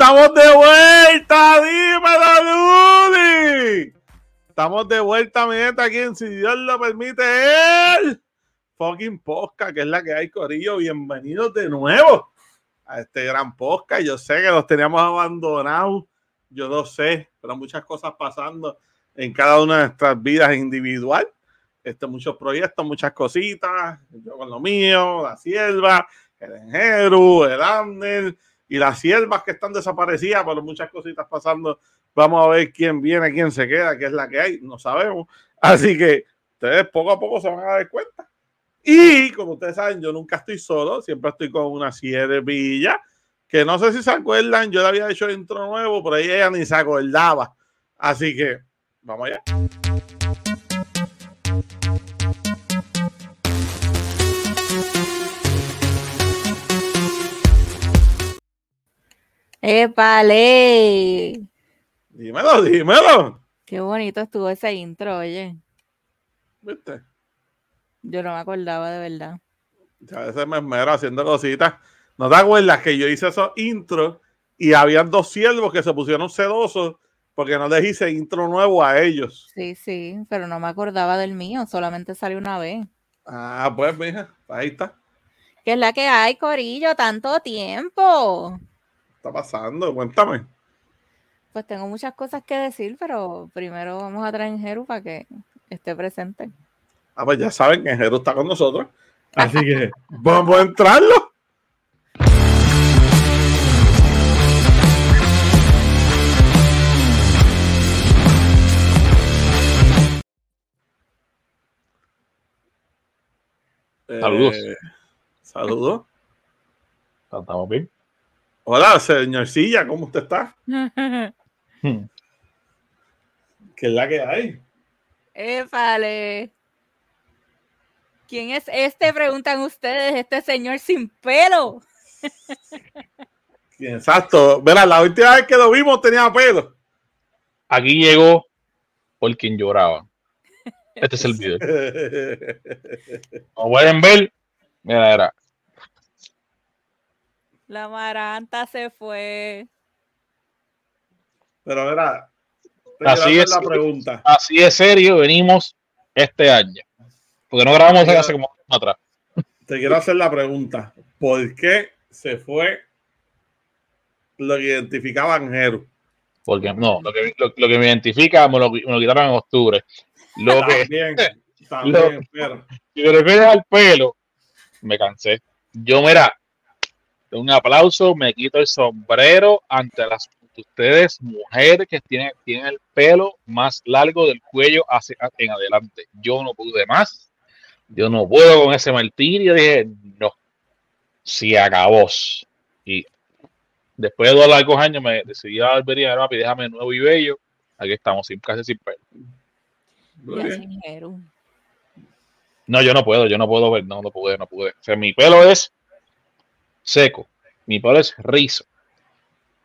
estamos de vuelta, dímelo, Luli. Estamos de vuelta, mi gente, aquí en Si Dios lo permite, el fucking podcast, que es la que hay, Corillo. Bienvenidos de nuevo a este gran podcast. Yo sé que los teníamos abandonados, yo lo sé, pero muchas cosas pasando en cada una de nuestras vidas individual. Este, muchos proyectos, muchas cositas, yo con lo mío, la sierva, el Enjeru, el Ander y las siervas que están desaparecidas, pero muchas cositas pasando. Vamos a ver quién viene, quién se queda, qué es la que hay, no sabemos. Así que ustedes poco a poco se van a dar cuenta. Y como ustedes saben, yo nunca estoy solo, siempre estoy con una siervilla, que no sé si se acuerdan, yo le había hecho intro nuevo, pero ella ni se acordaba. Así que vamos allá. ¡Épale! Dímelo, dímelo. Qué bonito estuvo ese intro, oye. ¿Viste? Yo no me acordaba de verdad. A veces me esmero haciendo cositas. ¿No te acuerdas que yo hice esos intros y habían dos siervos que se pusieron sedosos porque no les hice intro nuevo a ellos? Sí, sí, pero no me acordaba del mío, solamente salió una vez. Ah, pues, mija, ahí está. ¿Qué es la que hay, Corillo? Tanto tiempo está pasando? Cuéntame. Pues tengo muchas cosas que decir, pero primero vamos a traer a Jeru para que esté presente. Ah, pues ya saben que Jeru está con nosotros. Así que vamos a entrarlo. Saludos. Eh, saludos. ¿Estamos bien? Hola, señorcilla, ¿cómo usted está? Hmm. ¿Qué es la que hay? Épale. ¿Quién es este? Preguntan ustedes, este señor sin pelo. Exacto. Verá, la última vez que lo vimos tenía pelo. Aquí llegó por quien lloraba. Este es el video. Como pueden ver, mira, era. La maranta se fue. Pero verá, así es la pregunta. Así de serio venimos este año. Porque no grabamos Te hace como un año atrás. Te quiero hacer la pregunta. ¿Por qué se fue lo que identificaba a Anjero? Porque no, lo que, lo, lo que me identifica me lo, me lo quitaron en octubre. Lo que, También, también, pero si te refieres al pelo, me cansé. Yo, mira, un aplauso, me quito el sombrero ante las ustedes, mujeres que tienen, tienen el pelo más largo del cuello hacia en adelante. Yo no pude más. Yo no puedo con ese martirio. Dije, no, se acabó. Y después de dos largos años me decidí a la barbería, papi, déjame nuevo y bello. Aquí estamos, sin, casi sin pelo. No, yo no puedo, yo no puedo ver, no, no pude, no pude. O sea, mi pelo es seco, mi pelo es rizo.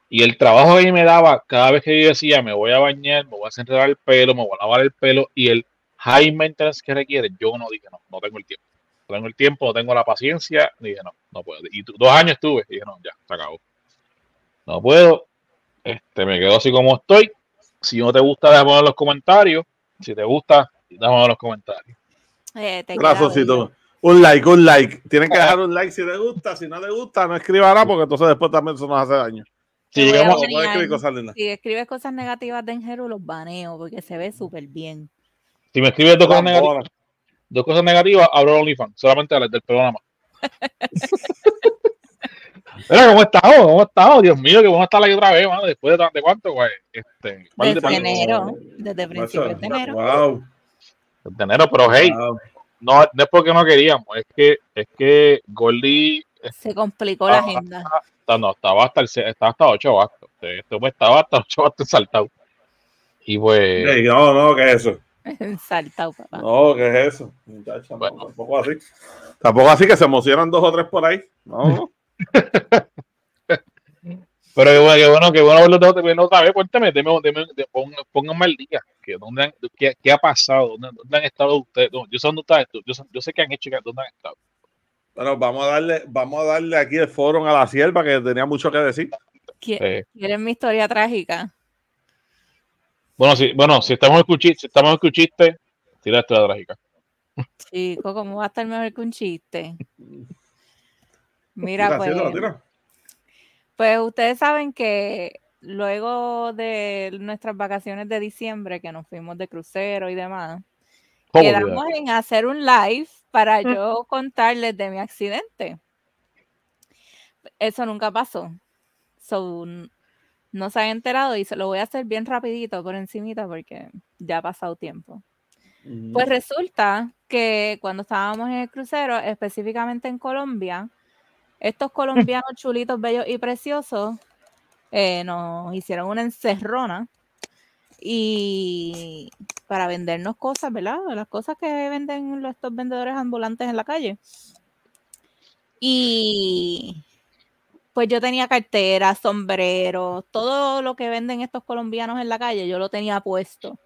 Y el trabajo que me daba, cada vez que yo decía, me voy a bañar, me voy a desenredar el pelo, me voy a lavar el pelo, y el high maintenance que requiere, yo no dije, no, no tengo el tiempo. No tengo el tiempo, no tengo la paciencia, dije, no, no puedo. Y tu- dos años estuve, y dije, no, ya, se acabó. No puedo, este, me quedo así como estoy. Si no te gusta, déjame en los comentarios. Si te gusta, déjame en los comentarios. Eh, te bello. Un like, un like. Tienen que dejar un like si les gusta. Si no les gusta, no escriban nada porque entonces después también eso nos hace daño. Si a escribir cosas lindas. Escribes cosas negativas de Enjeru, los baneo porque se ve súper bien. si me escribes dos cosas negativas, dos cosas negativas, abro OnlyFans, solamente las del más. Mira, ¿cómo estamos? ¿Cómo estamos? Dios mío, que vamos a estar ahí otra vez, mano, después de, de cuánto, güey. Este, Desde de- enero, desde principios de enero. Wow. de enero, pero hey, wow. No, no es porque no queríamos, es que, es que Goldie Se complicó la Ah, agenda. está- no, estaba hasta el, se- estaba hasta 8 bastos. Este pues estaba hasta 8 bastos saltado. Y pues, no, no, ¿qué es eso? Saltado, papá. No, ¿qué es eso? Muchacha, no, tampoco así. Tampoco así que se emocionan dos o tres por ahí. No. Pero qué bueno, qué bueno, qué bueno verlo vez, otra vez. Cuéntame, de- pónganme al día. Que dónde han- qué, qué ha pasado? ¿Dónde, dónde han estado ustedes? No, yo sé dónde estás tú. Yo, sé- yo sé que han hecho, que- dónde han estado. Bueno, vamos a darle, vamos a darle aquí el foro a la sierva que tenía mucho que decir. ¿Qui- Eh, ¿Quieren mi historia trágica? bueno, si, bueno, si estamos escuchando, si estamos escuchiste, tira esta trágica. Chico, ¿cómo va a estar mejor que un chiste? Mira, pues, tira, tira. Pues ustedes saben que luego de nuestras vacaciones de diciembre, que nos fuimos de crucero y demás, ¿Cómo quedamos en hacer un live para yo contarles de mi accidente. Eso nunca pasó. So, no se han enterado y se lo voy a hacer bien rapidito por encimita porque ya ha pasado tiempo. Pues resulta que cuando estábamos en el crucero, específicamente en Colombia, estos colombianos chulitos, bellos y preciosos eh, nos hicieron una encerrona y para vendernos cosas, ¿verdad? Las cosas que venden los- estos vendedores ambulantes en la calle. Y pues yo tenía carteras, sombreros, todo lo que venden estos colombianos en la calle, yo lo tenía puesto.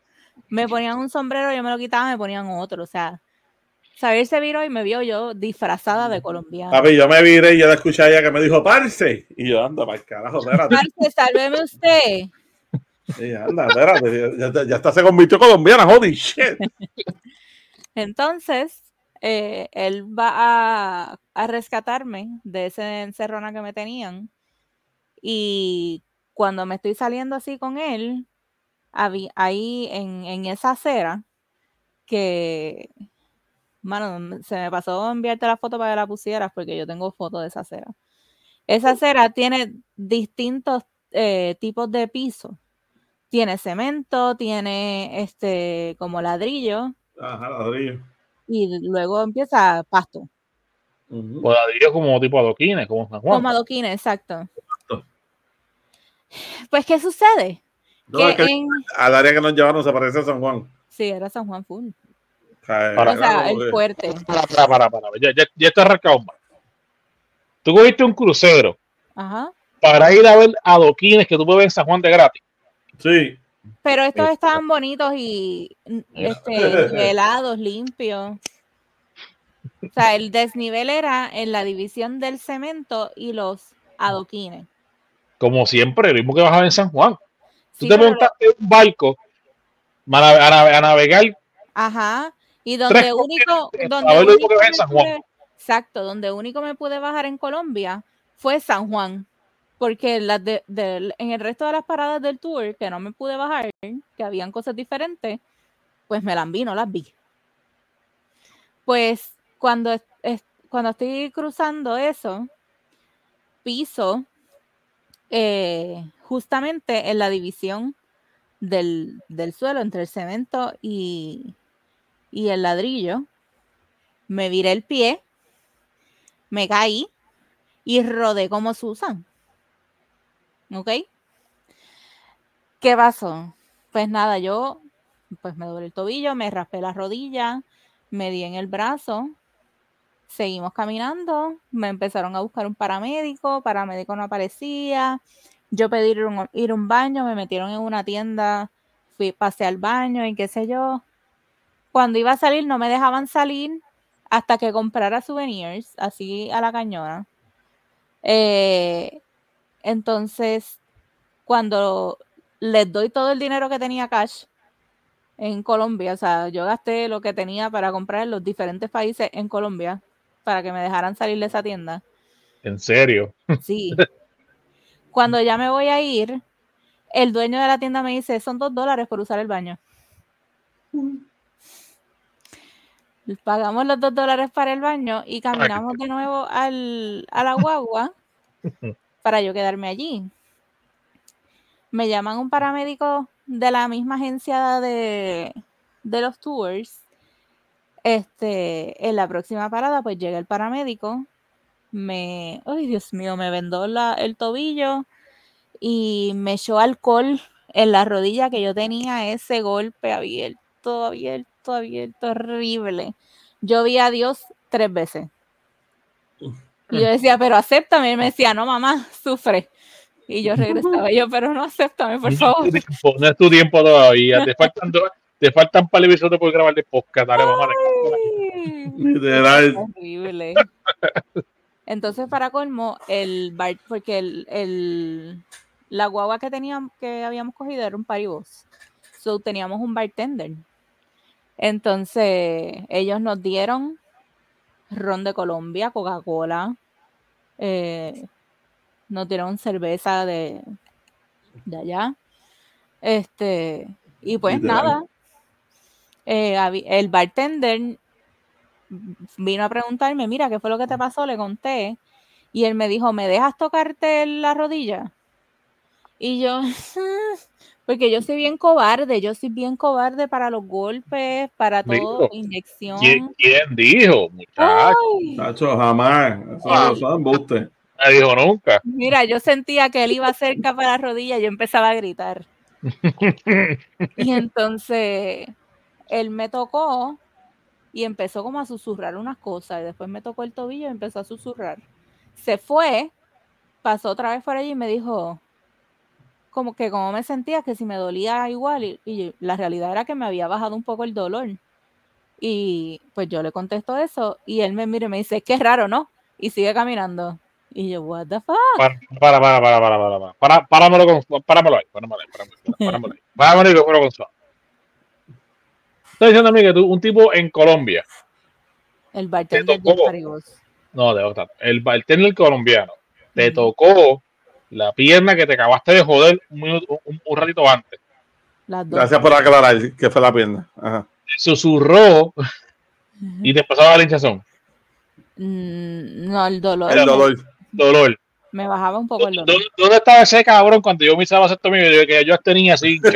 Me ponían un sombrero, yo me lo quitaba, me ponían otro. O sea, Xavier se viró y me vio yo disfrazada de colombiana. Papi, yo me viré y yo la escuché a ella que me dijo, parce. Y yo, anda, para el carajo, espérate. Parce, sálveme usted. Y yo, anda, espérate. Ya, ya, ya está se convirtió colombiana, holy shit. Entonces, eh, él va a, a rescatarme de ese encerrona que me tenían. Y cuando me estoy saliendo así con él, ahí en, en esa acera, que, mano, se me pasó enviarte la foto para que la pusieras, porque yo tengo foto de esa acera. Esa acera tiene distintos eh, tipos de piso. Tiene cemento, tiene este como ladrillo, Ajá, ladrillo. y luego empieza pasto. Pues ladrillo como tipo adoquines, como San Juan. Como adoquines, exacto. Pues, ¿qué sucede? No, que es que en... al área que nos llevaron se parece a San Juan. Sí, era San Juan Full. O sea, Para- O era sea, como el fuerte. Para, para, para, para. Ya, ya, ya está arrancado más. Tú cogiste un crucero Ajá. para ir a ver adoquines que tú puedes ver en San Juan de gratis. Sí. Pero estos Eh, estaban bonitos y este, helados, limpios. O sea, el desnivel era en la división del cemento y los adoquines. Como siempre, lo mismo que vas a ver en San Juan. Tú Sí, te lo- montaste un barco a, nave- a nave- a navegar Ajá. Y donde único, donde único que ves en me San Juan. pude- exacto, donde único me pude bajar en Colombia fue San Juan. Porque las de- del- en el resto de las paradas del tour, que no me pude bajar, que habían cosas diferentes, pues me las vi, no las vi. Pues cuando, es- cuando estoy cruzando eso, piso eh, justamente en la división del, del suelo entre el cemento y, y el ladrillo. Me viré el pie, me caí y rodé como Susan. ¿Ok? ¿Qué pasó? Pues nada, yo pues me doblé el tobillo, me raspé la rodilla, me di en el brazo, seguimos caminando, me empezaron a buscar un paramédico, paramédico no aparecía, yo pedí ir a un, ir un baño, me metieron en una tienda, fui, pasé al baño y qué sé yo. Cuando iba a salir no me dejaban salir hasta que comprara souvenirs, así a la cañona. Eh, entonces, cuando les doy todo el dinero que tenía cash en Colombia, o sea, yo gasté lo que tenía para comprar en los diferentes países en Colombia para que me dejaran salir de esa tienda. En serio. Sí. Cuando ya me voy a ir, el dueño de la tienda me dice, son dos dólares por usar el baño. Pagamos los dos dólares para el baño y caminamos de nuevo al, a la guagua para yo quedarme allí. Me llaman un paramédico de la misma agencia de, de los tours. Este, en la próxima parada, pues llega el paramédico, me, ay Dios mío, me vendó la- el tobillo y me echó alcohol en la rodilla que yo tenía ese golpe abierto. abierto, abierto, abierto, horrible. Yo vi a Dios tres veces. Y yo decía, pero acéptame. Y me decía, no, mamá, sufre. Y yo regresaba, yo, pero no acéptame, por favor. No es tu tiempo todavía. Te faltan, te faltan para el episodio por grabar de podcast. Dale, mamá. Literal. Horrible. Entonces, para colmo, el bar, porque el, el, la guagua que teníamos, que habíamos cogido era un paribos. So teníamos un bartender. Entonces, ellos nos dieron ron de Colombia, Coca-Cola, eh, nos dieron cerveza de, de allá. Este, y pues nada, eh, el bartender vino a preguntarme, mira, ¿qué fue lo que te pasó? Le conté. Y él me dijo, ¿me dejas tocarte la rodilla? Y yo, porque yo soy bien cobarde, yo soy bien cobarde para los golpes, para todo, inyección. ¿Quién, dijo, muchacho? jamás. Eso, embuste. No dijo nunca. Mira, yo sentía que él iba cerca para la rodilla y yo empezaba a gritar. y entonces él me tocó y empezó como a susurrar unas cosas y después me tocó el tobillo y empezó a susurrar. Se fue, pasó otra vez por allí y me dijo como que como me sentía, que si me dolía igual, y, la realidad era que me había bajado un poco el dolor. Y pues yo le contesto eso, y él me mira y me dice, es que es raro, ¿no? Y sigue caminando. Y yo, what the fuck. Para, para, para, para, para, para, para, para páramelo con, páramelo ahí, páramelo ahí, páramelo ahí, páramelo ahí, páramelo con suave. Estás diciendo a mí que tú, un tipo en Colombia. El bartender de No, de verdad. El bartender colombiano te tocó la pierna que te acabaste de joder un, un, ratito antes. Gracias por aclarar que fue la pierna. Ajá. Susurró y te pasaba la hinchazón. Mm, no, el dolor. El dolor. dolor. Me bajaba un poco el dolor. ¿Dónde, estaba ese cabrón cuando yo me hice esto mío? Que yo tenía así.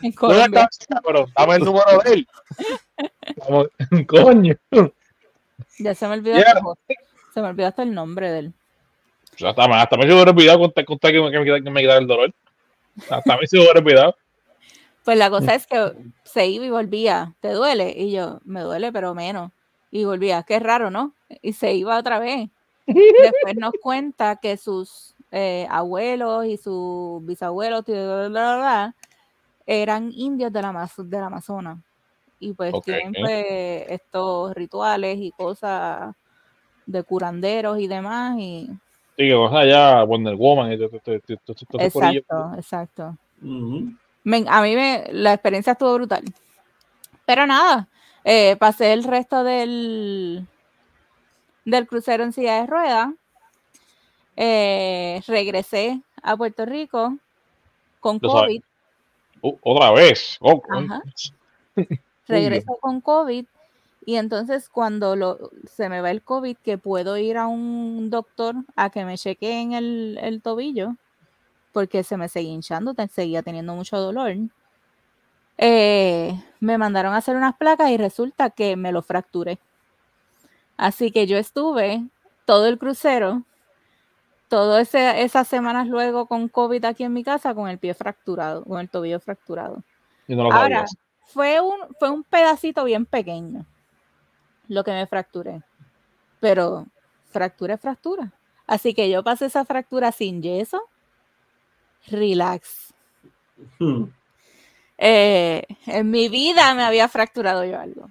En Colombia. Pero dame el número de él. Coño. Ya se me olvidó. Se me olvidó hasta el nombre de él. Hasta, hasta me se hubiera olvidado contar, contar que, me, que me quitara el dolor. Hasta me se hubiera olvidado. Pues la cosa es que se iba y volvía. ¿Te duele? Y yo, me duele, pero menos. Y volvía. Qué raro, ¿no? Y se iba otra vez. Después nos cuenta que sus eh, abuelos y sus bisabuelos, bla, bla, bla, eran indios de la, del Amazonas. Y pues tienen pues, estos rituales y cosas de curanderos y demás. Y... Sí, que cosas ya Wonder Woman y todo, Exacto, exacto. a mí me, la experiencia estuvo brutal. Pero nada, eh, pasé el resto del, del crucero en silla de ruedas. Eh, regresé a Puerto Rico con COVID. Uh, otra vez. Oh, Regreso con COVID y entonces cuando lo, se me va el COVID, que puedo ir a un doctor a que me chequeen el, el tobillo, porque se me seguía hinchando, seguía teniendo mucho dolor. Eh, me mandaron a hacer unas placas y resulta que me lo fracturé. Así que yo estuve todo el crucero todas esas semanas luego con COVID aquí en mi casa con el pie fracturado, con el tobillo fracturado. Ahora, fue un, fue un pedacito bien pequeño lo que me fracturé, pero fractura es fractura. Así que yo pasé esa fractura sin yeso, relax. Hmm. Eh, en mi vida me había fracturado yo algo.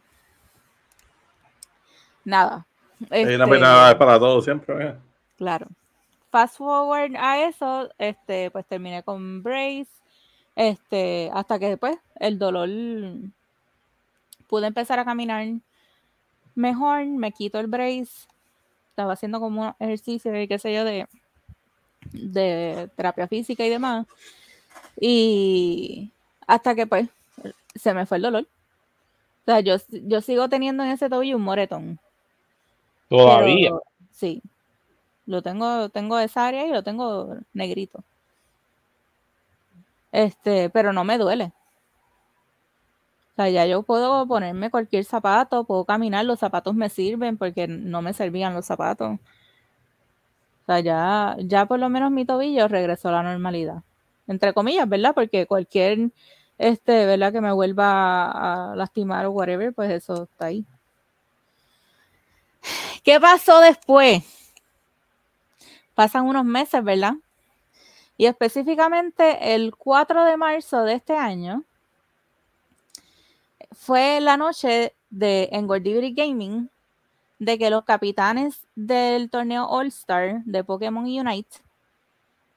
Nada. Este, nada para todo siempre. ¿eh? Claro fast forward a eso, este, pues terminé con brace, este, hasta que después el dolor pude empezar a caminar mejor, me quito el brace, estaba haciendo como un ejercicio, qué sé yo, de, de terapia física y demás, y hasta que pues se me fue el dolor. O sea, yo, yo sigo teniendo en ese tobillo un moretón. Todavía. sí, lo tengo, tengo esa área y lo tengo negrito. Este, pero no me duele. O sea, ya yo puedo ponerme cualquier zapato, puedo caminar, los zapatos me sirven porque no me servían los zapatos. O sea, ya, ya por lo menos mi tobillo regresó a la normalidad. Entre comillas, ¿verdad? Porque cualquier este, ¿verdad? Que me vuelva a lastimar o whatever, pues eso está ahí. ¿Qué pasó después? Pasan unos meses, ¿verdad? Y específicamente el 4 de marzo de este año fue la noche de en Gaming de que los capitanes del torneo All Star de Pokémon Unite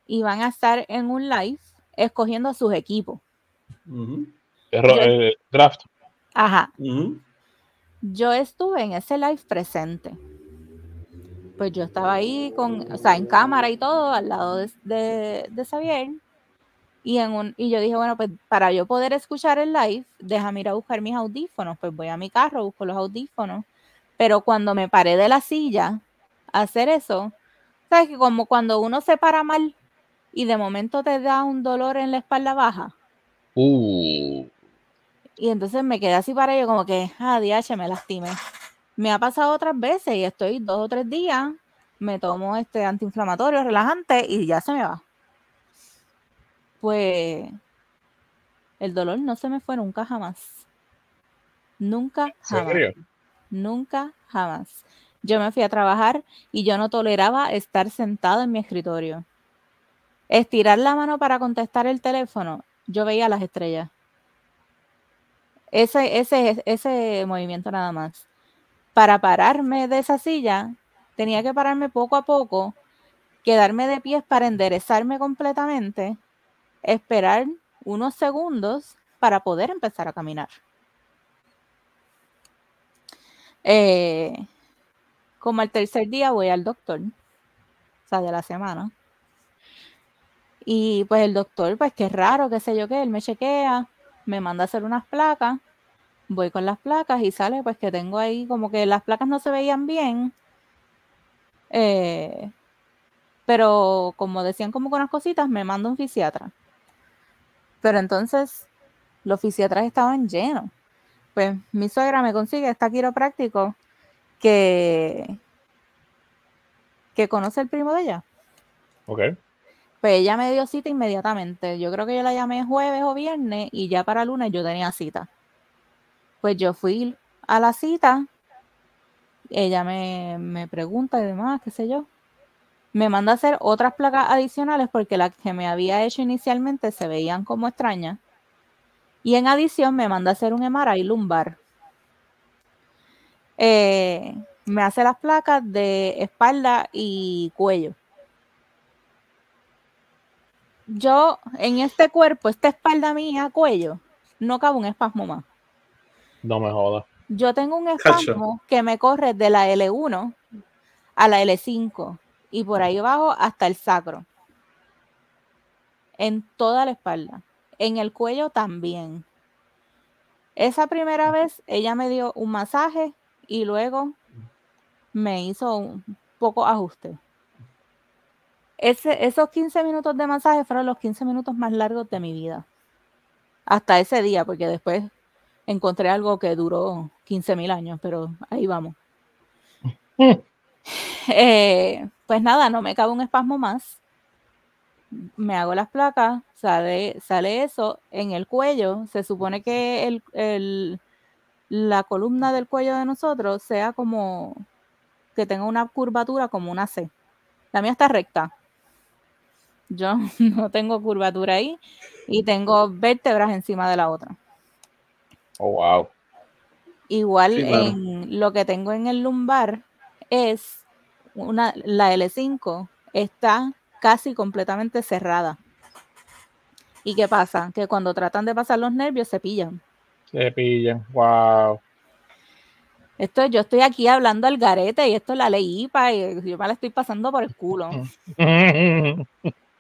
iban a estar en un live escogiendo sus equipos. el, draft. Ajá. Yo estuve en ese live presente. Pues yo estaba ahí con, o sea, en cámara y todo, al lado de, de, Xavier. Y, en un, y yo dije, bueno, pues para yo poder escuchar el live, déjame ir a buscar mis audífonos. Pues voy a mi carro, busco los audífonos. Pero cuando me paré de la silla a hacer eso, sabes que como cuando uno se para mal y de momento te da un dolor en la espalda baja. Uh. Y entonces me quedé así para ello, como que, ah, DH, me lastimé. Me ha pasado otras veces y estoy dos o tres días, me tomo este antiinflamatorio, relajante y ya se me va. Pues el dolor no se me fue nunca jamás. Nunca jamás. Nunca jamás. Yo me fui a trabajar y yo no toleraba estar sentada en mi escritorio. Estirar la mano para contestar el teléfono, yo veía las estrellas. Ese, ese, ese movimiento nada más. Para pararme de esa silla, tenía que pararme poco a poco, quedarme de pies para enderezarme completamente, esperar unos segundos para poder empezar a caminar. Eh, como el tercer día voy al doctor, o sea, de la semana. Y pues el doctor, pues qué raro, qué sé yo qué, él me chequea, me manda a hacer unas placas, voy con las placas y sale pues que tengo ahí como que las placas no se veían bien. Eh, pero como decían como con unas cositas, me manda un fisiatra. Pero entonces los fisiatras estaban llenos. Pues mi suegra me consigue esta quiropráctico que, que conoce el primo de ella. Ok. Pues ella me dio cita inmediatamente. Yo creo que yo la llamé jueves o viernes y ya para lunes yo tenía cita. Pues yo fui a la cita, ella me, me pregunta y demás, qué sé yo. Me manda a hacer otras placas adicionales porque las que me había hecho inicialmente se veían como extrañas. Y en adición me manda a hacer un MRI lumbar. Eh, me hace las placas de espalda y cuello yo en este cuerpo, esta espalda mía, cuello, no cabe un espasmo más. No me jodas. Yo tengo un espasmo que me corre de la L1 a la L5 y por ahí abajo hasta el sacro. En toda la espalda. En el cuello también. Esa primera vez ella me dio un masaje y luego me hizo un poco ajuste esos 15 minutos de masaje fueron los 15 minutos más largos de mi vida. Hasta ese día, porque después encontré algo que duró 15 mil años, pero ahí vamos. Eh, pues nada, no me cabe un espasmo más. Me hago las placas, sale, sale eso en el cuello. Se supone que el, la columna del cuello de nosotros sea como que tenga una curvatura como una C. La mía está recta, yo no tengo curvatura ahí y tengo vértebras encima de la otra. Oh, wow. Igual en lo que tengo en el lumbar es una, la L5 está casi completamente cerrada. ¿Y qué pasa? Que cuando tratan de pasar los nervios se pillan. Se pillan, wow. Esto, yo estoy aquí hablando al garete y esto es la ley IPA y yo me la estoy pasando por el culo.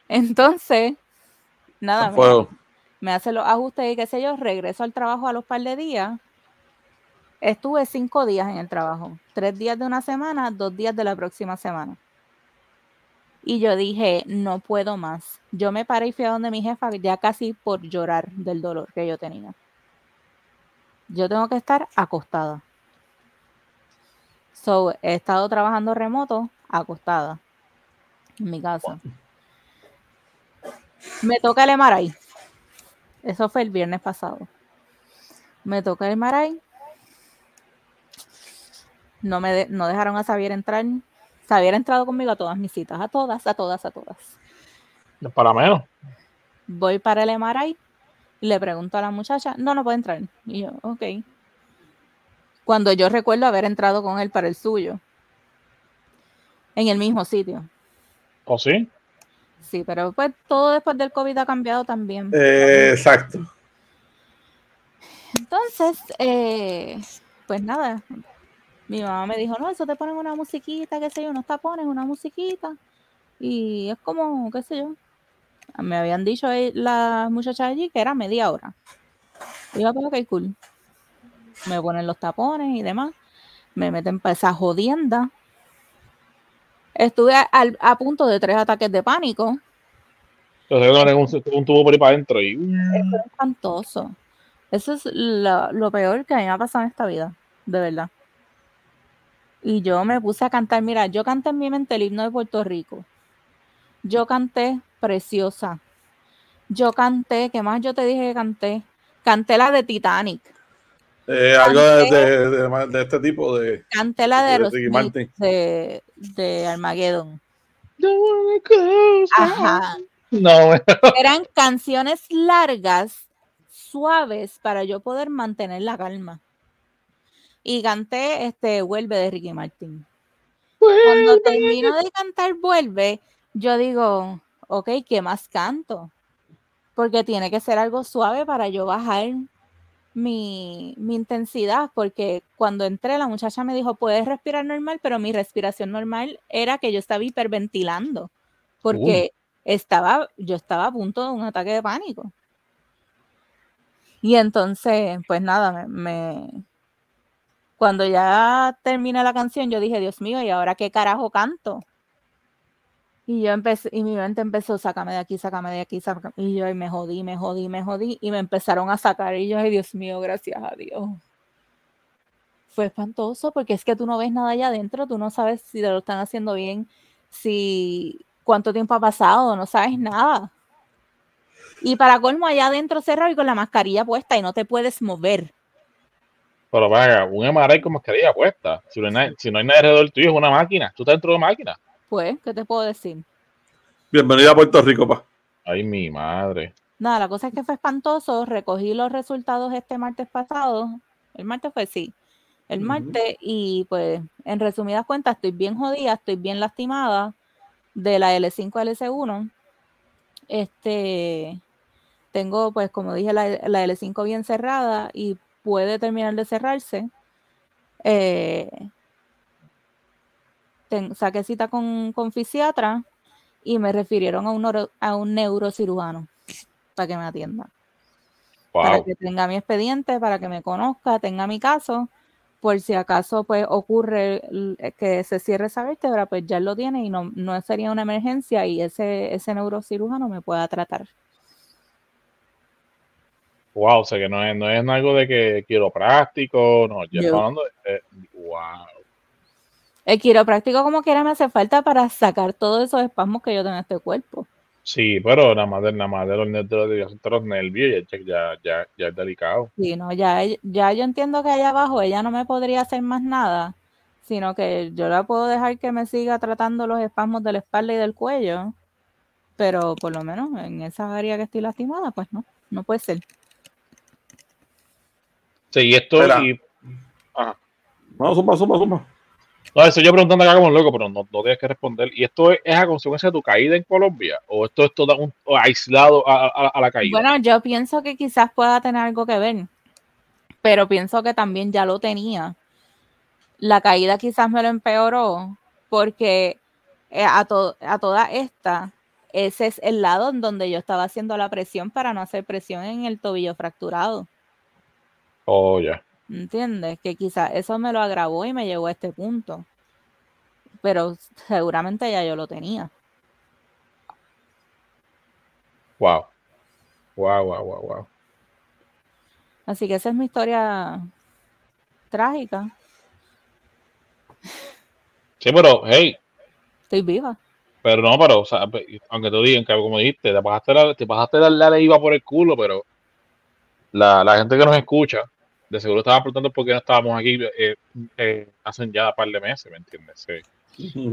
Entonces, nada, me, hace los ajustes y qué sé yo, regreso al trabajo a los par de días. Estuve cinco días en el trabajo, tres días de una semana, dos días de la próxima semana. Y yo dije, no puedo más. Yo me paré y fui a donde mi jefa ya casi por llorar del dolor que yo tenía. Yo tengo que estar acostada. So, he estado trabajando remoto, acostada, en mi casa. Me toca el MRI. Eso fue el viernes pasado. Me toca el Maray. No me de- no dejaron a Xavier entrar. Xavier ha entrado conmigo a todas mis citas, a todas, a todas, a todas. Para menos. Voy para el MRI y le pregunto a la muchacha, no, no puede entrar. Y yo, ok. Cuando yo recuerdo haber entrado con él para el suyo. En el mismo sitio. ¿O sí? Sí, pero pues todo después del COVID ha cambiado también. Eh, exacto. Entonces, eh, pues nada, mi mamá me dijo, no, eso te ponen una musiquita, qué sé yo, unos tapones, una musiquita. Y es como, qué sé yo. Me habían dicho las muchachas allí que era media hora. Y yo, pero ok, cool. Me ponen los tapones y demás. Me meten para esa jodienda. Estuve a, punto de tres ataques de pánico. Entonces un, un tubo por ahí para adentro y. Eso es espantoso. Eso es lo, lo peor que a mí me ha pasado en esta vida, de verdad. Y yo me puse a cantar, mira, yo canté en mi mente el himno de Puerto Rico. Yo canté Preciosa. Yo canté, ¿qué más yo te dije que canté? Canté la de Titanic. Eh, algo de, de- de- de este tipo de. Canté la de De Ricky Aerosmith, Martin. de, de Armageddon. Ajá. No. Eran canciones largas, suaves, para yo poder mantener la calma. Y canté este Vuelve de Ricky Martin. Cuando termino de cantar Vuelve, yo digo, ok, ¿qué más canto? Porque tiene que ser algo suave para yo bajar mi, mi intensidad, porque cuando entré la muchacha me dijo, puedes respirar normal, pero mi respiración normal era que yo estaba hiperventilando, porque estaba, yo estaba a punto de un ataque de pánico. Y entonces, pues nada, me, me- cuando ya terminé la canción, yo dije, Dios mío, ¿y ahora qué carajo canto? Y yo empecé, y mi mente empezó, sácame de aquí, sácame de aquí, sácame. Y yo, y me jodí, me jodí, me jodí, y me empezaron a sacar, y yo, ay, Dios mío, gracias a Dios. Fue espantoso, porque es que tú no ves nada allá adentro, tú no sabes si te lo están haciendo bien, si cuánto tiempo ha pasado, no sabes nada. Y para colmo, allá adentro cerrado y con la mascarilla puesta y no te puedes mover. Pero vaya, un MRI con mascarilla puesta. Si no hay nadie, si no hay nadie alrededor tuyo, es una máquina. Tú estás dentro de una máquina. Pues, ¿qué te puedo decir? Bienvenida a Puerto Rico, pa. Ay, mi madre. Nada, la cosa es que fue espantoso. Recogí los resultados este martes pasado. El martes fue sí. El martes, y pues, en resumidas cuentas, estoy bien jodida, estoy bien lastimada de la L5 a L1. Este, tengo, pues, como dije, la, la L5 bien cerrada y puede terminar de cerrarse. Eh, ten- saqué cita con, con fisiatra y me refirieron a un, a un neurocirujano para que me atienda para que tenga mi expediente, para que me conozca, tenga mi caso, por si acaso pues ocurre eh, que se cierre esa vértebra, pues ya lo tiene y no, no sería una emergencia y ese, ese neurocirujano me pueda tratar. Wow, o sea que no es, no es algo de que quiropráctico, no, Yo- hablando de. eh, wow. El quiropráctico como quiera me hace falta para sacar todos esos espasmos que yo tengo en este cuerpo. Sí, pero nada más de, nada más de los, de los, nervios ya, ya, ya, ya es delicado. Sí, no, ya, ya yo entiendo que allá abajo ella no me podría hacer más nada, sino que yo la puedo dejar que me siga tratando los espasmos de la espalda y del cuello, pero por lo menos en esa área que estoy lastimada, pues no, no puede ser. Sí, esto. Espera. Y, No, suma, suma, suma. no, eso yo preguntando acá como un loco, pero no, no tienes que responder. ¿Y esto es, es a consecuencia de tu caída en Colombia? ¿O esto es todo un, aislado a, a- a la caída? Bueno, yo pienso que quizás pueda tener algo que ver, pero pienso que también ya lo tenía. La caída quizás me lo empeoró porque eh, a, to- a toda esta, ese es el lado en donde yo estaba haciendo la presión para no hacer presión en el tobillo fracturado. Oh, ya. ¿Entiendes? Que quizás eso me lo agravó y me llevó a este punto. Pero seguramente ya yo lo tenía. Wow. Wow, wow, wow, wow. Así que esa es mi historia trágica. Sí, pero, hey, Estoy viva. pero no, pero, o sea, aunque te digan que, como dijiste, te pasaste la, te pasaste la, la ley iba por el culo, pero la, la gente que nos escucha, de seguro estaban preguntando por qué no estábamos aquí eh, eh, hace ya un par de meses, ¿me entiendes? Sí.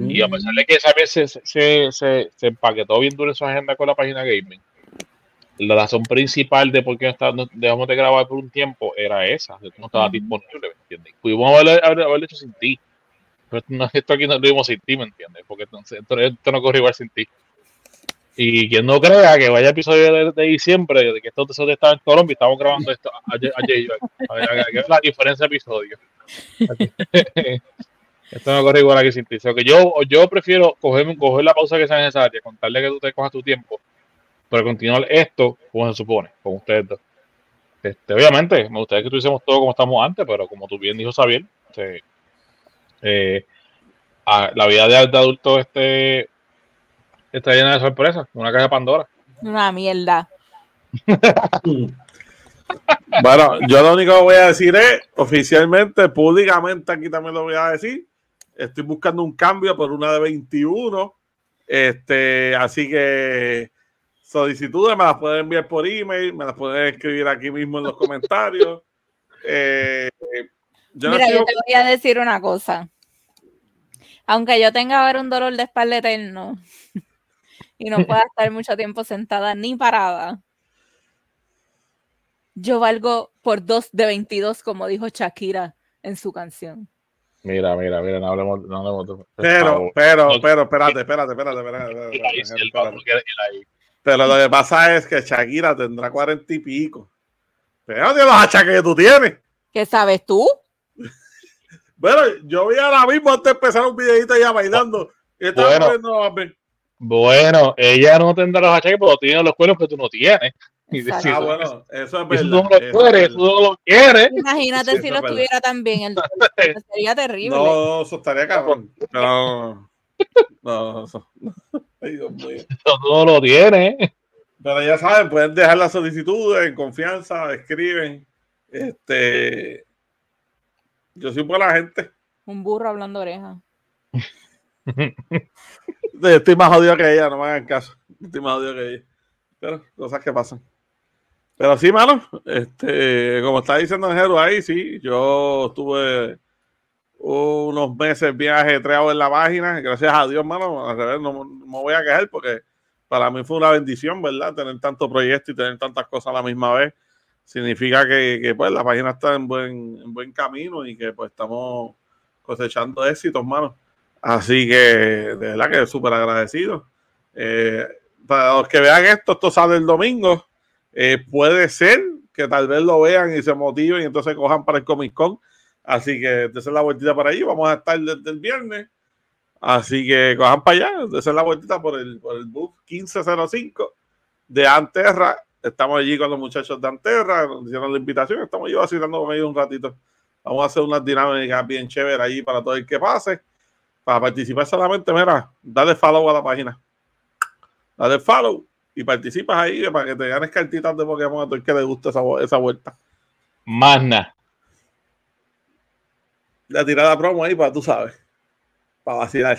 Y a pesar de que esa vez se, se, se, se empaquetó bien duro su agenda con la página gaming, la razón principal de por qué no está- no- dejamos de grabar por un tiempo era esa, de que no estaba disponible, ¿me entiendes? Pudimos haber- haberlo hecho sin ti, pero esto aquí no lo vimos sin ti, ¿me entiendes? Porque entonces esto, esto no corre igual sin ti. Y quien no crea que vaya episodio de, de diciembre, de que estos episodios estaban en Colombia y estamos grabando esto ayer, ayer, la diferencia de episodios. Esto no corre igual aquí sin ti. Que yo, yo prefiero coger, coger la pausa que sea necesaria, contarle que tú te cojas tu tiempo, pero continuar esto como se supone, con ustedes dos. Este, obviamente, me gustaría que tuviésemos todo como estamos antes, pero como tú bien dijo Xavier, este, eh, a- la vida de adulto este, está llena de sorpresas, una caja de Pandora. Una mierda. Bueno, yo lo único que voy a decir es, oficialmente, públicamente, aquí también lo voy a decir, estoy buscando un cambio por una de 21, este, así que solicitudes me las pueden enviar por email, me las pueden escribir aquí mismo en los comentarios. Eh, yo no Mira, yo te voy a decir una cosa. Aunque yo tenga ahora un dolor de espalda eterno y no pueda estar mucho tiempo sentada ni parada, yo valgo por dos de 22, como dijo Shakira en su canción. Mira, mira, mira, no hablemos, no hablemos de- pero, pero, No- pero, espérate, espérate, espérate, espérate. Pero lo que pasa es que Shakira tendrá cuarenta y pico. Pero de los achaques que tú tienes. ¿Qué sabes tú? Bueno, yo vi ahora mismo antes de empezar un videito ya bailando. Y estaba Bueno. viendo, a ver. Bueno, ella no tendrá los achaques, pero tiene los cuernos que tú no tienes. Y Exacto. decir, Ah, bueno, eso es verdad. tú no lo eso es quieres, verdad. tú no lo quieres. Imagínate Sí, si lo tuviera también. El sería terrible. No, no, eso estaría cabrón. Pero, no, eso. Ay, Dios mío. Eso tú no lo tienes. Pero ya saben, pueden dejar las solicitudes en confianza, escriben. Este, yo soy buena gente. Un burro hablando oreja. Estoy más jodido que ella, no me hagan caso. Estoy más jodido que ella. Pero cosas que pasan. Pero sí, mano, este, como está diciendo Jero ahí, sí, yo estuve unos meses bien ajetreado en la página, gracias a Dios, mano, al revés, no, no me voy a quejar porque para mí fue una bendición, ¿verdad? Tener tanto proyecto y tener tantas cosas a la misma vez. Significa que, que, pues la página está en buen, en buen camino y que pues estamos cosechando éxitos, mano. Así que, de verdad que súper agradecido. Eh, para los que vean esto, esto sale el domingo. Eh, puede ser que tal vez lo vean y se motiven y entonces cojan para el Comic Con. Así que esa la vueltita por ahí. Vamos a estar desde el viernes. Así que cojan para allá. Es la vueltita por el, por el bus 1505 de Anterra. Estamos allí con los muchachos de Anterra. Nos hicieron la invitación. Estamos yo vacilando con ellos un ratito. Vamos a hacer unas dinámicas bien chéveres allí para todo el que pase. Para participar solamente, mira, dale follow a la página. Dale follow y participas ahí para que te ganes cartitas de Pokémon a todo el que le guste esa, esa vuelta. Más nada. La tirada promo ahí para tú sabes. Para vacilar.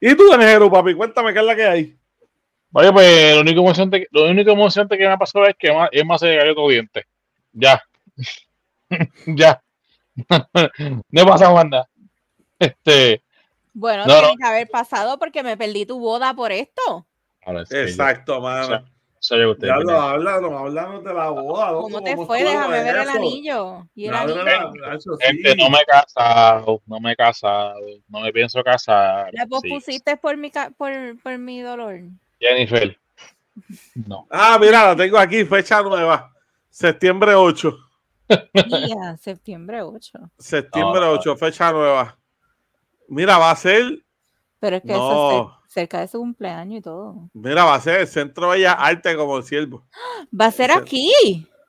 Y tú, Danjero, papi, cuéntame qué es la que hay. Oye, pues lo único emocionante, lo único emocionante que me ha pasado es que es más se cayó otro diente. Ya. ya. no más nada. Este. Bueno, No, tiene no. que haber pasado porque me perdí tu boda por esto. Ahora sí, Exacto, mano. soy usted. Ya lo háblanos, háblanos de la boda. loco, ¿Cómo te ¿cómo fue? Déjame ver el anillo. Y el Háblanos, anillo. Gente, sí. no me he casado, no me he casado, no me pienso casar. La Sí. pospusiste por mi, ca- por, por mi dolor. Jennifer. No. Ah, mira, la tengo aquí, fecha nueva. Septiembre 8. Mía, septiembre 8. Septiembre No, no. 8, fecha nueva. Mira, va a ser, Pero es que eso No. es cer- cerca de su cumpleaños y todo. mira, va a ser el Centro de Bellas Artes como el siervo. Va a ser aquí.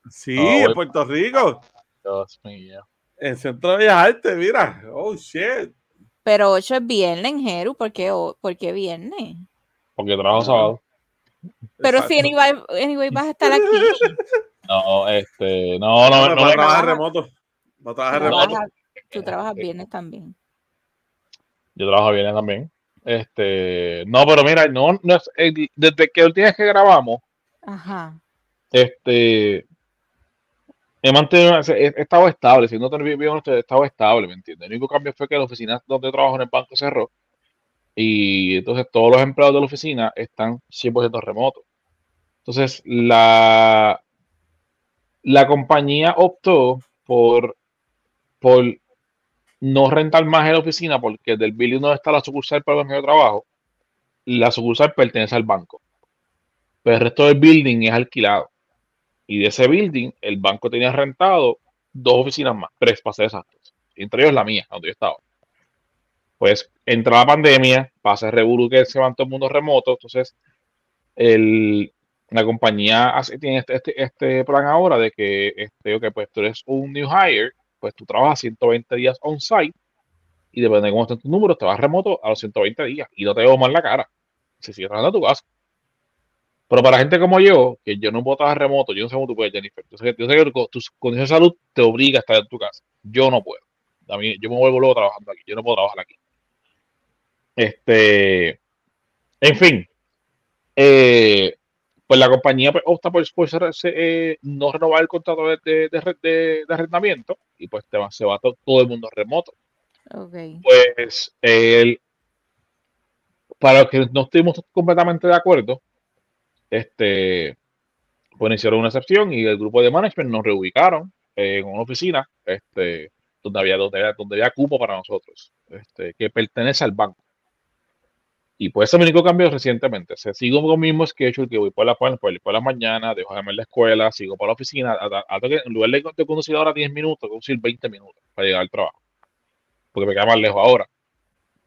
Sí, Ah, en. Puerto Rico. Dios mío. El Centro de Bellas Artes, mira. Oh, shit. Pero 8 es viernes en Jeru. ¿Por qué, o- por qué viernes? Porque trabajo sábado. Pero Exacto. si anyway, anyway vas a estar aquí. No, este, no, no, no, va a me trabajar trabaja- remoto. Trabajar Tú remoto. trabajas- Tú trabajas viernes también. Yo trabajo bien también. Este, no, pero mira, no, no es- el- desde que el día que grabamos, Ajá. este, he mantenido, he he estado estable, si no te honesto, he estado estable, ¿me entiendes? El único cambio fue que la oficina donde trabajo en el banco cerró y entonces todos los empleados de la oficina están 100% remotos. Entonces, la, la compañía optó por, por no rentar más en la oficina porque del building donde está la sucursal para el de trabajo, la sucursal pertenece al banco. Pero el resto del building es alquilado. Y de ese building, el banco tenía rentado dos oficinas más, tres para ser exactos. Entre ellos la mía, donde yo estaba. Pues entra la pandemia, pasa el revuelo que se van todo el mundo remoto, entonces el, la compañía hace, tiene este, este, este plan ahora de que, este, ok, pues tú eres un new hire, pues tú trabajas 120 días on-site y depende de cómo estén tus números, te vas remoto a los 120 días y no te veo mal la cara. Si sigues trabajando a tu casa. Pero para gente como yo, que yo no puedo trabajar remoto, yo no sé cómo tú puedes, Jennifer. Yo sé, que- yo sé que tu, tu de salud te obliga a estar en tu casa. Yo no puedo. A yo me vuelvo luego trabajando aquí. Yo no puedo trabajar aquí. Este, en fin, eh, pues la compañía pues, opta por, por eh, no renovar el contrato de, de, de re- de- de arrendamiento y pues te va- se va to- todo el mundo remoto. Ok. Pues el, para los que no estuvimos completamente de acuerdo, este, pues hicieron una excepción y el grupo de management nos reubicaron en una oficina este, donde, había, donde, había, donde había cupo para nosotros, este, que pertenece al banco. Y pues ese es mi único cambio recientemente. Se sigo con el mismo schedule que voy por la, por, por la mañana, dejo de la escuela, sigo por la oficina. que en lugar de, de conducir ahora 10 minutos, conducir 20 minutos para llegar al trabajo. Porque me queda más lejos ahora.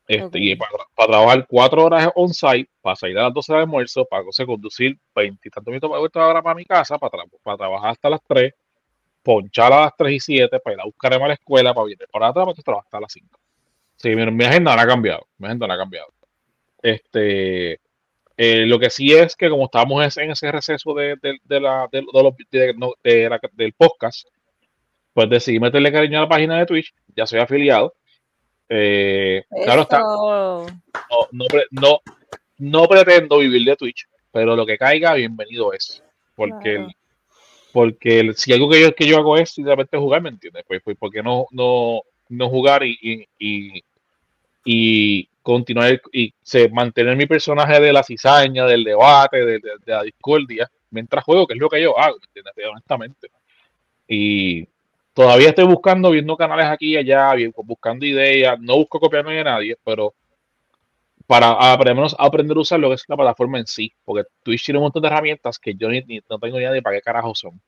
Este, Ok. Y para, para trabajar 4 horas on-site, para salir a las 12 de almuerzo, para entonces conducir 20 y tantos minutos para ahora para mi casa, para, tra- para trabajar hasta las 3, ponchar a las 3 y 7, para ir a buscar a la escuela, para venir para atrás, para trabajar hasta las 5. Sí, mi, mi agenda no ha cambiado. Mi agenda no ha cambiado. Este, eh, lo que sí es que como estábamos en, ese receso de, de- de la, de, de los- de- no, de la- del podcast, pues decidí meterle cariño a la página de Twitch. Ya soy afiliado. Eh, claro está, no, no, pre- no, no pretendo vivir de Twitch, pero lo que caiga, bienvenido es. Porque, Claro. el- porque el- si algo que yo, que yo hago es simplemente jugar, ¿me entiendes? Pues, pues ¿por qué no, no, no jugar y, y, y, y continuar y se, mantener mi personaje de la cizaña, del debate, de, de- de la discordia, mientras juego, que es lo que yo hago. Honestamente. Y todavía estoy buscando, viendo canales aquí y allá, bien- buscando ideas, no busco copiarme de nadie, pero para a- por lo menos aprender a usar lo que es la plataforma en sí, porque Twitch tiene un montón de herramientas que yo ni, ni- no tengo ni idea de para qué carajo son.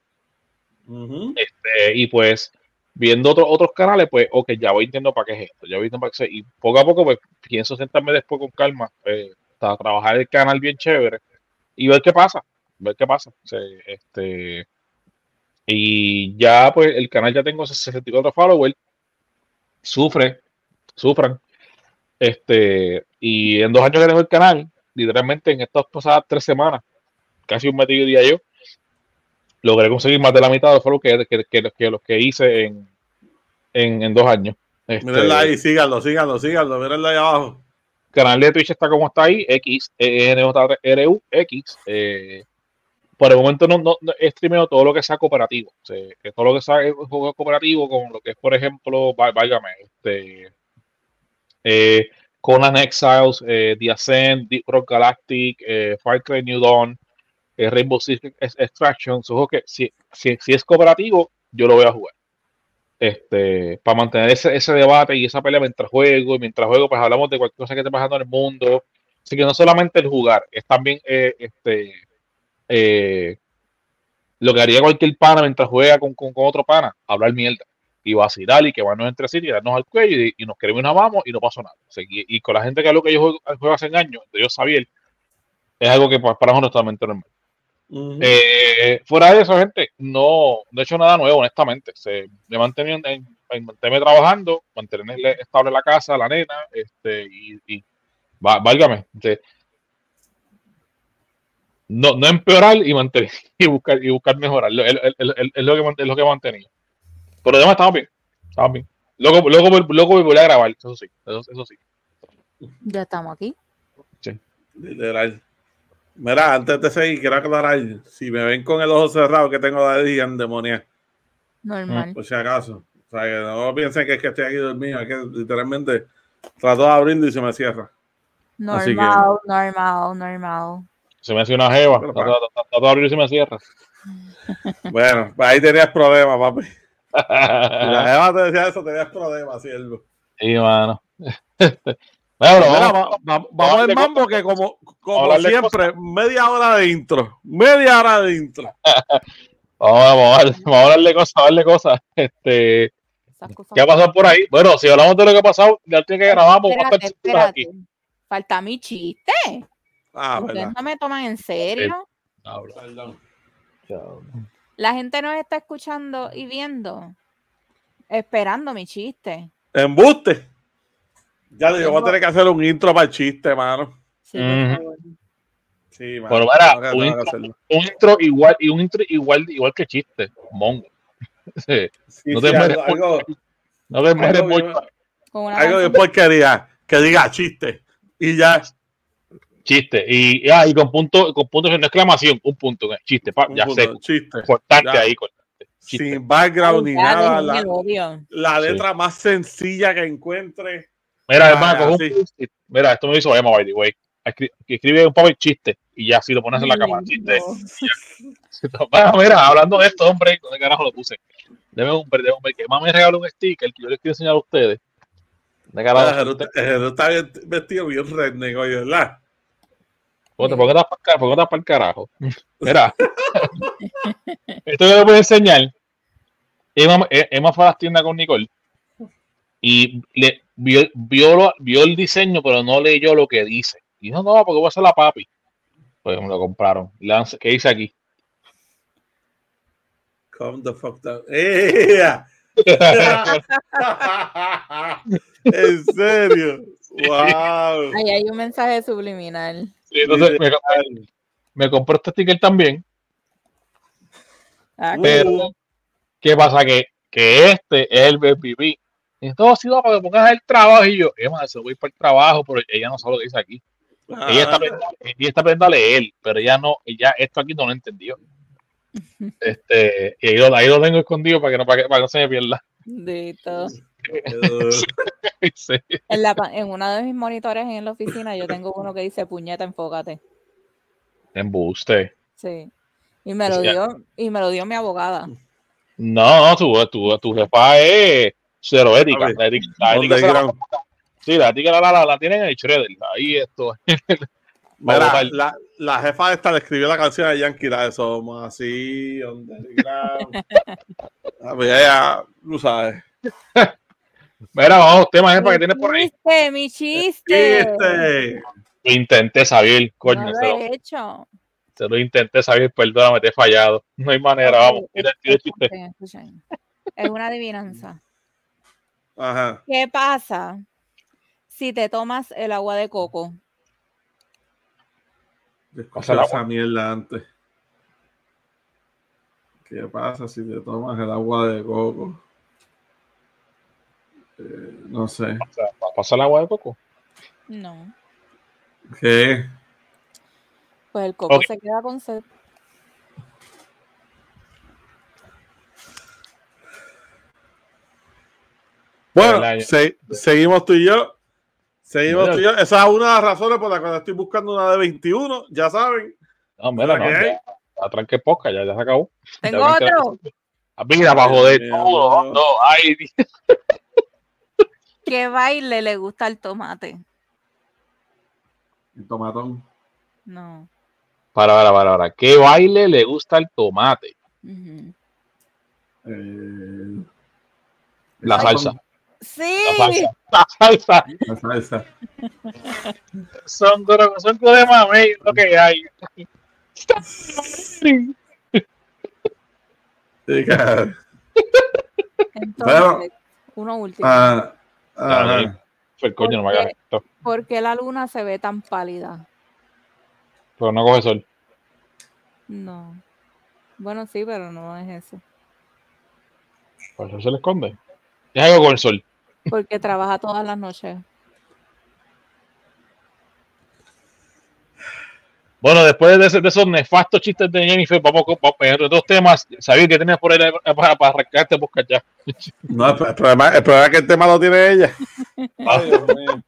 Ujú. Este, y pues viendo otros otros canales, pues, ok, ya voy entendiendo para qué es esto, ya voy entendiendo para qué es, y poco a poco, pues, pienso sentarme después con calma, eh, trabajar el canal bien chévere y ver qué pasa, ver qué pasa. Este, y ya, pues, el canal ya tengo 64 followers, sufre, sufran, este, y en dos años que tengo el canal, literalmente en estas pasadas tres semanas, casi un y día yo, logré conseguir más de la mitad de los followers que, que, que, que los que hice en, en, en dos años. Este, Mírenla ahí, síganlo, síganlo, síganlo, mírenla ahí abajo. canal de Twitch está como está ahí, X, E N-J-R-U, X. Eh, por el momento no, no, no streameo todo lo que sea cooperativo. O sea, que todo lo que sea juego cooperativo, con lo que es, por ejemplo, vá- válgame, este, eh, Conan Exiles, eh, The Ascent, Deep Rock Galactic, eh, Far Cry New Dawn, Rainbow Six Ex- Extraction. Juegos que si, si, si es cooperativo, yo lo voy a jugar. Este, para mantener ese, ese debate y esa pelea mientras juego, y mientras juego, pues hablamos de cualquier cosa que esté pasando en el mundo. Así que no solamente el jugar, es también eh, este, eh, lo que haría cualquier pana mientras juega con, con, otro pana, hablar mierda y vacilar y que van entre sí, tirarnos al cuello y, nos queremos y nos vamos y no pasó nada. Y, con la gente que es que yo juego, juego hace años, entre ellos Xavier, es algo que para nosotros es totalmente normal. Eh, fuera de eso, gente, no, no he hecho nada nuevo, honestamente. Se, me he mantenido en, en- mantenerme trabajando, mantenerle estable la casa, la nena, este, y, y va- válgame. este, no, no empeorar y mantener y buscar y buscar mejorar. Es, es- es- es lo que, es lo que he mantenido. Pero además estamos bien. Estamos bien. Luego, luego, luego volver a grabar, eso sí, eso, eso sí. Ya estamos aquí. Literal. Mira, antes de seguir, quiero aclarar, si me ven con el ojo cerrado que tengo la de endemoniada, Normal. por si acaso. O sea, que no piensen que es que estoy aquí dormido, es que literalmente trato de abrir y se me cierra. Que- Normal, normal, normal. Se me hace una jeva. Trato trato de abrir y se me cierra. Bueno, pues ahí tenías problemas, papi. Si la jeva te decía eso, tenías problemas, siervo. Sí, mano. Mira, vamos, va- va- vamos a vamos al mambo que como, como siempre, media hora de intro. Media hora de intro. vamos, vamos, a hablar- vamos a hablar de cosas, a hablar de cosas. Este, cosas ¿Qué ha pasado por ahí? Bueno, si hablamos de lo que ha pasado, ya tiene que grabamos. Espérate, chulas aquí. espérate. Falta mi chiste. Ah, Ustedes no me toman en serio. Perdón. La gente nos está escuchando y viendo, esperando mi chiste. Embuste. Ya digo, voy a tener que hacer un intro para el chiste, mano. Sí. Sí, mano. Un intro. hacerlo. Un intro igual, y un intro igual, igual que chiste. Mongo. Sí. Sí, No sí, te mueres algo, algo, No te mueres algo algo de porquería. Que diga chiste. Y ya. chiste. Y, ah, y con punto, con punto, no exclamación, un punto. Chiste, pa, un ya punto, sé. Chiste. Importante Ya. ahí. cortante. Chiste. Sin background ni nada. La, la letra más sencilla que encuentre. Mira, Ah, hermano, coge un sí. post-it. Mira, esto me hizo Emma, by the way. Escri- Escribe un papel chiste y ya así lo pones en la cámara. Chiste. Bueno, mira, hablando de esto, hombre, ¿dónde carajo lo puse? Deme un ver, deme un ver, que más me regaló un sticker que yo les quiero enseñar a ustedes. ¿Dónde carajo? Ah, Jesús está- bien- vestido bien redneck hoy, ¿verdad? ¿Por qué estás para ¿Por qué estás el carajo? Mira, esto que les voy a enseñar. Emma, eh, Emma fue a las tiendas con Nicole y le vio, vio, lo- vio el diseño, pero no leyó lo que dice. Y dijo, no, porque voy a hacer la papi. Pues me lo compraron. ¿Qué dice aquí? Calm the fuck down. En serio. Wow. Ahí hay un mensaje subliminal. Sí, entonces me, me compró este sticker también. Ah, Uh. Pero, ¿qué pasa? Que, que este es el BBB. Y todo ha sido para que pongas el trabajo. Y yo, Emma, se voy para el trabajo, pero ella no sabe lo que dice aquí. Ella está, aprendiendo, ella está aprendiendo a leer, pero ella no, ella esto aquí no lo entendió. Este, y ahí lo, ahí lo tengo escondido para que no, para que, para que no se me pierda. Dito. Sí. En, la, en uno de mis monitores en la oficina yo tengo uno que dice puñeta, enfócate. Embuste. Sí. Y me lo O sea, dio, y me lo dio mi abogada. No, no, tu, tu, tu jefa es cero ética. La ética, la ética se la- sí, la ética la, la, la, la tienen en el shredder. Ahí esto. Mira, la, la jefa esta le escribió la canción de Yankee, la de Somos así, underground. A ver, ella, tú sabes. Mira, vamos, tema es para que Mi tienes por ahí. chiste, mi chiste. Lo intenté saber, coño, no se, lo hecho. se lo intenté saber, perdóname, te he fallado. No hay manera, vamos. Escuchen, escuchen. Es una adivinanza. Ajá. ¿Qué pasa si te tomas el agua de coco? El esa mierda antes. ¿Qué pasa si te tomas el agua de coco? Eh, no sé. O sea, ¿Pasa el agua de coco? No. ¿Qué? Pues el coco se queda con sed. Bueno, se- seguimos tú y yo. Seguimos Mira. tú y yo. Esa es una de las razones por las cuales estoy buscando una de 21. Ya saben. No, mira, no. Ya, atranque poca, ya, ya se acabó. Tengo Ya que- otro. Ah, Mira, para joder. Dios. No, ay. ¿Qué baile le gusta el tomate? El tomatón. No. Para, para, para, para. ¿Qué baile le gusta el tomate? Eh, La salsa. Sí. La salsa. La salsa. La salsa. Son, goro- son de mamey lo que hay. Sí, cara. Entonces, uno último. Ah, ajá. Pues coño, no me hagas esto. ¿Por qué la luna se ve tan pálida? Pero no coge sol. No. Bueno, sí, pero no es eso. Por eso se le esconde. Es algo con el sol. Porque trabaja todas las noches. Bueno, después de, ese- de esos nefastos chistes de Jennifer, vamos con vamos, otros temas. Sabía que tenías por ahí para, para arrancarte buscar ya. No, el, el problema, el problema es que el tema lo tiene ella. Ay, Dios mío.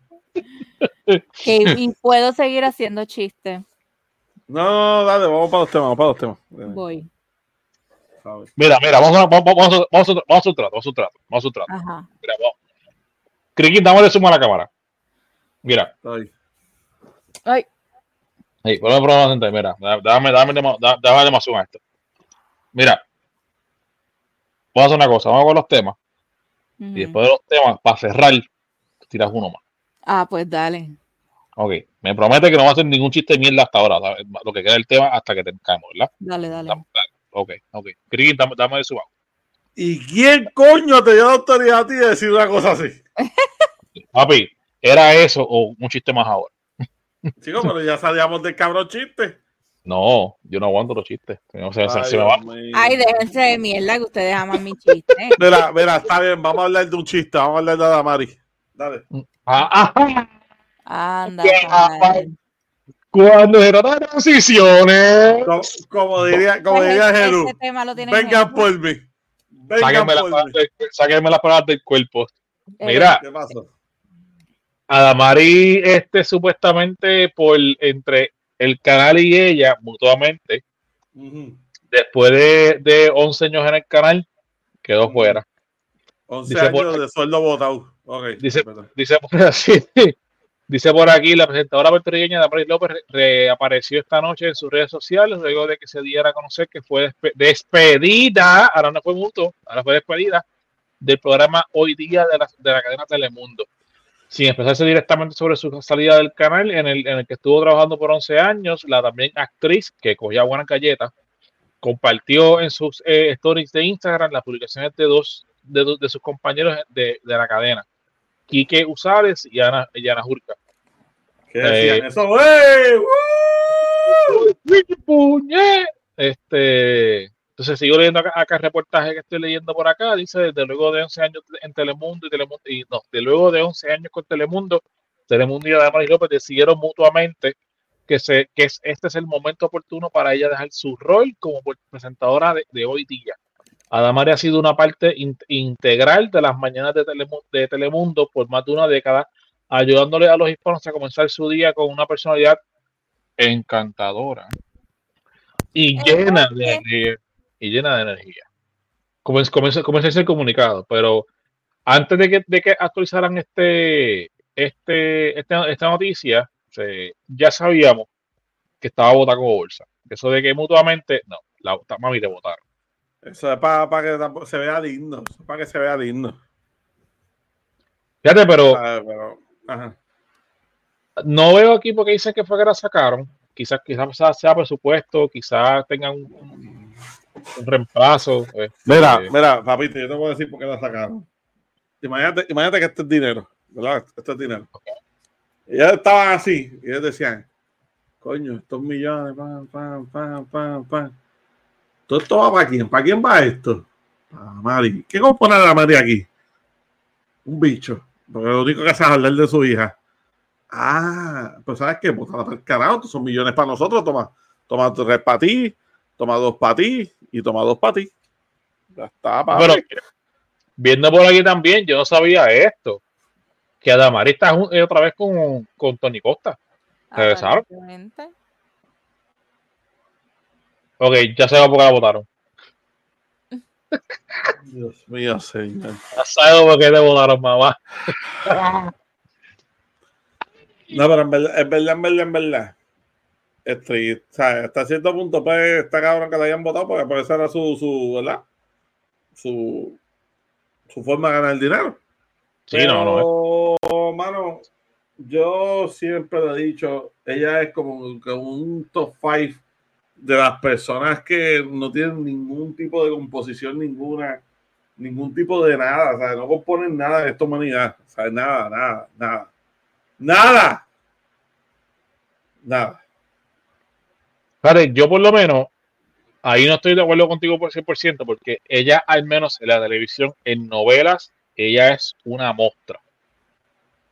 Que- y puedo seguir haciendo chistes. No, no, dale, vamos para los temas, vamos para los temas. Voy. Mira, mira, vamos a, vamos, vamos, a- vamos, a- vamos a un trato, vamos a un trato, vamos a un trato. Ajá. Mira, vamos. Criqui, dámosle zoom a la cámara. Mira. Ay, ponme el programa central, mira, dame, dame, dame, dame, dame más zoom a esto. Mira, vamos a hacer una cosa, vamos con los temas, y después de los temas, para cerrar, tiras uno más. Ah, pues dale. Ok, me promete que no va a hacer ningún chiste de mierda hasta ahora, ¿sabes? lo que queda del tema hasta que te caemos, ¿verdad? Dale, dale. Dame, dale. Ok, ok. Criqui, dame, dame de su. ¿Y quién coño te dio la autoridad a ti de decir una cosa así? Papi, ¿era eso o un chiste más ahora? Chicos, pero ya salíamos del cabrón chiste. No, yo no aguanto los chistes. Ay, se me va. Ay, déjense de mierda que ustedes aman mi chiste. Mira, mira, está bien, vamos a hablar de un chiste, vamos a hablar de Adamari. Dale. Ah, ah, Anda, cuando trata de transiciones, Como, como diría, como Pues diría Jerú, vengan Jesús. por mí. Vengan sáquenme las por palabras mí. del- sáquenme las palabras del cuerpo. Eh, Mira, ¿Qué pasó? Adamari, este supuestamente por entre el canal y ella, mutuamente, después de, de 11 años en el canal, quedó fuera. 11 Dice por- años de sueldo votado. Dice-. Dice por, así, dice por aquí, la presentadora puertorriqueña Damaris López re- reapareció esta noche en sus redes sociales luego de que se diera a conocer que fue despe- despedida, ahora no fue mutuo, ahora fue despedida del programa Hoy Día de la, de la cadena Telemundo. Sin expresarse directamente sobre su salida del canal, en el, en el que estuvo trabajando por 11 años, la también actriz que cogía buenas galletas, compartió en sus eh, stories de Instagram las publicaciones de dos de, sus compañeros de, de la cadena. Quique Usales y Ana, y Ana Jurca. ¿Qué decían? Eh, Eso, ¡eh! ¡Puñe! Este, entonces sigo leyendo acá, acá el reportaje que estoy leyendo por acá. Dice, desde luego de 11 años en Telemundo y Telemundo, y no, de luego de 11 años con Telemundo, Telemundo y Adamaris López decidieron mutuamente que, se, que es, este es el momento oportuno para ella dejar su rol como presentadora de, de hoy día. Adamari ha sido una parte in- integral de las mañanas de, Telemu- de Telemundo por más de una década, ayudándole a los hispanos a comenzar su día con una personalidad encantadora y llena de. Y llena de energía. Comienza, comienza, comienza ese comunicado, pero antes de que, de que actualizaran este, este, este- esta noticia, se- ya sabíamos que estaba votada como bolsa. Eso de que mutuamente, no, la mami te votaron. Eso es para que tampoco se vea digno. Eso es para que se vea digno. Fíjate, pero ¿sabes? Pero, ajá. no veo aquí porque dicen que fue que la sacaron. Quizás, quizás sea- sea presupuesto, quizás tengan un, un reemplazo. este, Mira, mira, papito, yo te voy a decir por qué la sacaron. Imagínate, imagínate que este es dinero, ¿verdad? Esto es dinero. Ellos estaban así, y ellos decían, coño, estos millones, pam, pam, pam, pam, pam. Todo esto va para quién, ¿para quién va esto? Para Mari. ¿Qué compone la Mari aquí? Un bicho. Porque lo único que hace es hablar de su hija. Ah, pues ¿sabes qué? Pues carajo, estos son millones para nosotros. Toma, toma tres para ti, toma dos para ti y toma dos para ti. Ya está, papi. Bueno, viendo por aquí también, yo no sabía esto. Que Adamari está eh, otra vez con, con Tony Costa. Regresaron. Ok, ya se va porque la votaron. Dios mío, señor. Ya sabes por qué te votaron, mamá. No, pero en verdad, en verdad, en verdad, en verdad. Este, o sea, hasta cierto punto, pues, está cabrón que la hayan votado porque por eso era su, su, ¿verdad? Su, su forma de ganar dinero. Sí, no, no. Mano, yo siempre lo he dicho, ella es como, como un top five de las personas que no tienen ningún tipo de composición, ninguna, ningún tipo de nada, o sea, no componen nada de esta humanidad, o sea, nada, nada, nada, nada, nada. Fíjate, yo por lo menos, ahí no estoy de acuerdo contigo por 100%, porque ella, al menos en la televisión, en novelas, ella es una mostra.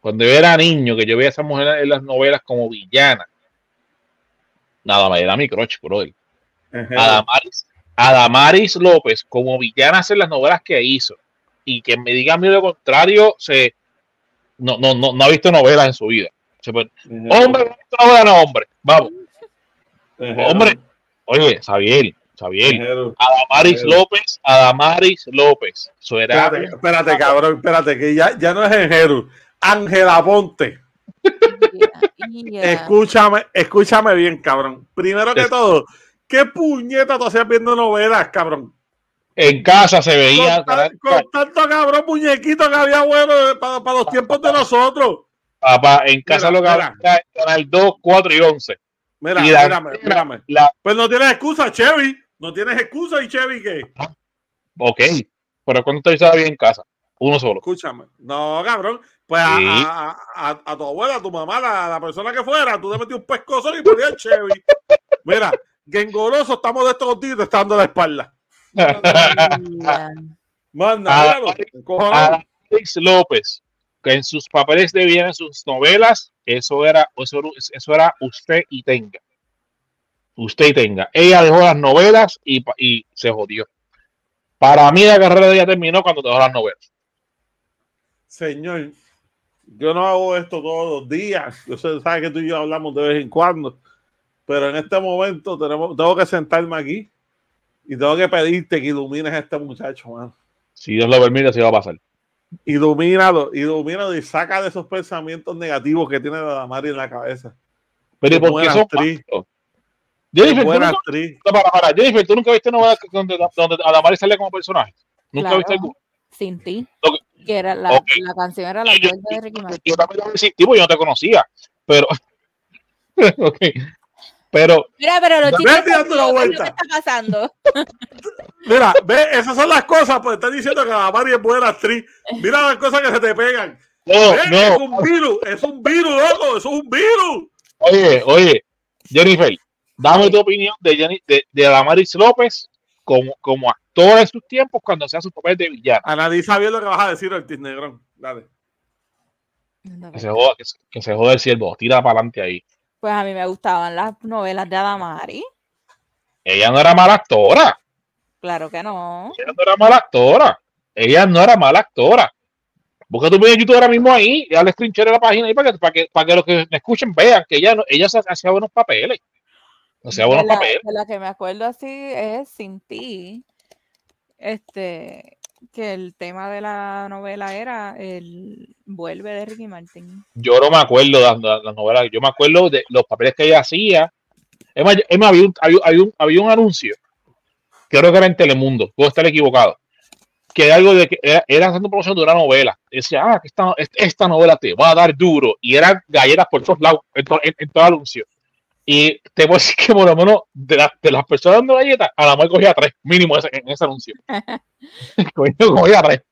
Cuando yo era niño, que yo veía a esa mujer en las novelas como villana, nada más era mi crush, brother. Adamaris, Adamaris López, como villana en las novelas que hizo, y que me diga a mí lo contrario, se, no, no, no, no ha visto novelas en su vida. Hombre, no, no, hombre, vamos. Hombre, oye, Xavier, Xavier, Adamaris López, Adamaris López. espérate, espérate, cabrón, espérate, que ya, ya no es Enjeru, Ángela Ponte. Escúchame, escúchame bien, cabrón. Primero que todo, ¿qué puñeta tú hacías viendo novelas, cabrón? En casa se veía. Con, tanto cabrón muñequito que había bueno para, para los tiempos de nosotros. Papá, en casa lo que había canal 2, 4 y 11. Mira, mírame, mírame. Pues no tienes excusa, Chevy. No tienes excusa y Chevy qué. Ok, pero cuando te bien en casa, uno solo. Escúchame. No, cabrón. Pues a, a, a, tu abuela, a tu mamá, la, la persona que fuera, tú te metías un pescozo y ponías Chevy. Mira, gengoroso, estamos de estos días estando la espalda. Manda, Alex López, que en sus papeles de en sus novelas, eso era, eso, eso era usted y tenga. Usted y tenga. Ella dejó las novelas y, y se jodió. Para mí la carrera de ella terminó cuando dejó las novelas. Señor, yo no hago esto todos los días. Yo sé, sabe que tú y yo hablamos de vez en cuando. Pero en este momento tenemos, tengo que sentarme aquí y tengo que pedirte que ilumines a este muchacho, man. Si Dios lo permite, así va a pasar. Ilumínalo, ilumínalo y saca de esos pensamientos negativos que tiene la Damari en la cabeza. Pero ¿por qué son Jennifer, buena ¿tú actriz. para, para. Jennifer, ¿tú nunca viste novela donde, donde Adamari sale como personaje? ¿Nunca viste alguna? Sin ti que era la, la canción era la yo, de Ricky Martin. Yo también lo existí porque yo no te conocía, pero ok. Pero, Mira, pero los chicos, ¿qué está pasando? Mira, ve, esas son las cosas, pues están diciendo que la Mari es buena actriz. Mira las cosas que se te pegan. No, no. Es un virus, es un virus, loco, es un virus. Oye, oye, Jennifer, dame tu opinión de, Jenny, de, de Damaris López como, como actor en sus tiempos cuando sea su papel de villano. A nadie sabía lo que vas a decir, Ortiz Negrón. Dale. Que se, joda, que, se joda el siervo, tira para adelante ahí. Pues a mí me gustaban las novelas de Adamari. Ella no era mala actora. Claro que no. Ella no era mala actora. Ella no era mala actora. Busca tu video en YouTube ahora mismo ahí y dale screenshot de la página ahí para que, para que, para que los que me escuchen vean que ella, ella hacía buenos papeles. Sea, buenos papeles. De la que me acuerdo así es Sin Ti. Este, que el tema de la novela era el vuelve de Ricky Martin. Yo no me acuerdo de las novelas, yo me acuerdo de los papeles que ella hacía. Es más, había, un, había, un, había, un, anuncio, creo que era en Telemundo, puedo estar equivocado, que algo de que era, era haciendo promoción de una novela. Decía, ah, esta, esta novela te va a dar duro. Y eran galletas por todos lados, en, en todo el anuncio. Y te puedo decir que por lo menos de, de las personas dando galletas, a la mujer cogía tres, mínimo en ese anuncio. cogía tres.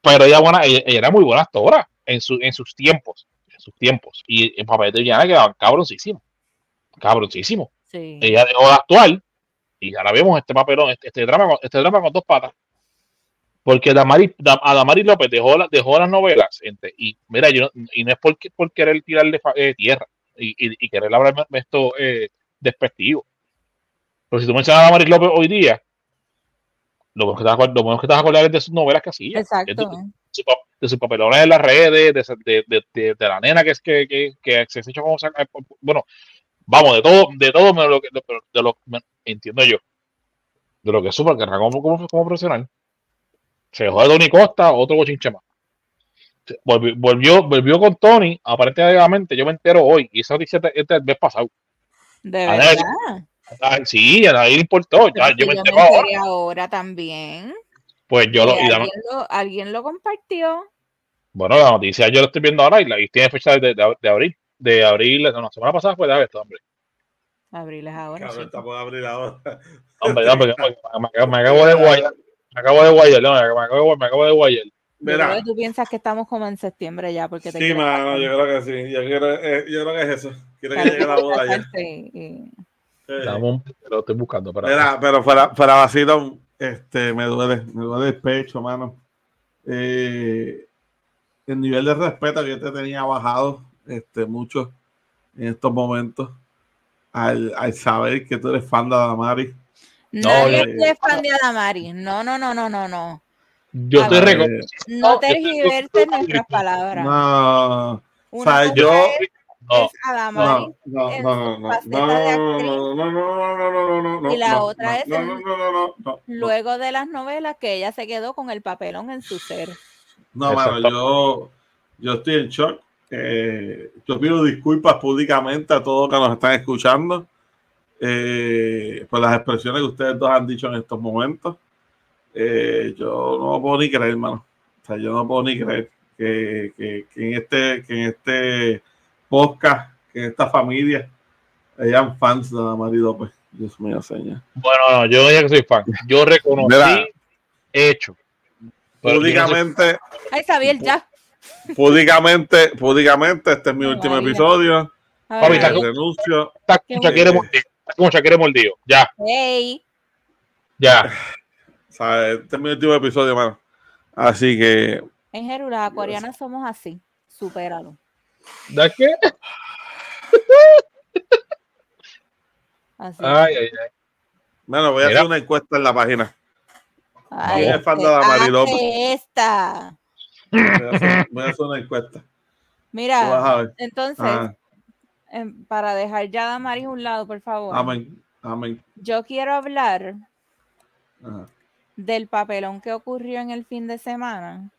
Pero ella, buena, ella, era muy buena actora en, su, en sus tiempos. En sus tiempos. Y en papel de villana quedaban cabroncísimo. Cabroncísimo. Sí. Ella dejó de actuar y ahora vemos este papelón, este, este, drama, este drama con dos patas. Porque Damari, Damari López dejó, dejó las novelas. y mira, yo, y no es por, por querer tirarle eh, tierra y, y, querer hablarme esto eh, despectivo. Pero si tú mencionas a Maris López hoy día, lo menos que te vas, que acordar es de sus novelas que hacía. Exacto. De, sus papelones en las redes, de, de, de, de, la nena que es que, que, que se ha hecho como bueno, vamos, de todo, de todo de lo que de, lo, entiendo yo. De lo que es súper que como, como, como profesional. Se dejó de Tony Costa, otro bochinche más volvió, volvió, con Tony, aparentemente yo me entero hoy, y esa noticia este, el mes pasado. De verdad. sí, a nadie le importó. Ya, yo me entero ahora. ahora. también. Pues yo lo, alguien, lo, alguien lo compartió. Bueno, la noticia yo lo estoy viendo ahora y, la, y tiene fecha de, de, de, abril. De abril, no, la semana pasada fue de abril, hombre. Abril es ahora. Cabrón, sí. estamos abril ahora. Hombre, hombre, me, me, acabo de guayar. Me acabo de guayar, no, me, acabo, me acabo de guayar. Mira. tú piensas que estamos como en septiembre ya. Porque te sí, mano, yo creo que sí. Yo, quiero, eh, yo creo que es eso. Quiero que llegue la boda ya. Sí. Estamos, lo estoy buscando. Para Mira, pero fuera, fuera vacío, este, me duele, me duele el pecho, mano. Eh, el nivel de respeto que yo te tenía bajado este, mucho en estos momentos. al, al saber que tú eres fan de Adamari. Nadie eh, es fan de Adamari. No, no, no, no, no, no. Yo te recomiendo. No tergiverses nuestras palabras. No. O sea, yo. No, no, no, no, no, no, no, no, Y la otra es luego de las novelas que ella se quedó con el papelón en su ser. No, bueno, yo, yo estoy en shock. Eh, yo pido disculpas públicamente a todos los que nos están escuchando eh, por las expresiones que ustedes dos han dicho en estos momentos. Eh, yo no puedo ni creer, hermano. O sea, yo no puedo ni creer que, que- que en este que en este podcast, que en esta familia, hayan fans de Mari López. Dios mío, señor. bueno, no, yo digo que soy fan. Yo reconocí Mira. hecho. Públicamente, Ay, Xavier, ya. públicamente, públicamente, este es mi último episodio. Papi, está como- renuncio. Está como Shakira mordido. Ya, hey, ya. Sea, este es mi último episodio, mano. Así que, en Jeru, las acuarianas somos así. Supéralo. ¿Da qué? Así. Ay, ay, ay. bueno, voy a Mira. hacer una encuesta en la página. Ay, ¿Quién es fan de esta. Voy a hacer, voy a hacer una encuesta. Mira, entonces, Ah, em, para dejar ya a Damaris a un lado, por favor. amén. Amén. Yo quiero hablar Ajá. Del papelón que ocurrió en el fin de semana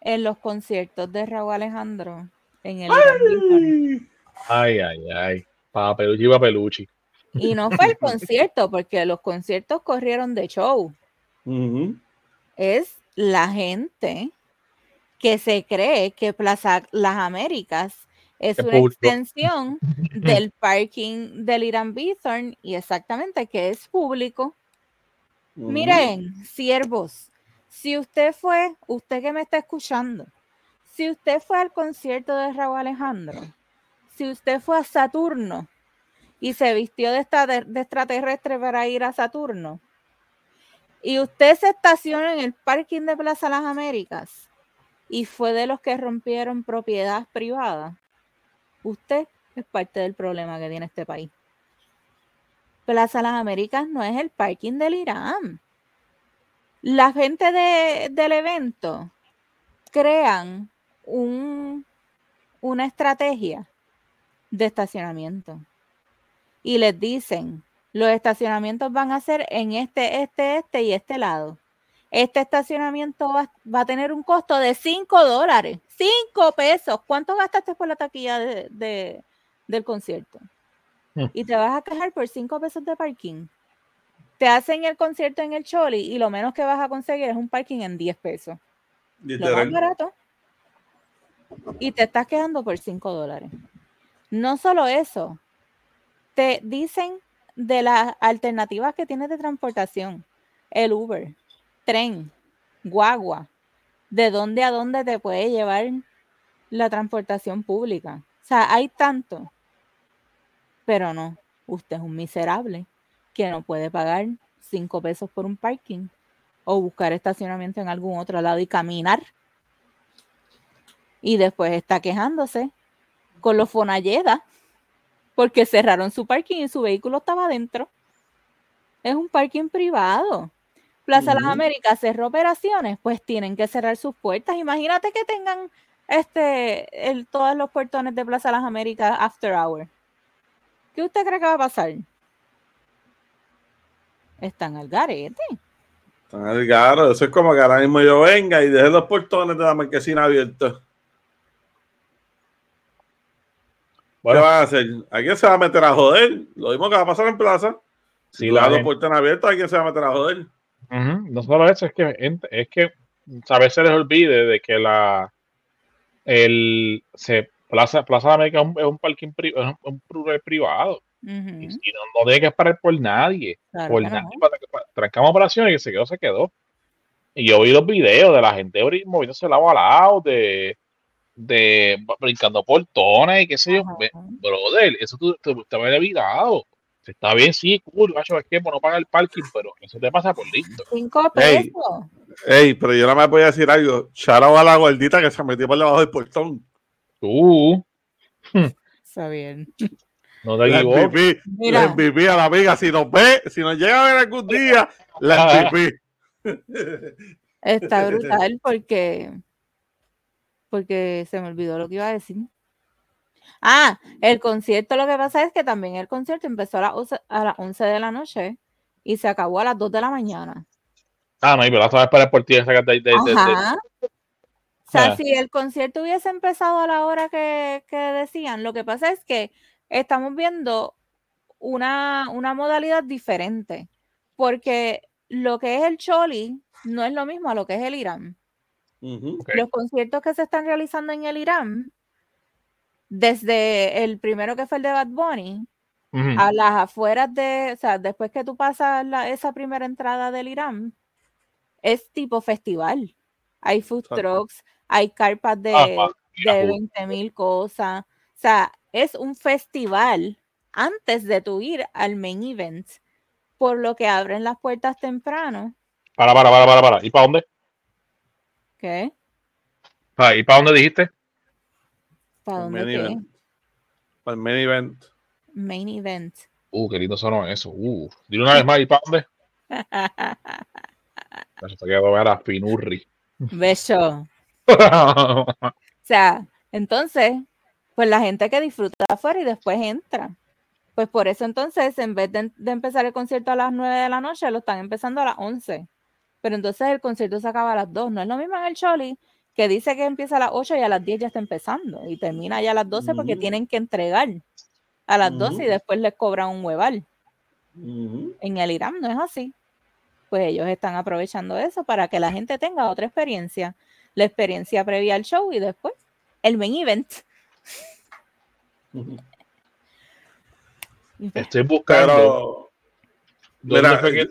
en los conciertos de Raúl Alejandro en el Bithorn. Ay, ay, ay. Papeluchi, papeluchi. Y no fue el concierto, porque los conciertos corrieron de show. Es la gente que se cree que Plaza Las Américas es una extensión del parking del Irán Bithorn y exactamente que es público. Miren, siervos, si usted fue, usted que me está escuchando, si usted fue al concierto de Raúl Alejandro, si usted fue a Saturno y se vistió de, esta, de, de extraterrestre para ir a Saturno, y usted se estaciona en el parking de Plaza Las Américas y fue de los que rompieron propiedad privada, usted es parte del problema que tiene este país. Plaza Las Américas no es el parking del Irán. La gente de- del evento crean un, una estrategia de estacionamiento y les dicen, los estacionamientos van a ser en este, este, este y este lado. Este estacionamiento va, va a tener un costo de 5 dólares, 5 pesos. ¿Cuánto gastaste por la taquilla de- de- del concierto? Hmm. Y te vas a quejar por 5 pesos de parking. Te hacen el concierto en el Choli y lo menos que vas a conseguir es un parking en 10 pesos. Lo más barato. Y te estás quedando por 5 dólares. No solo eso, te dicen de las alternativas que tienes de transportación, el Uber, tren, guagua, de dónde a dónde te puede llevar la transportación pública. O sea, hay tanto. Pero no, usted es un miserable que no puede pagar 5 pesos por un parking o buscar estacionamiento en algún otro lado y caminar. Y después está quejándose con los Fonalleda porque cerraron su parking y su vehículo estaba adentro. Es un parking privado. Plaza Las. Américas cerró operaciones, pues tienen que cerrar sus puertas. Imagínate que tengan este el, todos los portones de Plaza Las Américas after hour. ¿Qué usted cree que va a pasar? Están al garete. Están al garo. Eso es como que ahora mismo yo venga y deje los portones de la marquesina abiertos. Bueno. ¿Qué van a hacer? ¿A quién se va a meter a joder? Lo mismo que va a pasar en plaza. Si Si la los portones abiertos, ¿a quién se va a meter a joder? Ujú, No solo eso, es que es que a veces les olvide de que la el se Plaza, Plaza de América es un, es un parking pri- es un, privado y, y no, no tiene que esperar por nadie, claro por nadie para que para- trancamos operaciones y que se quedó, se quedó. Y yo vi los videos de la gente moviéndose lado a lado, de, de brincando portones y qué sé yo. Ve- Brother, eso tú te, te haber evitado. Está bien, sí, cool, macho, es que no paga el parking, pero eso te pasa por listo. Cinco Ey. pesos. Ey, pero yo no me voy a decir algo. Charao a la gordita que se metió por debajo del portón. Tú, Está bien. No te La. MVP, la MVP a la amiga. Si nos ve, si nos llega a ver algún día, la Ah. MVP. está brutal porque porque se me olvidó lo que iba a decir. Ah, el concierto, lo que pasa es que también el concierto empezó a las 11, a las 11 de la noche y se acabó a las 2 de la mañana. Ah, no, y pero vas a esperar por ti de, de, de, de- de- Ajá. O sea, Ah. si el concierto hubiese empezado a la hora que, que decían, lo que pasa es que estamos viendo una, una modalidad diferente, porque lo que es el Choli no es lo mismo a lo que es el Irán. Los conciertos que se están realizando en el Irán, desde el primero que fue el de Bad Bunny, a las afueras de, o sea, después que tú pasas la- esa primera entrada del Irán, es tipo festival. Hay food Exacto. trucks, hay carpas de, Ah, de full. 20 mil cosas. O sea, es un festival antes de tu ir al main event, por lo que abren las puertas temprano. Para, para, para, para, para. ¿Y para dónde? ¿Qué? Ah, ¿Y para dónde dijiste? ¿Para El dónde main qué? event. Para el main event. Main event. Uh, qué lindo sonó eso. Uh, dile una vez más, ¿y para dónde? Eso te quedó ver a Pinurri. Beso. O sea, entonces, pues la gente que disfruta afuera y después entra. Pues por eso entonces, en vez de, de empezar el concierto a las 9 de la noche, lo están empezando a las 11. Pero entonces el concierto se acaba a las 2. No es lo mismo en el Choli, que dice que empieza a las 8 y a las 10 ya está empezando. Y termina ya a las 12 porque tienen que entregar a las 12 y después les cobran un hueval. En el Irán no es así. Pues ellos están aprovechando eso para que la gente tenga otra experiencia. La experiencia previa al show y después el main event. Pues, Estoy buscando. Pero, ¿dónde mira, fue que-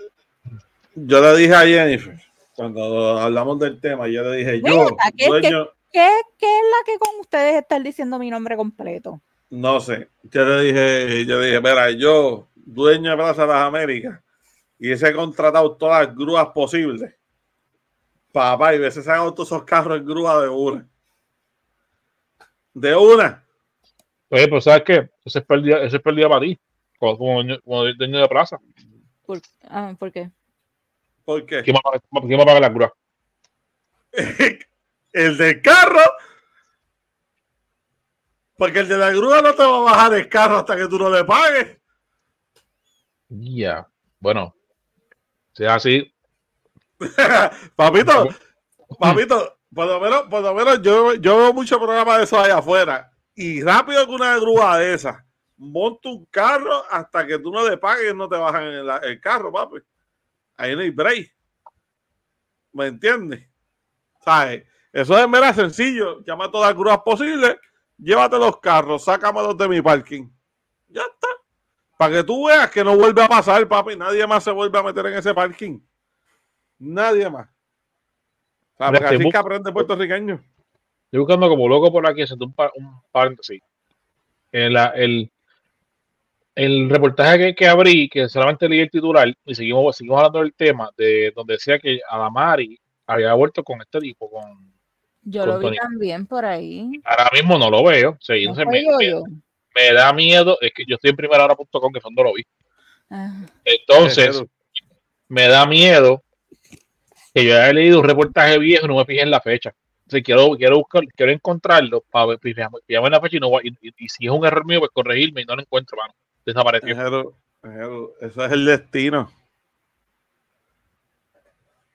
yo le dije a Jennifer, cuando hablamos del tema, yo le dije, yo, ¿qué- dueño, ¿qué, qué es la que con ustedes están diciendo mi nombre completo? no sé, yo le dije, yo le dije, mira, yo, dueño de Plaza de las Américas, y ese he contratado todas las grúas posibles. Papá, y veces sacado todos esos carros en grúa de una. De una. Oye, pero ¿sabes qué? Ese es pérdida, ese es pérdida para ti. Como, como dueño- como dueño de plaza. ¿Por, ah, ¿por qué? ¿Por qué? ¿Quién va, a pagar- quién va a pagar la cura? el del carro. Porque el de la grúa no te va a bajar el carro hasta que tú no le pagues. Ya. Bueno. Si es así. papito, papito, por lo menos, por lo menos yo, yo veo muchos programas de esos allá afuera. Y rápido que una grúa de esas, monta un carro hasta que tú no le pagues no te bajan el, el carro, papi. Ahí no hay break. ¿Me entiendes? ¿Sabes? Eso es mera sencillo. Llama a todas las grúas posibles, llévate los carros, sácamelos de mi parking. Ya está. Para que tú veas que no vuelve a pasar, papi. Nadie más se vuelve a meter en ese parking. Nadie más. O sea, Mira, porque así bu- que aprende puertorriqueño. Estoy buscando como loco por aquí, haciendo un, pa- un paréntesis. En la- el, el reportaje que, que abrí, que solamente leí el titular, y seguimos, seguimos hablando del tema, de donde decía que Adamari había vuelto con este tipo, con Yo Con lo vi Tony. también por ahí. ahora mismo no lo veo. o sea, y ¿No me, yo, me- yo? me da miedo, es que yo estoy en primerahora.com, que son no lo vi. Ah, Entonces, me da miedo que yo haya leído un reportaje viejo y no me fije en la fecha. Entonces, quiero, quiero buscar, quiero encontrarlo para ver, fijarme en la fecha y, no, y, y- y si es un error mío, pues corregirme y no lo encuentro, mano. Desapareció. Ejero, es el destino.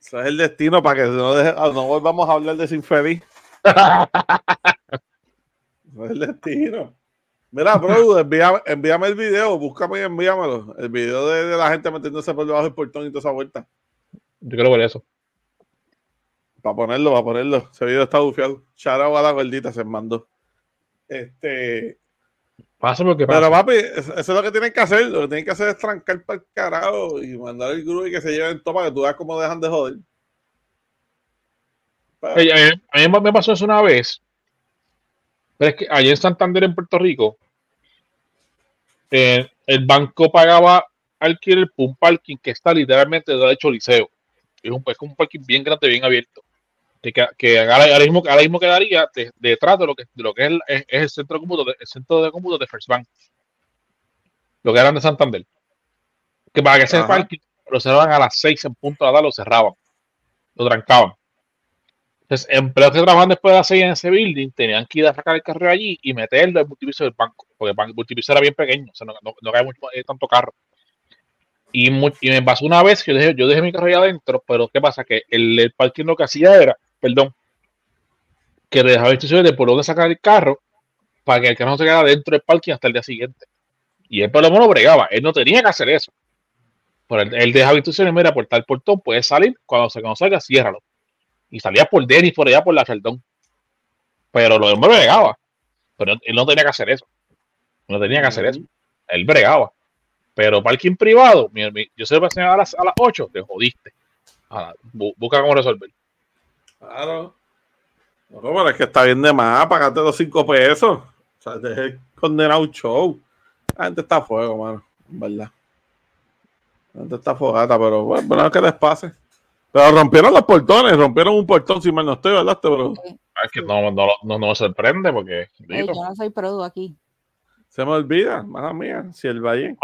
Eso es el destino para que no, deje- no volvamos a hablar de ese infeliz. Eso es el destino. Mira, bro, envíame, envíame el video, búscame y envíamelo. El video de, de la gente metiéndose por debajo del portón y toda esa vuelta. Yo quiero ver eso. Para ponerlo, para ponerlo. Ese video está bufiado. Shout a la gordita, se mandó. Este, Pasa lo que Pero pasa. papi, eso, es lo que tienen que hacer. Lo que tienen que hacer es trancar para el carajo y mandar el grupo y que se lleven todo para que tú veas cómo dejan de joder. Pero- a mí me pasó eso una vez. Pero es que allá en Santander, en Puerto Rico, eh, el banco pagaba alquiler por un parking que está literalmente de hecho liceo. Es un, es un parking bien grande, bien abierto. Que, que- que ahora, mismo, ahora mismo quedaría de- detrás de lo que, de lo que es, el, es- es el centro de cómputo de, el centro de cómputo de First Bank. lo que eran de Santander. Que para que parking lo cerraban a las 6 en punto de la tarde, lo cerraban, lo trancaban. Entonces, empleados que trabajaban después de las 6 en ese building tenían que ir a sacar el carro allí y meterlo en el multipiso del banco, porque el multipiso era bien pequeño, o sea, no, no, no cabe mucho, eh, tanto carro. Y, y me pasó una vez que yo dejé, yo dejé mi carro ahí adentro, pero ¿qué pasa? Que el, el parking lo que hacía era, perdón, que le dejaba instrucciones de por dónde sacar el carro para que el carro no se quedara dentro del parking hasta el día siguiente. Y él por lo menos bregaba, él no tenía que hacer eso. Pero él, él dejaba instrucciones, mira, por tal portón puedes salir, cuando se cuando salga, ciérralo. Y salía por Denis, por allá, por la Sheldon. Pero lo demás bregaba. Pero él no tenía que hacer eso. No tenía que hacer eso. Él bregaba. Pero parking privado, mi- mi- yo se lo pasé a las, a las 8, te jodiste. Bu- busca cómo resolver. Claro. No, pero es que está bien de más, pagarte los 5 pesos. O sea, dejé condenado un show. La gente está a fuego, mano. En verdad. La gente está fogata, pero bueno, bueno que les pase. Pero rompieron los portones, rompieron un portón, si mal no estoy, ¿verdad? Este, bro? Es que no, no, no, no me sorprende porque Ey, yo no soy produ aquí. Se me olvida, mala mía, si el Valle.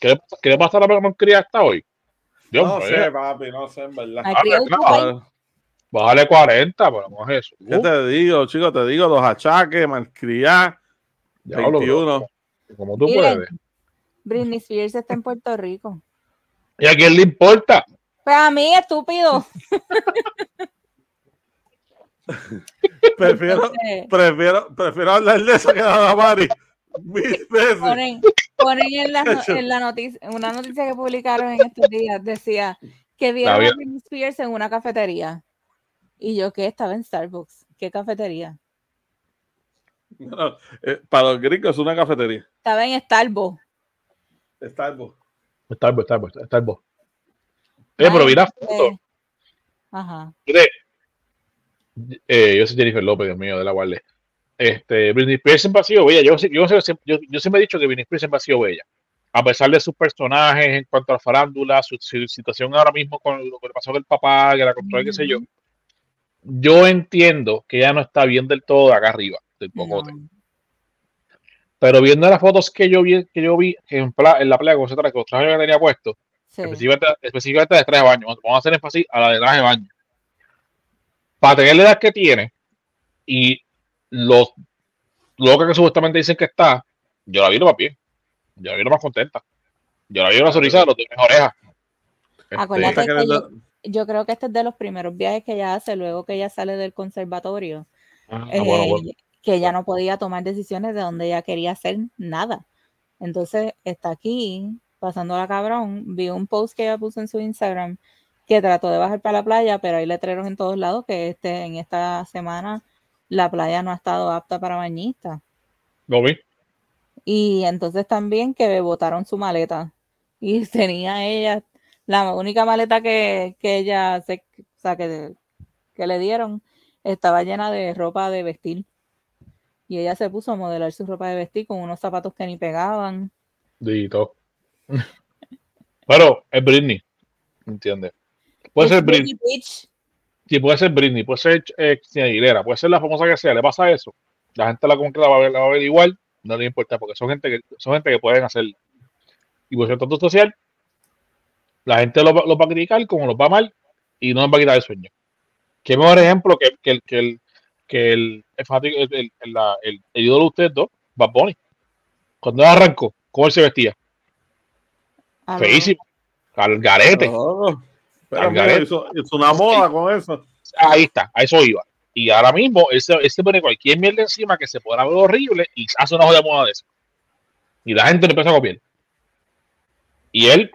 ¿qué, le- ¿qué le pasa a la porquería hasta hoy? Dios No sé, papi, no sé, en verdad. Bájale 40, pero no es eso. ¿Qué te digo, chicos? Te digo, los achaques, malcriar, Diablo, 21. bro, Como tú Miren. puedes. Britney Spears está en Puerto Rico. ¿Y a quién le importa? Pues a mí, estúpido. Prefiero, Entonces, prefiero, prefiero hablar de eso que de la Mari. Mil veces. ponen, ponen en, la, en la noticia, en una noticia que publicaron en estos días, decía que vieron a. Britney Spears en una cafetería. Y yo que estaba en Starbucks. ¿Qué cafetería? No, eh, para los gringos es una cafetería. Estaba en Starbucks. Starbucks. Starbucks, Starbucks, Starbucks. Eh, pero mira, foto. Eh, Ajá. Mire, eh, yo soy Jennifer López, Dios mío, de la Guardia. Este, Britney Spears siempre ha sido bella. Yo, yo, yo, yo, yo siempre he dicho que Britney Spears siempre ha sido bella. A pesar de sus personajes en cuanto a la farándula, su, su situación ahora mismo con lo que le pasó con el papá, que la control, qué sé yo. Yo entiendo que ella no está bien del todo de acá arriba, del pocote. No. Pero viendo las fotos que yo vi, que yo vi en, pla- en la playa con ese traje, con los trajes que tenía puesto, Sí. específicamente, específicamente de traje de baño. Vamos a hacer énfasis a la de traje de baño. Para tener la edad que tiene y los que supuestamente dicen que está, yo la vi lo más bien. Yo la vi lo más contenta. Yo la vi una sonrisa de los de mis orejas. Este, que Yo creo que este es de los primeros viajes que ella hace luego que ella sale del conservatorio. ah, eh, bueno, bueno. que ella no podía tomar decisiones de donde ella quería hacer nada. Entonces está aquí pasando la cabrón. Vi un post que ella puso en su Instagram que trató de bajar para la playa, pero hay letreros en todos lados que este, en esta semana la playa no ha estado apta para bañistas. Lo vi. Y entonces también que botaron su maleta. Y tenía ella, la única maleta que, que ella se, o sea, que, que le dieron, estaba llena de ropa de vestir. Y ella se puso a modelar su ropa de vestir con unos zapatos que ni pegaban. Dito. Pero es Britney. ¿Entiendes? Puede Es ser Britney. Britney Bitch. Sí, puede ser Britney, puede ser eh, Aguilera, puede ser la famosa que sea, le pasa eso. La gente la compra, la va a ver, la va a ver igual, no le importa, porque son gente que, son gente que pueden hacer. Y por cierto, social, la gente lo, va- lo va a criticar como los va mal y no les va a quitar el sueño. Qué mejor ejemplo que, que, el- que el que el, el, el, el, ídolo de ustedes dos, Bad Bunny. Cuando él arrancó, ¿cómo él se vestía? A ver, Feísimo. Al garete. Al hizo una moda con eso. Ahí está, a eso iba. Y ahora mismo él se, él se pone cualquier mierda encima que se pueda ver horrible y hace una joda moda de eso. Y la gente le empieza a copiar. Y él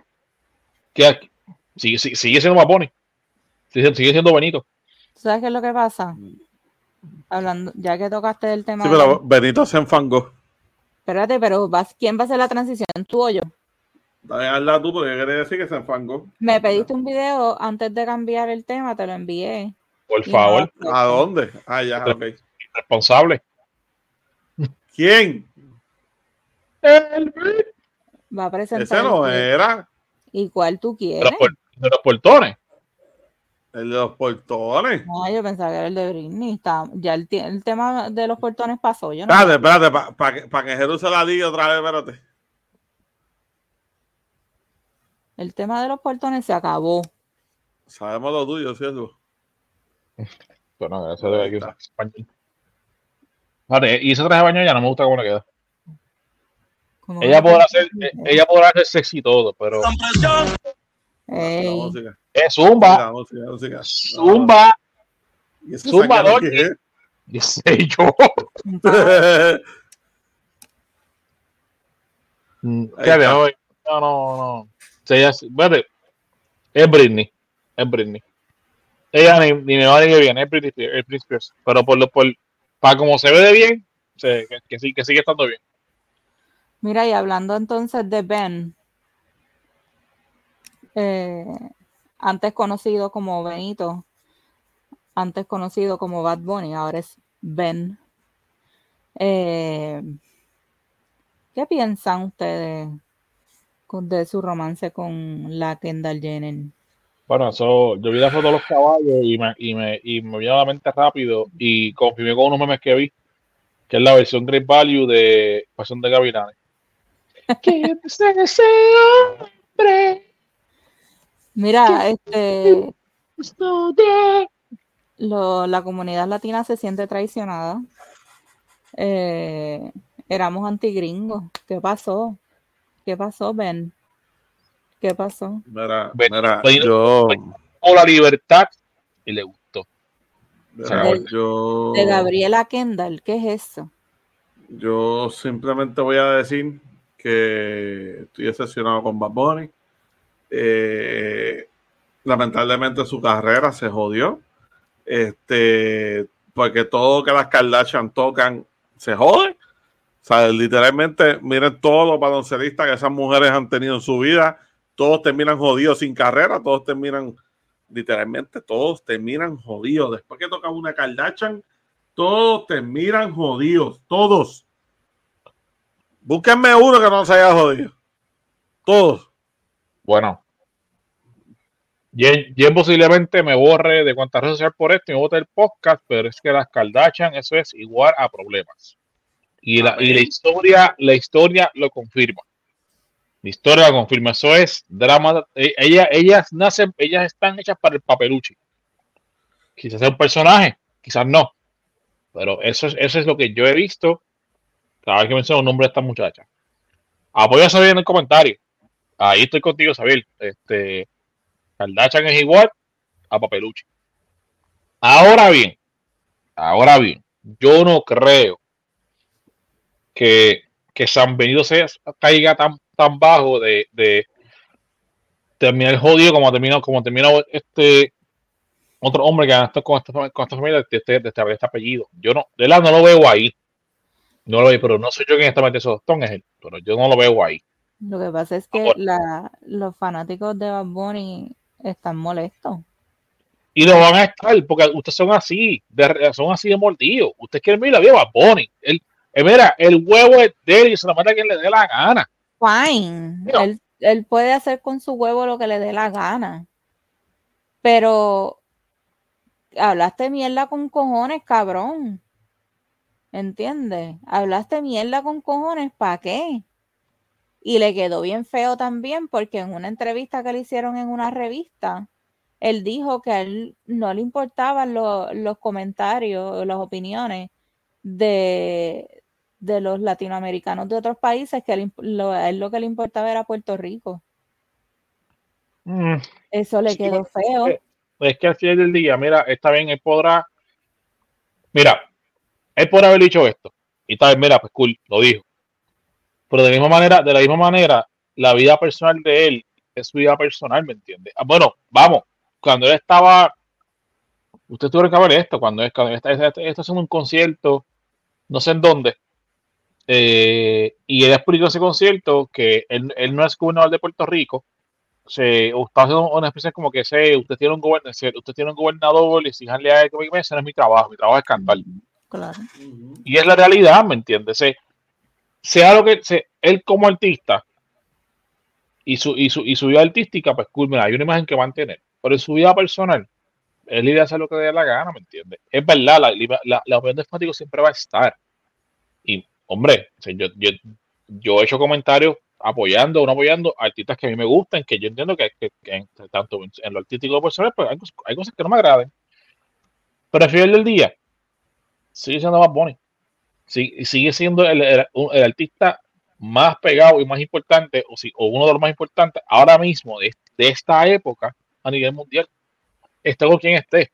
que sigue, sigue, sigue siendo Bunny. Sigue, sigue siendo Benito. ¿tú ¿Sabes qué es lo que pasa? Hablando, ya que tocaste el tema. Sí, de- pero Benito se enfangó. Espérate, pero vas, ¿quién va a hacer la transición? ¿Tú o yo? Dale, hazla tú, porque quería decir que se enfangó. Me pediste un video antes de cambiar el tema, te lo envié. Por favor, no- ¿A dónde? Ah, ya, ok. responsable. ¿Quién? El Va a presentar. Ese no el- era. ¿Y cuál tú de quieres? los, por- de los portones. El de los portones. No, yo pensaba que era el de Britney. Está, ya el, tie- el tema de los portones pasó. Yo no Espérate, espérate, para que, pa que Jesús se la diga otra vez, espérate. El tema de los portones se acabó. Sabemos lo tuyo, ¿cierto? Bueno, eso debe que usar español. Vale, y ese traje de baño ya no me gusta cómo le queda. Como Ella podrá hacer, eh, ella podrá hacer sexy y todo, pero Ey, La música, es zumba, la música, la música. zumba, ¿Y ese Zumba, qué es? dice yo. pájaro. Mm, no, no, no, ella, espérate, es Britney, es Britney. Ella ni, ni me va ni me viene, es Britney, Spears, es Britney Spears. Pero por lo, por, para como se ve de bien, se- que, que sí, que sigue estando bien. Mira, y hablando entonces de Ben, eh, antes conocido como Benito, antes conocido como Bad Bunny, ahora es Ben. Eh, ¿Qué piensan ustedes de su romance con la Kendall Jenner? Bueno, eso, yo vi la foto de los caballos y me, y me, y me vino a la mente rápido y confirmé con unos memes que vi, que es la versión Great Value de Pasión de Gavilanes. Que ese hombre Mira, este, lo- la comunidad latina se siente traicionada. Eh, éramos antigringos. ¿Qué pasó? ¿Qué pasó, Ben? ¿Qué pasó? Mira, Ven- mira, ven- yo, o la libertad y le gustó. mira, De- yo, De Gabriela Kendall, ¿qué es eso? yo simplemente voy a decir que estoy decepcionado con Bad Bunny. Eh, lamentablemente su carrera se jodió. Este, porque todo que las Kardashian tocan se jode. O sea, literalmente, miren todos los baloncelistas que esas mujeres han tenido en su vida. Todos terminan jodidos sin carrera, todos terminan, literalmente, todos terminan jodidos. Después que tocan una Kardashian, todos terminan jodidos, todos. Búsquenme uno que no se haya jodido. Todos. Bueno, Jen, Jen posiblemente me borre de cuántas redes sociales por esto y me bote el podcast, pero es que las Kardashian, eso es igual a problemas. Y la, y la historia, la historia lo confirma. La historia lo confirma. Eso es drama. eh, Ella, ellas nacen, ellas están hechas para el papeluchi. Quizás sea un personaje, quizás no. Pero eso es, eso es lo que yo he visto cada vez que menciono el nombre de esta muchacha. Apoya a en el comentario. Ahí estoy contigo, Xavier. Este, Kardashian es igual a Papeluchi. Ahora bien, ahora bien, yo no creo que, que San Benito se caiga tan, tan bajo de, de terminar jodido como terminó, como terminó este otro hombre que está con esta, con esta familia de este, de este, de este apellido. Yo no, de verdad no lo veo ahí. No lo veo, pero no soy yo quien está metiendo esos tostones, es él, pero yo no lo veo ahí. Lo que pasa es que la, los fanáticos de Bad Bunny están molestos. Y lo van a estar, porque ustedes son así, de, son así de mordidos. Usted quiere mirar la vida Bonnie. Él, eh, mira, el huevo es de él y se lo manda a quien le dé la gana. Fine. Mira. Él, él puede hacer con su huevo lo que le dé la gana. Pero hablaste mierda con cojones, cabrón. ¿Entiendes? Hablaste mierda con cojones, ¿para qué? Y le quedó bien feo también porque en una entrevista que le hicieron en una revista, él dijo que a él no le importaban lo- los comentarios, las opiniones de, de los latinoamericanos de otros países, que a él lo- a él lo que le importaba era Puerto Rico. Mm, Eso le Sí, quedó feo. eh, es que al final del día, mira, está bien, él podrá. Mira, él podrá haber dicho esto. Y tal vez, mira, pues cool, lo dijo. Pero de la misma manera, de la misma manera, la vida personal de él es su vida personal, ¿me entiendes? Ah, bueno, vamos, cuando él estaba, usted tuvo que ver esto, cuando es cuando está, está, está haciendo un concierto, no sé en dónde, eh, y él explicó ese concierto que él, él no es gobernador de Puerto Rico, se está haciendo una especie como que sé, usted tiene un gobernador, usted tiene un gobernador y exíjanle a él que ese no es mi trabajo, mi trabajo es cantar. Claro. Y es la realidad, ¿me entiendes? Se- sea lo que se, él como artista y su, y su, y su vida artística, pues cool, mira, hay una imagen que mantener. Pero en su vida personal, él iba a hacer lo que le dé la gana, ¿me entiendes? Es verdad, la, la, la opinión de fanático siempre va a estar. Y, hombre, yo, yo, yo he hecho comentarios apoyando o no apoyando artistas que a mí me gustan, que yo entiendo que, que- que en- tanto en lo artístico personal, pues hay, hay cosas que no me agraden. Pero al final del día, sigue siendo más Bunny. Y sigue siendo el, el- artista más pegado y más importante, o, si, o uno de los más importantes ahora mismo de, de esta época a nivel mundial. Esté con quien esté.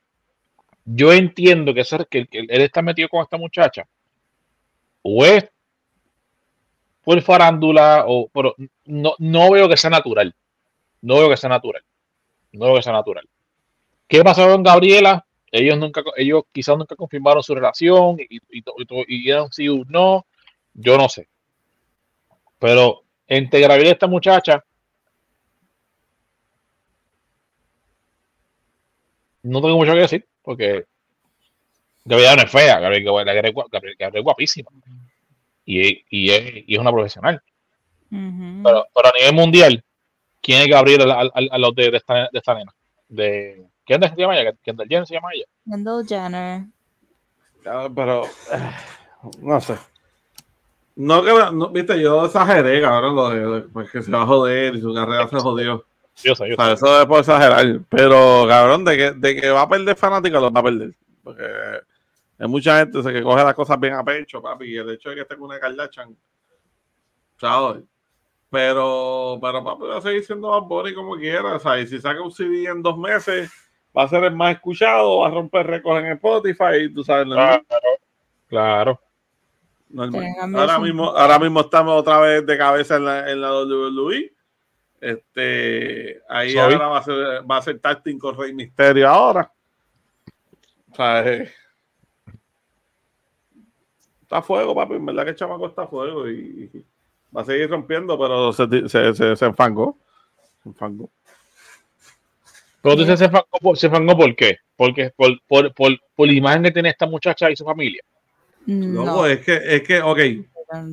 Yo entiendo que, ser, que, que él está metido con esta muchacha, o es por farándula, o, pero no, no veo que sea natural. No veo que sea natural. No veo que sea natural. ¿Qué pasó con Gabriela? Ellos nunca, ellos quizás nunca confirmaron su relación y, y, y, eran sí o no. Yo no sé. Pero entre Gabriela y esta muchacha, no tengo mucho que decir, porque Gabriela no es fea, Gabriela es guapísima. Y, y, es, y es una profesional. Pero, pero a nivel mundial, ¿quién es Gabriela a, a- a los de, de esta, de esta nena? De, ¿Quién se llama ella? Kendall Jenner se llama ella. Kendall Jenner. Ah, Pero, eh, no sé. No, que, no, viste, yo exageré, cabrón, lo de pues, que se va a joder y su carrera se jodió. Yo sé, yo O sea, sé. eso es por exagerar. Pero, cabrón, de que, de que va a perder fanáticos, los va a perder. Porque hay mucha gente que coge las cosas bien a pecho, papi. Y el hecho de que esté con una Kardashian, chao. Pero, pero, papi, va a seguir siendo Bad Bunny como quiera. O sea, y si saca un CD en dos meses, va a ser el más escuchado, va a romper récords en Spotify. Y tú sabes, normal. Claro, claro. normal. Ahora mismo, ahora mismo estamos otra vez de cabeza en la, en la WWE. Este, ahí ahora va a ser, va a ser Tacting con Rey Misterio ahora. O sea, eh, está a fuego, papi. En verdad que el chamaco está a fuego y, y va a seguir rompiendo, pero se, se, se, se enfangó. Se enfangó. Pero tú dices, se fangó, por, se fangó por qué? Porque por, por, por, por la imagen que tiene esta muchacha y su familia. No, Loco, es que, es que, ok,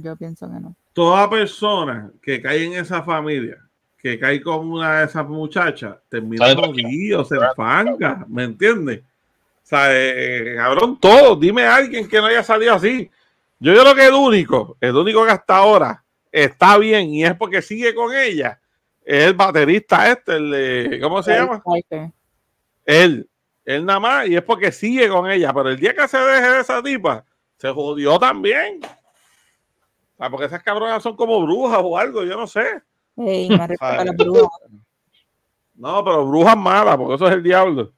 yo- pienso que no. toda persona que cae en esa familia, que cae con una de esas muchachas, termina Sale jodido, se enfanga, ¿me entiendes? O sea, eh, cabrón, todo, dime a alguien que no haya salido así. Yo, yo creo que el único, el único que hasta ahora está bien y es porque sigue con ella, es el baterista este, el de, ¿cómo se llama? Él, él nada más, y es porque sigue con ella, pero el día que se deje de esa tipa, se jodió también. O sea, porque esas cabronas son como brujas o algo, yo no sé. Ey, me respeto a Ay. la bruja. No, pero brujas malas, porque eso es el diablo.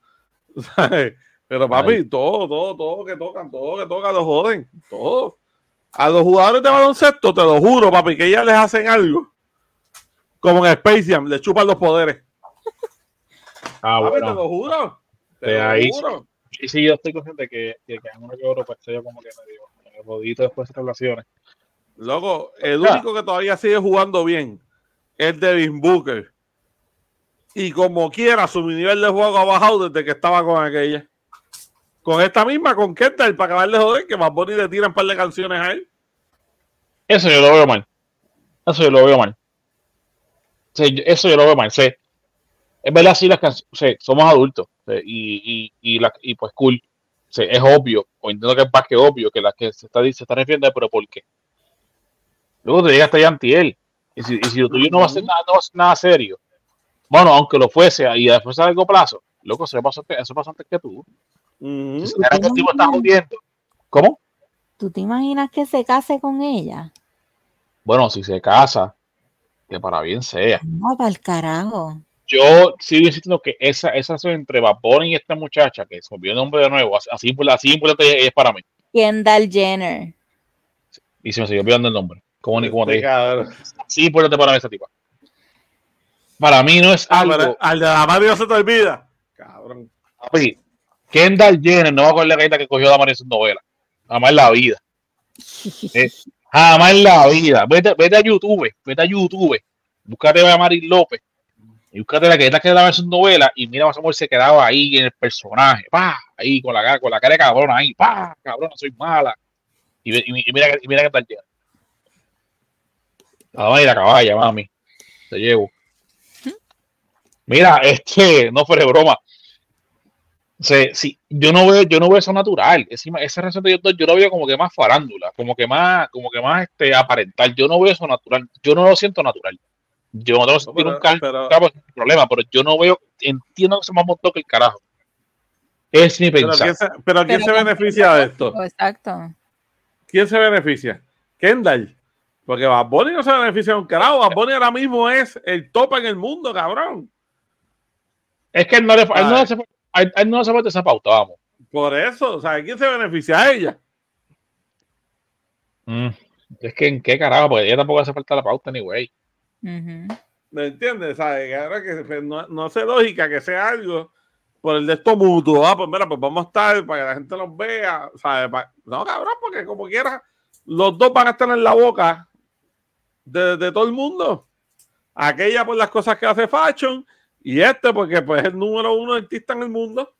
¿Sabes? Pero papi, todo, todo, todo que tocan, todo que tocan, lo joden, todo. A los jugadores de baloncesto, te lo juro, papi, que ellas les hacen algo. Como en Space Jam, le chupan los poderes. Ah, te lo juro. Te De lo ahí juro. Y sí, yo estoy consciente que, que, que en uno que otro, pues yo como que me digo, me jodito después de estas relaciones. Loco, el Ya. único que todavía sigue jugando bien es Devin Booker. Y como quiera, su nivel de juego ha bajado desde que estaba con aquella. Con esta misma, con Kendall, para acabar de joder, que más Bunny le tiran un par de canciones a él. Eso yo lo veo mal. Eso yo lo veo mal. Eso yo lo veo mal. Sí. Es verdad, sí, las canciones, somos adultos. y, y, y, la- y pues cool. Sí, es obvio, o entiendo que es más que obvio que las que se está, se está refiriendo, pero ¿por qué? Luego te llega hasta allá antiel. Y si, y si lo tuyo no va a ser nada, no va a ser nada serio. Bueno, aunque lo fuese y después a largo plazo, loco, eso pasó, eso pasó antes que tú. Que el tipo está jodiendo. ¿Cómo? ¿Tú te imaginas que se case con ella? Bueno, si se casa, que para bien sea. No, para el carajo. Yo sigo insistiendo que esa, esa entre Bunny y esta muchacha, que se me olvidó el nombre de nuevo, así, así, importante es para mí. Kendall Jenner. Y se me siguió olvidando el nombre. Como, ni- como te dije. Así importante para mí esa tipa. Para mí no es Ah, algo. al de la Mario se te olvida. Cabrón. papi, Kendall Jenner no va con la gaita que cogió la en su novela. Jamás en la vida. Eh, Jamás en la vida. Vete, vete a YouTube, vete a YouTube. Búscate a Mari López. Y búscate la gaita que daba en su novela. Y mira, menos se quedaba ahí en el personaje. Pa, ahí con la, cara- con la cara de cabrona ahí. Pa, cabrona, soy mala. Y, y, y mira, y mira que tal Jenner. La dama y la caballa, mami. Te llevo. Mira, este, no fue de Sí, sí, yo no veo, yo no veo eso natural. Encima, esa relación de ellos dos, yo lo veo como que más farándula, como que más, como que más este aparental. Yo no veo eso natural. Yo no lo siento natural. Yo no tengo que sentir pero- un cal- pero- cabo problema, pero yo no veo, entiendo que se me montó que el carajo. Es mi Pero pensar. ¿quién se, pero ¿quién Pero se beneficia de esto? Exacto. ¿Quién se beneficia? Kendall. Porque Bad Bunny no se beneficia de un carajo. Bad Bunny ahora mismo es el top en el mundo, cabrón. Es que él no le, él no Ay. le hace, a él- a él no hace falta esa pauta, vamos. Por eso, o sea, ¿quién se beneficia a ella? Mm, Es que en qué carajo, porque ella tampoco hace falta la pauta, ni güey. ¿Me entiendes? ¿Sabes? Ahora que pues, no, no hace lógica que sea algo por el de esto mutuo. Ah, pues mira, pues vamos a estar para que la gente los vea. ¿sabes? No, cabrón, porque como quiera, los dos van a estar en la boca de, de todo el mundo. Aquella por las cosas que hace Fashion y este porque pues es el número uno artista en el mundo.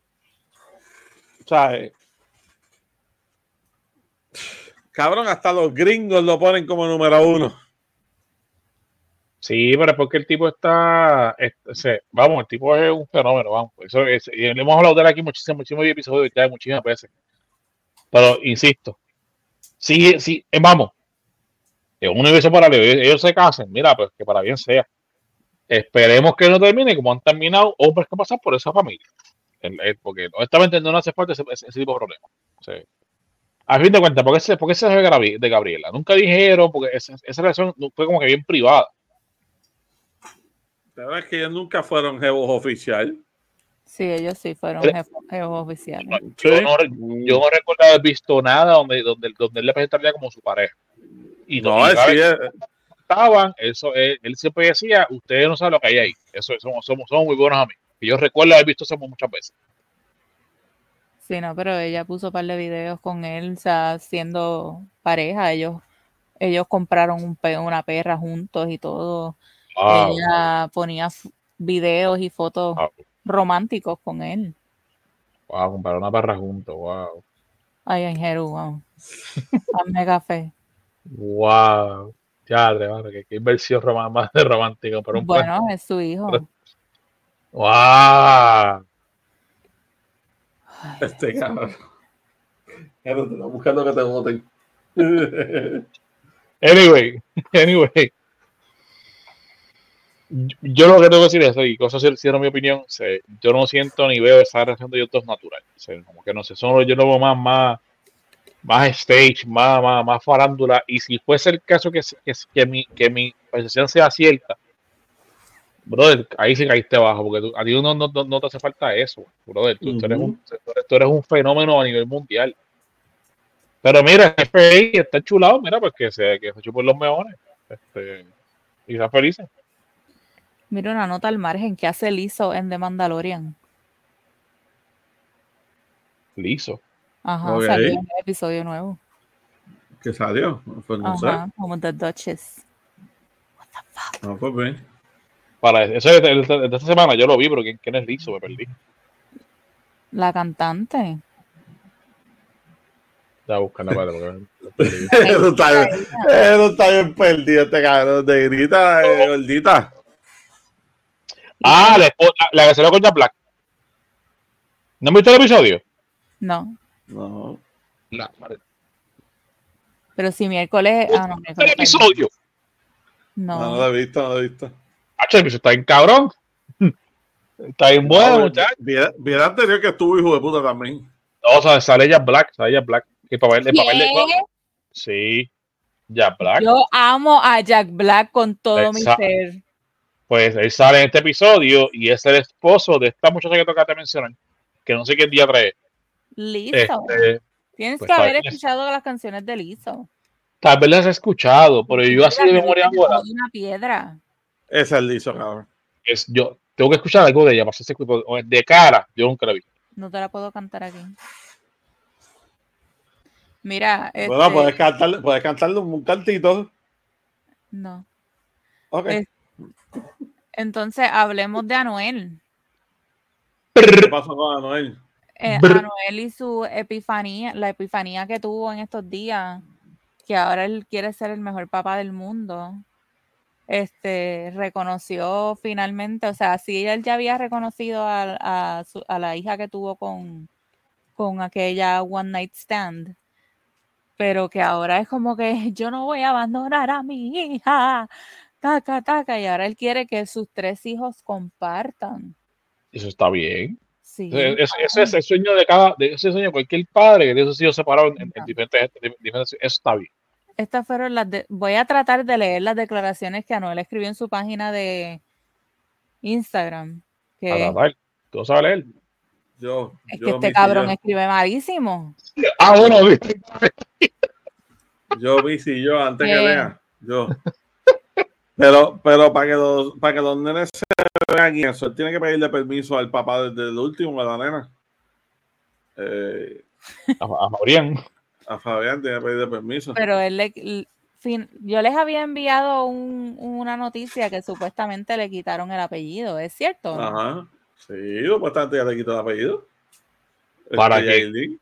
¿Sabes? Cabrón, hasta los gringos lo ponen como número uno. Sí, pero es porque el tipo está, es- vamos, el tipo es un fenómeno, vamos. Eso es, y le hemos hablado de él aquí muchísimos, muchísimos episodios, ya muchísimas veces. Pero insisto, sí, sí, eh, vamos, en un universo paralelo, ellos se casen, mira, pues que para bien sea. Esperemos que no termine como han terminado hombres que pasan por esa familia. Porque honestamente no hace falta ese, tipo de problemas. Sí. A fin de cuentas, ¿por qué se, por qué se de Gabriela? Nunca dijeron, porque esa, esa relación fue como que bien privada. La verdad es que ellos nunca fueron jevos oficial. Sí, ellos sí fueron jefos, jefos oficiales. Sí. Yo, no, yo no recuerdo haber visto nada donde, donde, donde él le presentaría como su pareja. Y no, No, cada sí, estaban, eso, él, él siempre decía, ustedes no saben lo que hay ahí. Eso, somos, somos, somos muy buenos amigos. Y yo recuerdo haber visto eso muchas veces. Sí, no, pero ella puso un par de videos con él, o sea, siendo pareja. Ellos, ellos compraron un pe- una perra juntos y todo. Wow. Ella ponía videos y fotos Wow. románticos con él. Wow, comprar una barra juntos. Wow. Ay, en Jeru, wow. Hazme café. Wow. Ya, mano, que qué inversión más de romántica para un Bueno, es su hijo. Wow. este cabrón. Claro, te estás buscando que te voten. Anyway, anyway. Yo- lo que tengo que decir es, y cosas hicieron mi opinión, sé, yo no siento ni veo esa relación de ellos dos natural. sé, como que no sé, son, yo lo veo más, más, más stage, más, más, más farándula. Y si fuese el caso que, que, que mi, que mi percepción sea cierta, brother, ahí sí caíste abajo, porque tú- a ti no, no, no- no te hace falta eso, brother. Tú, tú eres un, tú eres- un fenómeno a nivel mundial. Pero mira, FBI está chulado, mira, pues que se, que se chupen los meones. Este, y están felices. Mira una nota al margen que hace Lizo en The Mandalorian. Liso. Ajá, Ok. salió en el episodio nuevo. ¿Qué salió? Pues no Ajá, como The Duchess. sé. No, pues bien. Para eso es de, de- de esta semana yo lo vi, pero ¿quién, quién es Liso? Me perdí. La cantante. Ya porque me perdí. Eso está bien, eso está bien perdido este cabrón de grita, eh, gordita. Ah, la, la, la que se lo con Jack Black. ¿No han visto el episodio? No, No, La, madre- pero si miércoles. Ah, no, el episodio. no, no No, lo he visto, no lo he visto. Hacho, el episodio está bien cabrón. Está bien bueno, No, muchachos. vi, vi el anterior que estuvo hijo de puta también. No, o sea, sale Jack Black, sale Jack Black. El papel, el papel de. Sí. Jack Black. Yo amo a Jack Black con todo mi ser. Pues él sale en este episodio y es el esposo de esta muchacha que tocaste mencionar, que no sé qué día trae. Listo. Este, Tienes pues, que haber escuchado las canciones de Lizo. tal vez las he escuchado, pero yo así de memoria ahora, una piedra. Ese es liso, cabrón. es, yo tengo que escuchar algo de ella, para hacerse de cara, yo nunca la vi. No te la puedo cantar aquí. Mira, Bueno, este, puedes cantarle, puedes cantarle un cantito. no. Ok. Es- Entonces hablemos de Anuel. ¿Qué pasó con Anuel? Eh. Anuel y su epifanía, la epifanía que tuvo en estos días, que ahora él quiere ser el mejor papá del mundo. este, reconoció finalmente, o sea, sí él ya había reconocido a, a, su- a la hija que tuvo con, con aquella One Night Stand, pero que ahora es como que yo no voy a abandonar a mi hija, taca, taca, y ahora él quiere que sus tres hijos compartan. Eso está bien. Sí, Ese, es el sueño de cada, de ese sueño de cualquier padre, de esos hijos separados en, en diferentes, en diferentes- Eso está bien. Estas fueron las de, voy a tratar de leer las declaraciones que Anuel escribió en su página de Instagram. A Que tratar. Tú sabes leer. Yo, es yo, que este cabrón escribe malísimo. Ah, bueno, viste. yo vi si yo antes que lea. Yo. Pero, pero para que los, para que los nenes se vean y eso, él tiene que pedirle permiso al papá desde el último, a la nena. Eh, A, a Maurián. a Fabián tiene que pedirle permiso. Pero él le, yo les había enviado un- una noticia que supuestamente le quitaron el apellido, ¿es cierto? no? Ajá. Sí, supuestamente ya le quitó el apellido. ¿Para Este, qué? Yailin.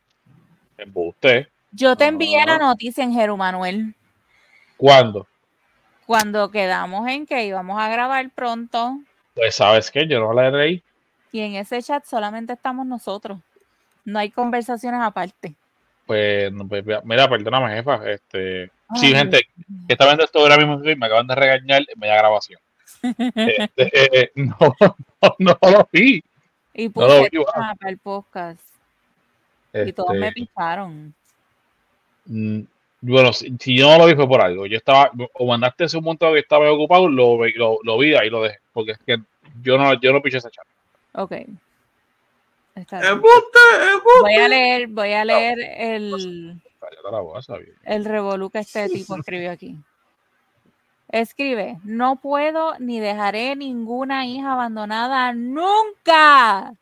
Embuste. Yo te envié la noticia en Jeru Manuel ¿Cuándo? Cuando quedamos en que íbamos a grabar pronto Pues sabes que yo no la leí. y en ese chat solamente estamos nosotros. No hay conversaciones aparte. Pues, no, pues, mira, perdóname, jefa. Este, sí, gente, que está viendo esto ahora mismo me acaban de regañar en media grabación. Este, eh, no, no, no lo vi. Y No lo puse vi, tema para el podcast. Y todos me Este, picharon. mm, bueno, si, si yo no lo vi fue por algo. Yo estaba, o mandaste ese un montón que estaba ocupado, lo, vi- lo, lo vi ahí lo dejé. Porque es que yo no, yo no piché ese chat. Ok. Está bien. ¡Embuste! ¡Embuste! Voy a leer, voy a leer el, el revolú que este tipo escribió aquí. Escribe, no puedo ni dejaré ninguna hija abandonada nunca.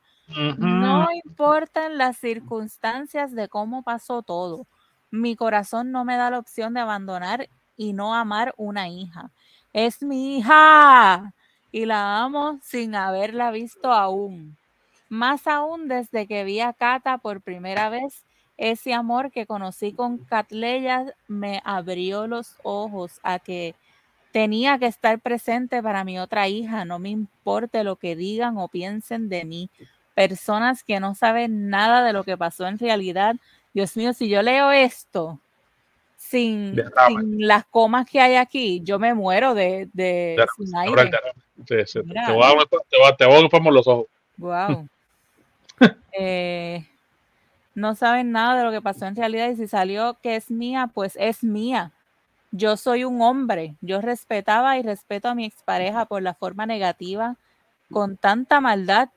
No importan las circunstancias de cómo pasó todo. Mi corazón no me da la opción de abandonar y no amar una hija. Es mi hija y la amo sin haberla visto aún. Más aún desde que vi a Cata por primera vez, ese amor que conocí con Catleya me abrió los ojos a que tenía que estar presente para mi otra hija, no me importe lo que digan o piensen de mí personas que no saben nada de lo que pasó en realidad. Dios mío, si yo leo esto sin, las comas que hay aquí, yo me muero de, de Ya, sin Ahora, aire. sí, sí, te, Mira. te voy a te voy a- te voy a ocupar por los ojos. Wow. Eh, no saben nada de lo que pasó en realidad y si salió que es mía, pues es mía. Yo soy un hombre. Yo respetaba y respeto a mi expareja por la forma negativa, con tanta maldad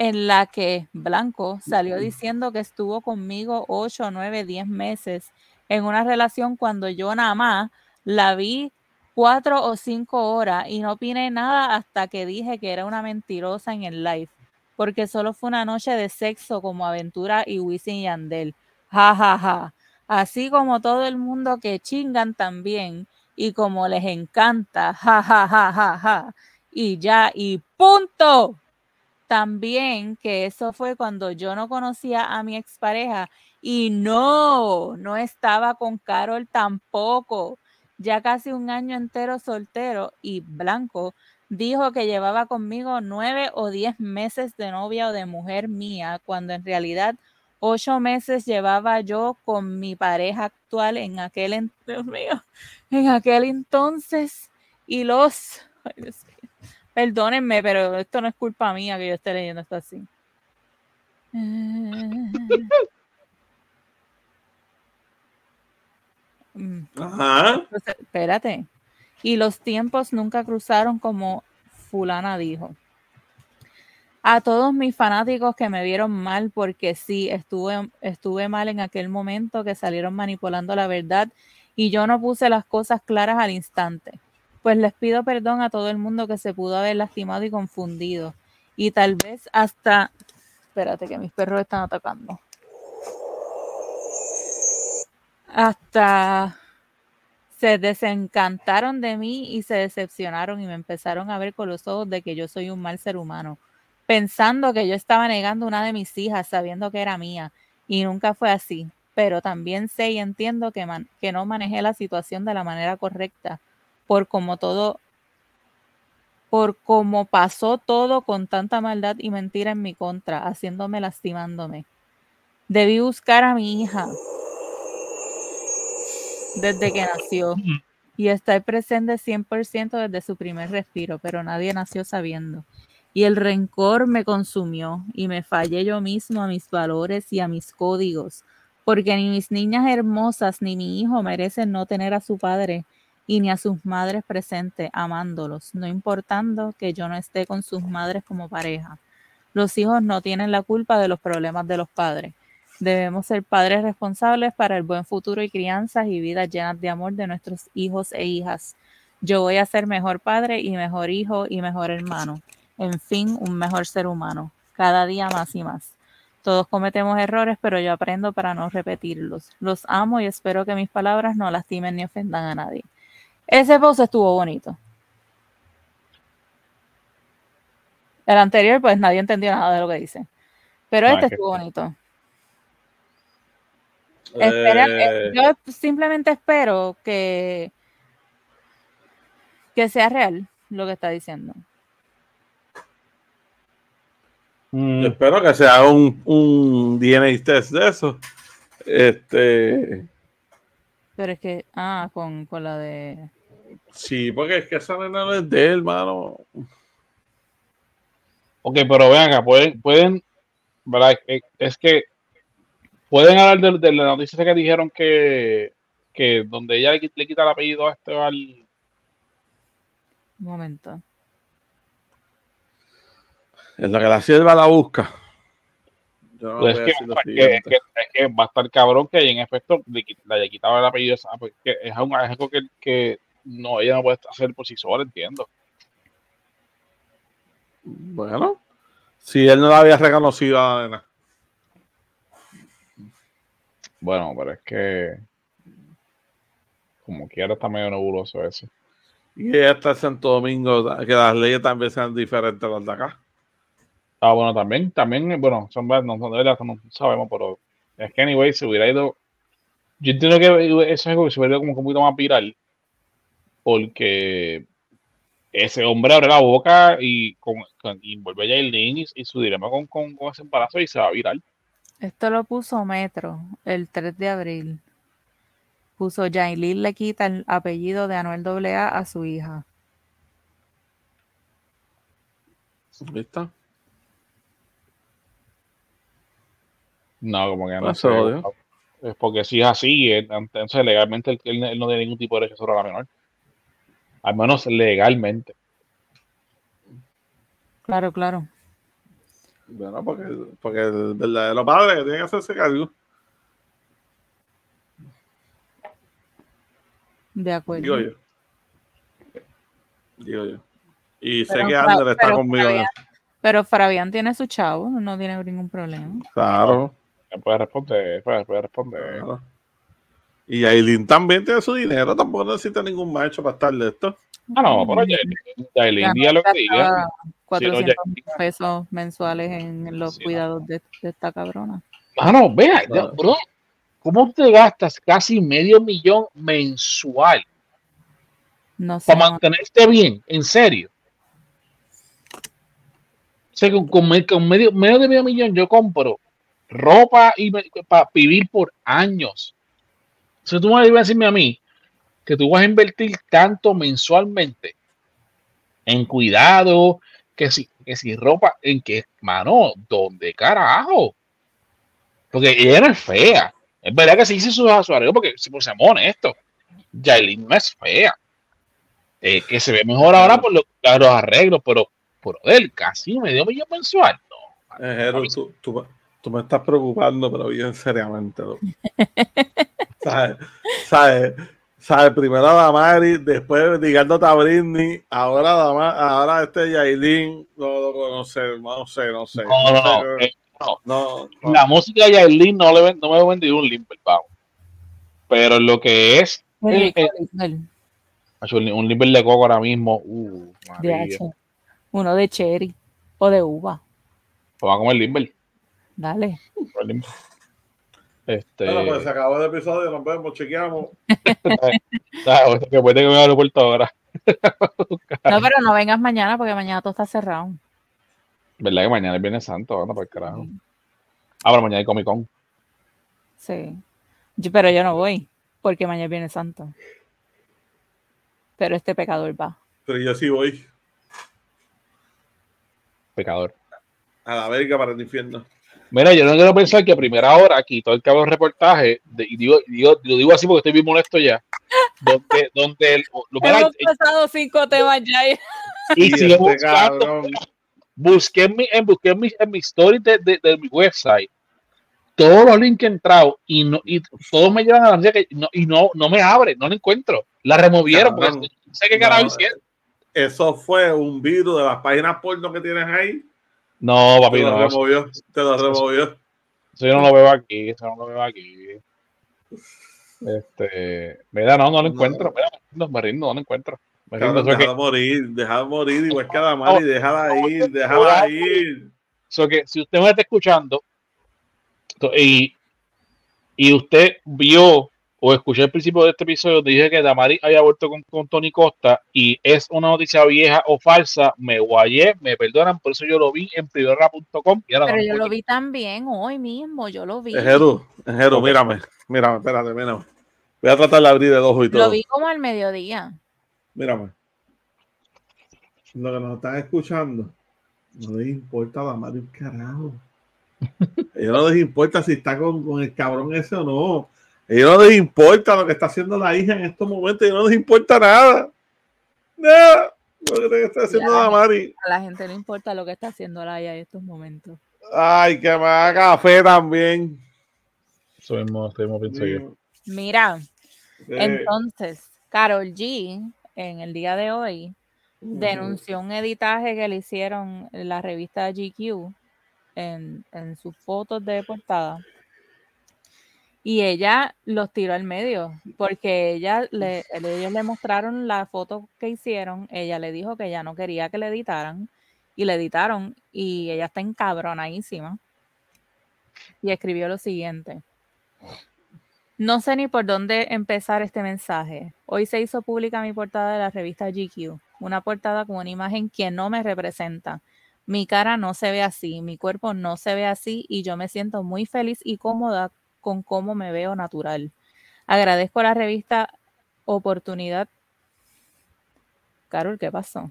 en la que Blanco salió diciendo que estuvo conmigo 8, 9, 10 meses en una relación cuando yo nada más la vi cuatro o cinco horas y no opiné nada hasta que dije que era una mentirosa en el live, porque solo fue una noche de sexo como aventura y Wisin y Yandel. Ja, ja, ja. Así como todo el mundo que chingan también y como les encanta. Ja, ja, ja, ja, ja. Y ya, y punto. También que eso fue cuando yo no conocía a mi expareja y no, no estaba con Carol tampoco. Ya casi un año entero soltero y blanco dijo que llevaba conmigo nueve o diez meses de novia o de mujer mía, cuando en realidad ocho meses llevaba yo con mi pareja actual en aquel, Dios mío, en aquel entonces y los. Perdónenme, pero esto no es culpa mía que yo esté leyendo esto así. Mm, Ajá. entonces, espérate. Y los tiempos nunca cruzaron como fulana dijo. A todos mis fanáticos que me vieron mal porque sí, estuve, estuve mal en aquel momento que salieron manipulando la verdad y yo no puse las cosas claras al instante. Pues les pido perdón a todo el mundo que se pudo haber lastimado y confundido. Y tal vez hasta... Espérate que mis perros están atacando. Hasta se desencantaron de mí y se decepcionaron y me empezaron a ver con los ojos de que yo soy un mal ser humano, pensando que yo estaba negando una de mis hijas sabiendo que era mía y nunca fue así, pero también sé y entiendo que, man- que no manejé la situación de la manera correcta por como todo por cómo pasó todo con tanta maldad y mentira en mi contra, haciéndome lastimándome. Debí buscar a mi hija desde que nació y estar presente 100% desde su primer respiro, pero nadie nació sabiendo. Y el rencor me consumió y me fallé yo mismo a mis valores y a mis códigos, porque ni mis niñas hermosas ni mi hijo merecen no tener a su padre y ni a sus madres presentes amándolos, no importando que yo no esté con sus madres como pareja. Los hijos no tienen la culpa de los problemas de los padres. Debemos ser padres responsables para el buen futuro y crianzas y vidas llenas de amor de nuestros hijos e hijas. Yo voy a ser mejor padre y mejor hijo y mejor hermano. En fin, un mejor ser humano. Cada día más y más. Todos cometemos errores, pero yo aprendo para no repetirlos. Los amo y espero que mis palabras no lastimen ni ofendan a nadie. Ese post estuvo bonito. El anterior, pues nadie entendió nada de lo que dice. Pero No, este es que- estuvo bonito. Eh, Eh, yo simplemente espero que, que sea real lo que está diciendo. Mm, espero que sea un, un DNA test de eso. Este, Pero es que, ah, con, con la de. Sí, porque es que esa nena no es de él, hermano. Ok, pero vean acá, pueden, pueden, ¿verdad? Es- Es que pueden hablar de, de la noticia que dijeron que, que donde ella le, le quita el apellido a este al. Un momento. En la que la sierva la busca. No Pues es, que, es, es, es va a estar cabrón que en efecto le, le haya quitado el apellido. esa- porque es, un, es algo que, que no, ella no puede hacer por sí sola, entiendo. Bueno, si él no la había reconocido a la nena. Bueno, pero es que como quiera está medio nebuloso eso. Y ella está en Santo Domingo, que las leyes también sean diferentes a las de acá. Ah, bueno, también, también, bueno, son no, son de verdad, no sabemos, pero es que anyway, se hubiera ido. Yo entiendo que eso es algo que se hubiera ido como un poquito más viral, porque ese hombre abre la boca y, con, con- y vuelve a Yailin y, y su dilema con, con, con ese embarazo y se va a viral. Esto lo puso Metro el 3 de abril. Puso Jailin le quita el apellido de Anuel AA a su hija. ¿Viste? No, como que no sé. Es porque si es así, eh, entonces legalmente él, él- él no tiene ningún tipo de derecho sobre la menor. Al menos legalmente. Claro, claro. Bueno, porque, porque el verdadero padre que tiene que hacerse cargo. De acuerdo. Digo yo. Digo yo. Y sé Pero que Fra- Ander está pero conmigo Fabián-. Pero Fabián tiene su chavo, no tiene ningún problema. Claro, puede responder, puede, puede responder. claro. Y Aileen también tiene su dinero, tampoco necesita ningún macho para estar de esto. Ah, no, pero Yailin, diga lo que diga. Gastaba 400 ya- pesos mensuales en los Sí, no. cuidados de, de esta cabrona. Mano, vea, No. ya, bro, ¿cómo te gastas casi medio millón mensual No sé. para mantenerte bien? En serio. O sea, con, con con medio, medio de medio millón yo compro ropa y para vivir por años. Sea, tú me vas a decirme a mí que tú vas a invertir tanto mensualmente en cuidado, que si, que si ropa, en que, mano, ¿dónde carajo? Porque ella no es fea. Es verdad que se dice su, su arreglo porque, si pues, seamos honestos, Yailin no es fea. Eh, que se ve mejor ahora por lo- los arreglos, pero por él casi medio millón mensual. No, Eh, Jero, tú, tú- tú me estás preocupando, pero bien seriamente. ¿Sabes? ¿Sabes? ¿Sabes? Primero a Damari, después ligándote a Britney, ahora ahora este Yailin, no lo conoce, no sé, no sé. no, no, no, sé, eh, no, no. La música de Yailin no, le, ven- no me he vendido un limper, pavo. Pero lo que es eh, eh, un limper de coco ahora mismo, uh, De María. H. Uno de cherry o de uva. Pues va a comer limber. Dale. comer limber. Este, Bueno, pues se acabó el episodio, nos vemos, chequeamos. ¿sabes? que puede que me aeropuerto ahora. No, pero no vengas mañana porque mañana todo está cerrado. ¿Verdad que mañana es Viernes Santo? Anda para el carajo. Ah, pero mañana hay Comic Con. Sí. Yo- pero yo no voy porque mañana viene Santo. Pero este pecador va. Pero yo sí voy Pecador. a la verga para el infierno. Mira, yo no quiero pensar que a primera hora quitó el cabrón reportaje, de- y digo, digo, lo digo así porque estoy bien molesto ya, donde, donde el- lo- mira, Hemos pasado cinco temas ya. y- y sigo este buscando, cabrón. busqué en mi, en, busqué en mi, en mi story de, de, de mi website, todos los links que he entrado y, no, y todos me llevan a la que no, y no, no me abre, no lo encuentro. La removieron porque Cabrón. no sé qué carajo hicieron. Eso fue un virus de las páginas porno que tienes ahí. No, Te papi, lo no, eso, removió. Te lo removió. eso yo no lo veo aquí, eso no lo veo aquí. Este, mira, no, no lo encuentro. Mira, no, me rindo, no lo encuentro. Me rindo, que- morir, déjala morir, igual que a la Mari, déjala ir, déjala ir. So que si usted me está escuchando y, y usted vio o escuchó el principio de este episodio donde dije que Damari había vuelto con, con Tony Costa y es una noticia vieja o falsa, me guayé, me perdonan, por eso yo lo vi en no Pero yo lo vi también hoy mismo, yo lo vi. Ejeru, Ejeru, mírame, mírame, espérate, mírame. Voy a tratar de abrir el ojo y todo. Lo vi como al mediodía. Mírame. Lo que nos están escuchando, no les importa la madre un carajo. A ellos no les importa si está con, con el cabrón ese o no. Ellos no les importa lo que está haciendo la hija en estos momentos. Ellos no les importa nada. Nada. Lo que está haciendo Ya. la Mari. A la gente no importa lo que está haciendo Laia en estos momentos. Ay, que me haga café también. Eso mismo, eso mismo pienso yo. Mira, Sí. entonces, Carol G, en el día de hoy, denunció un editaje que le hicieron en la revista GQ en, en sus fotos de portada. Y ella los tiró al medio, porque ella le, ellos le mostraron la foto que hicieron, ella le dijo que ella no quería que le editaran, y le editaron, y ella está encabronadísima. Y escribió lo siguiente. No sé ni por dónde empezar este mensaje. Hoy se hizo pública mi portada de la revista GQ, una portada con una imagen que no me representa. Mi cara no se ve así, mi cuerpo no se ve así y yo me siento muy feliz y cómoda con cómo me veo natural. Agradezco a la revista Oportunidad. Carol, ¿qué pasó?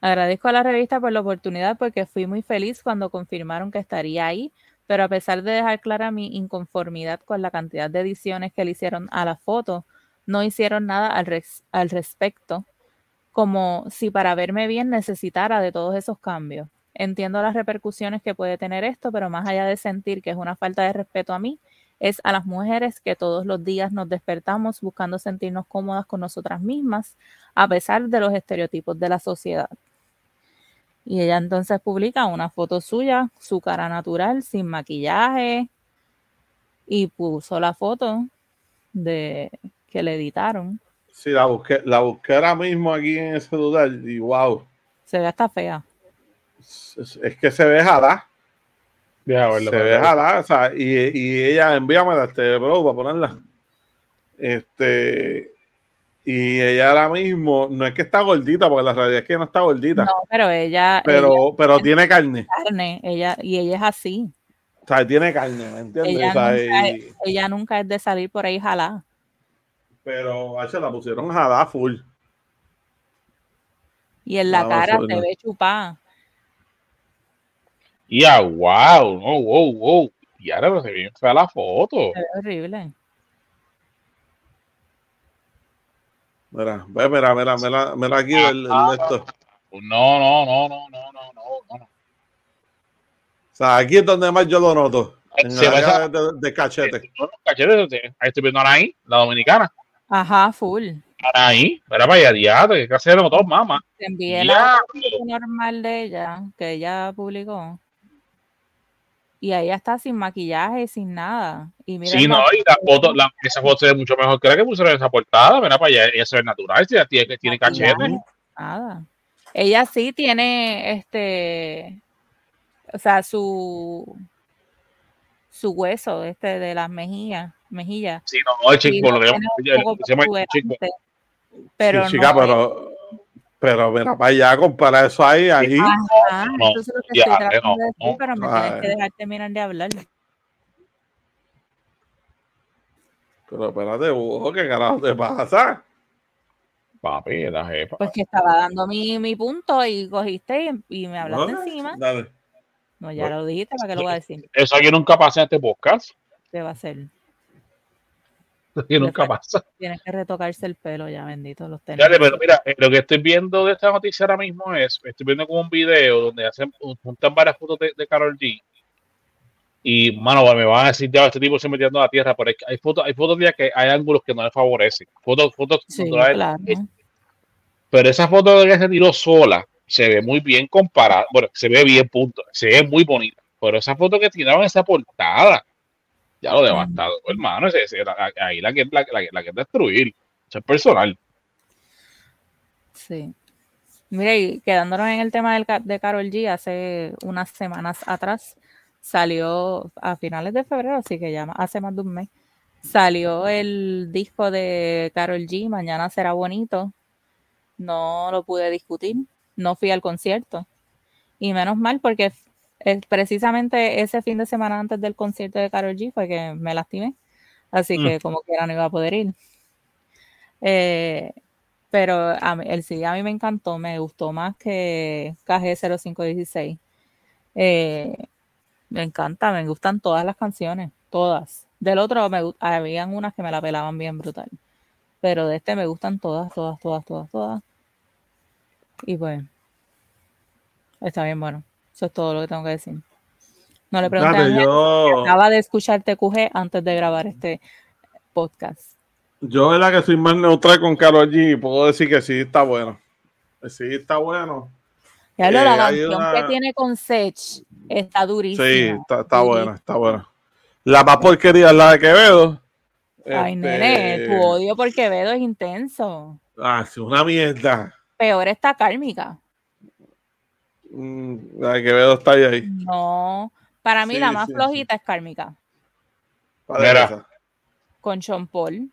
Agradezco a la revista por la oportunidad porque fui muy feliz cuando confirmaron que estaría ahí pero a pesar de dejar clara mi inconformidad con la cantidad de ediciones que le hicieron a la foto, no hicieron nada al, al respecto, como si para verme bien necesitara de todos esos cambios. Entiendo las repercusiones que puede tener esto, pero más allá de sentir que es una falta de respeto a mí, es a las mujeres que todos los días nos despertamos buscando sentirnos cómodas con nosotras mismas, a pesar de los estereotipos de la sociedad. Y ella entonces publica una foto suya, su cara natural, sin maquillaje, y puso la foto de que le editaron. Sí, la busqué, la busqué ahora mismo aquí en el celular y wow. Se ve hasta fea. Es, es que se ve jalá. Deja Se ve jalá. O sea, y, y ella, envíamela, este, bro, para ponerla. Este. Y ella ahora mismo, no es que está gordita, porque la realidad es que no está gordita, No, pero ella, ella pero, pero tiene carne. carne, ella, y ella es así. O sea, tiene carne, ¿me entiendes? Ella O sea, nunca, y- ella nunca es de salir por ahí jalá. pero se la pusieron jalá full. Y en la No, cara se no. ve chupada. Ya, wow, no, wow, wow. Y ahora se ve bien fea la foto. Ve horrible. Mira, ve, mira, mira, mira, mira aquí el, el esto. No, no, no, no, no, no, no, no. O sea, aquí es donde más yo lo noto. En Se la de, de cachete. Cachetes, te- ahí estoy viendo a Anaí, la dominicana. Ajá, full. Anaí, era para allá, diablo, que casi éramos todos mamá. Te envié la normal de ella, que ella publicó. Y ahí está sin maquillaje, sin nada. Y mira Sí, no, y la foto, la, esa foto se ve mucho mejor que la que pusieron en esa portada. Mira para allá, ella se ve natural, si ella tiene, tiene cachete. Nada. Ella sí tiene este, o sea, su su hueso este de las mejillas, mejillas. Sí, no, el chico, lo protuberante. Pero sí, chica, no pero, pero mira para allá, comparar eso ahí, ahí. Ajá, No, eso es lo que ya, estoy tratando no, de decir, no. pero me tienes que dejar terminar de hablar. Pero espérate, Hugo, ¿qué carajo te pasa? Papi, la jefa. Pues que estaba dando mi, mi punto y cogiste y, y me hablaste ¿No? encima. Dale. No, ya lo dijiste, ¿para qué lo voy a decir? Eso aquí nunca pasa en este podcast. ¿Qué va a ser? Aquí nunca pasa. Tienes que retocarse el pelo ya, bendito los tenis. Fíjate, pero mira, eh, lo que estoy viendo de esta noticia ahora mismo es, estoy viendo como un video donde hacen, juntan varias fotos de, de Carol G. Y, mano, me van a decir, ya, este tipo se metiendo a la tierra, pero hay, hay fotos, hay fotos de que hay ángulos que no le favorecen. Fotos, fotos Sí, claro. Pero esa foto de que se tiró sola se ve muy bien comparada. Bueno, se ve bien, punto. Se ve muy bonita. Pero esa foto que tiraron esa portada, ya lo devastado, hermano. ese- ese- la- ahí la que, la, la, la que es destruir. Eso es personal. Sí. Mira, y quedándonos en el tema del, de Carol G, hace unas semanas atrás salió a finales de febrero, así que ya hace más de un mes, salió el disco de Carol G, Mañana será bonito. No lo pude discutir, no fui al concierto. Y menos mal, porque es precisamente ese fin de semana antes del concierto de Carol G fue que me lastimé. Así Mm. que como quiera no iba a poder ir. Eh, pero a mí- el CD a mí me encantó, me gustó más que KG0516. Eh, me encanta, me gustan todas las canciones, todas. Del otro, me, habían unas que me la pelaban bien brutal. Pero de este me gustan todas, todas, todas, todas, todas. Y pues, está bien bueno. Eso es todo lo que tengo que decir. No le pregunté a yo, acaba de escuchar TQG antes de grabar este podcast. yo es la que soy más neutral con Carol G y puedo decir que sí está bueno. Sí está bueno. Ya lo, Eh, la hay canción una- que tiene con Sech está durísima. Sí, está, está buena, está buena. La más porquería es la de Quevedo. Ay, Este, nene, tu odio por Quevedo es intenso. Ah, sí, una mierda. Peor está Kármica. Mm, de Quevedo está ahí. ahí. No, para mí Sí, la más sí, flojita es Kármica. Mira. Con Sean Paul.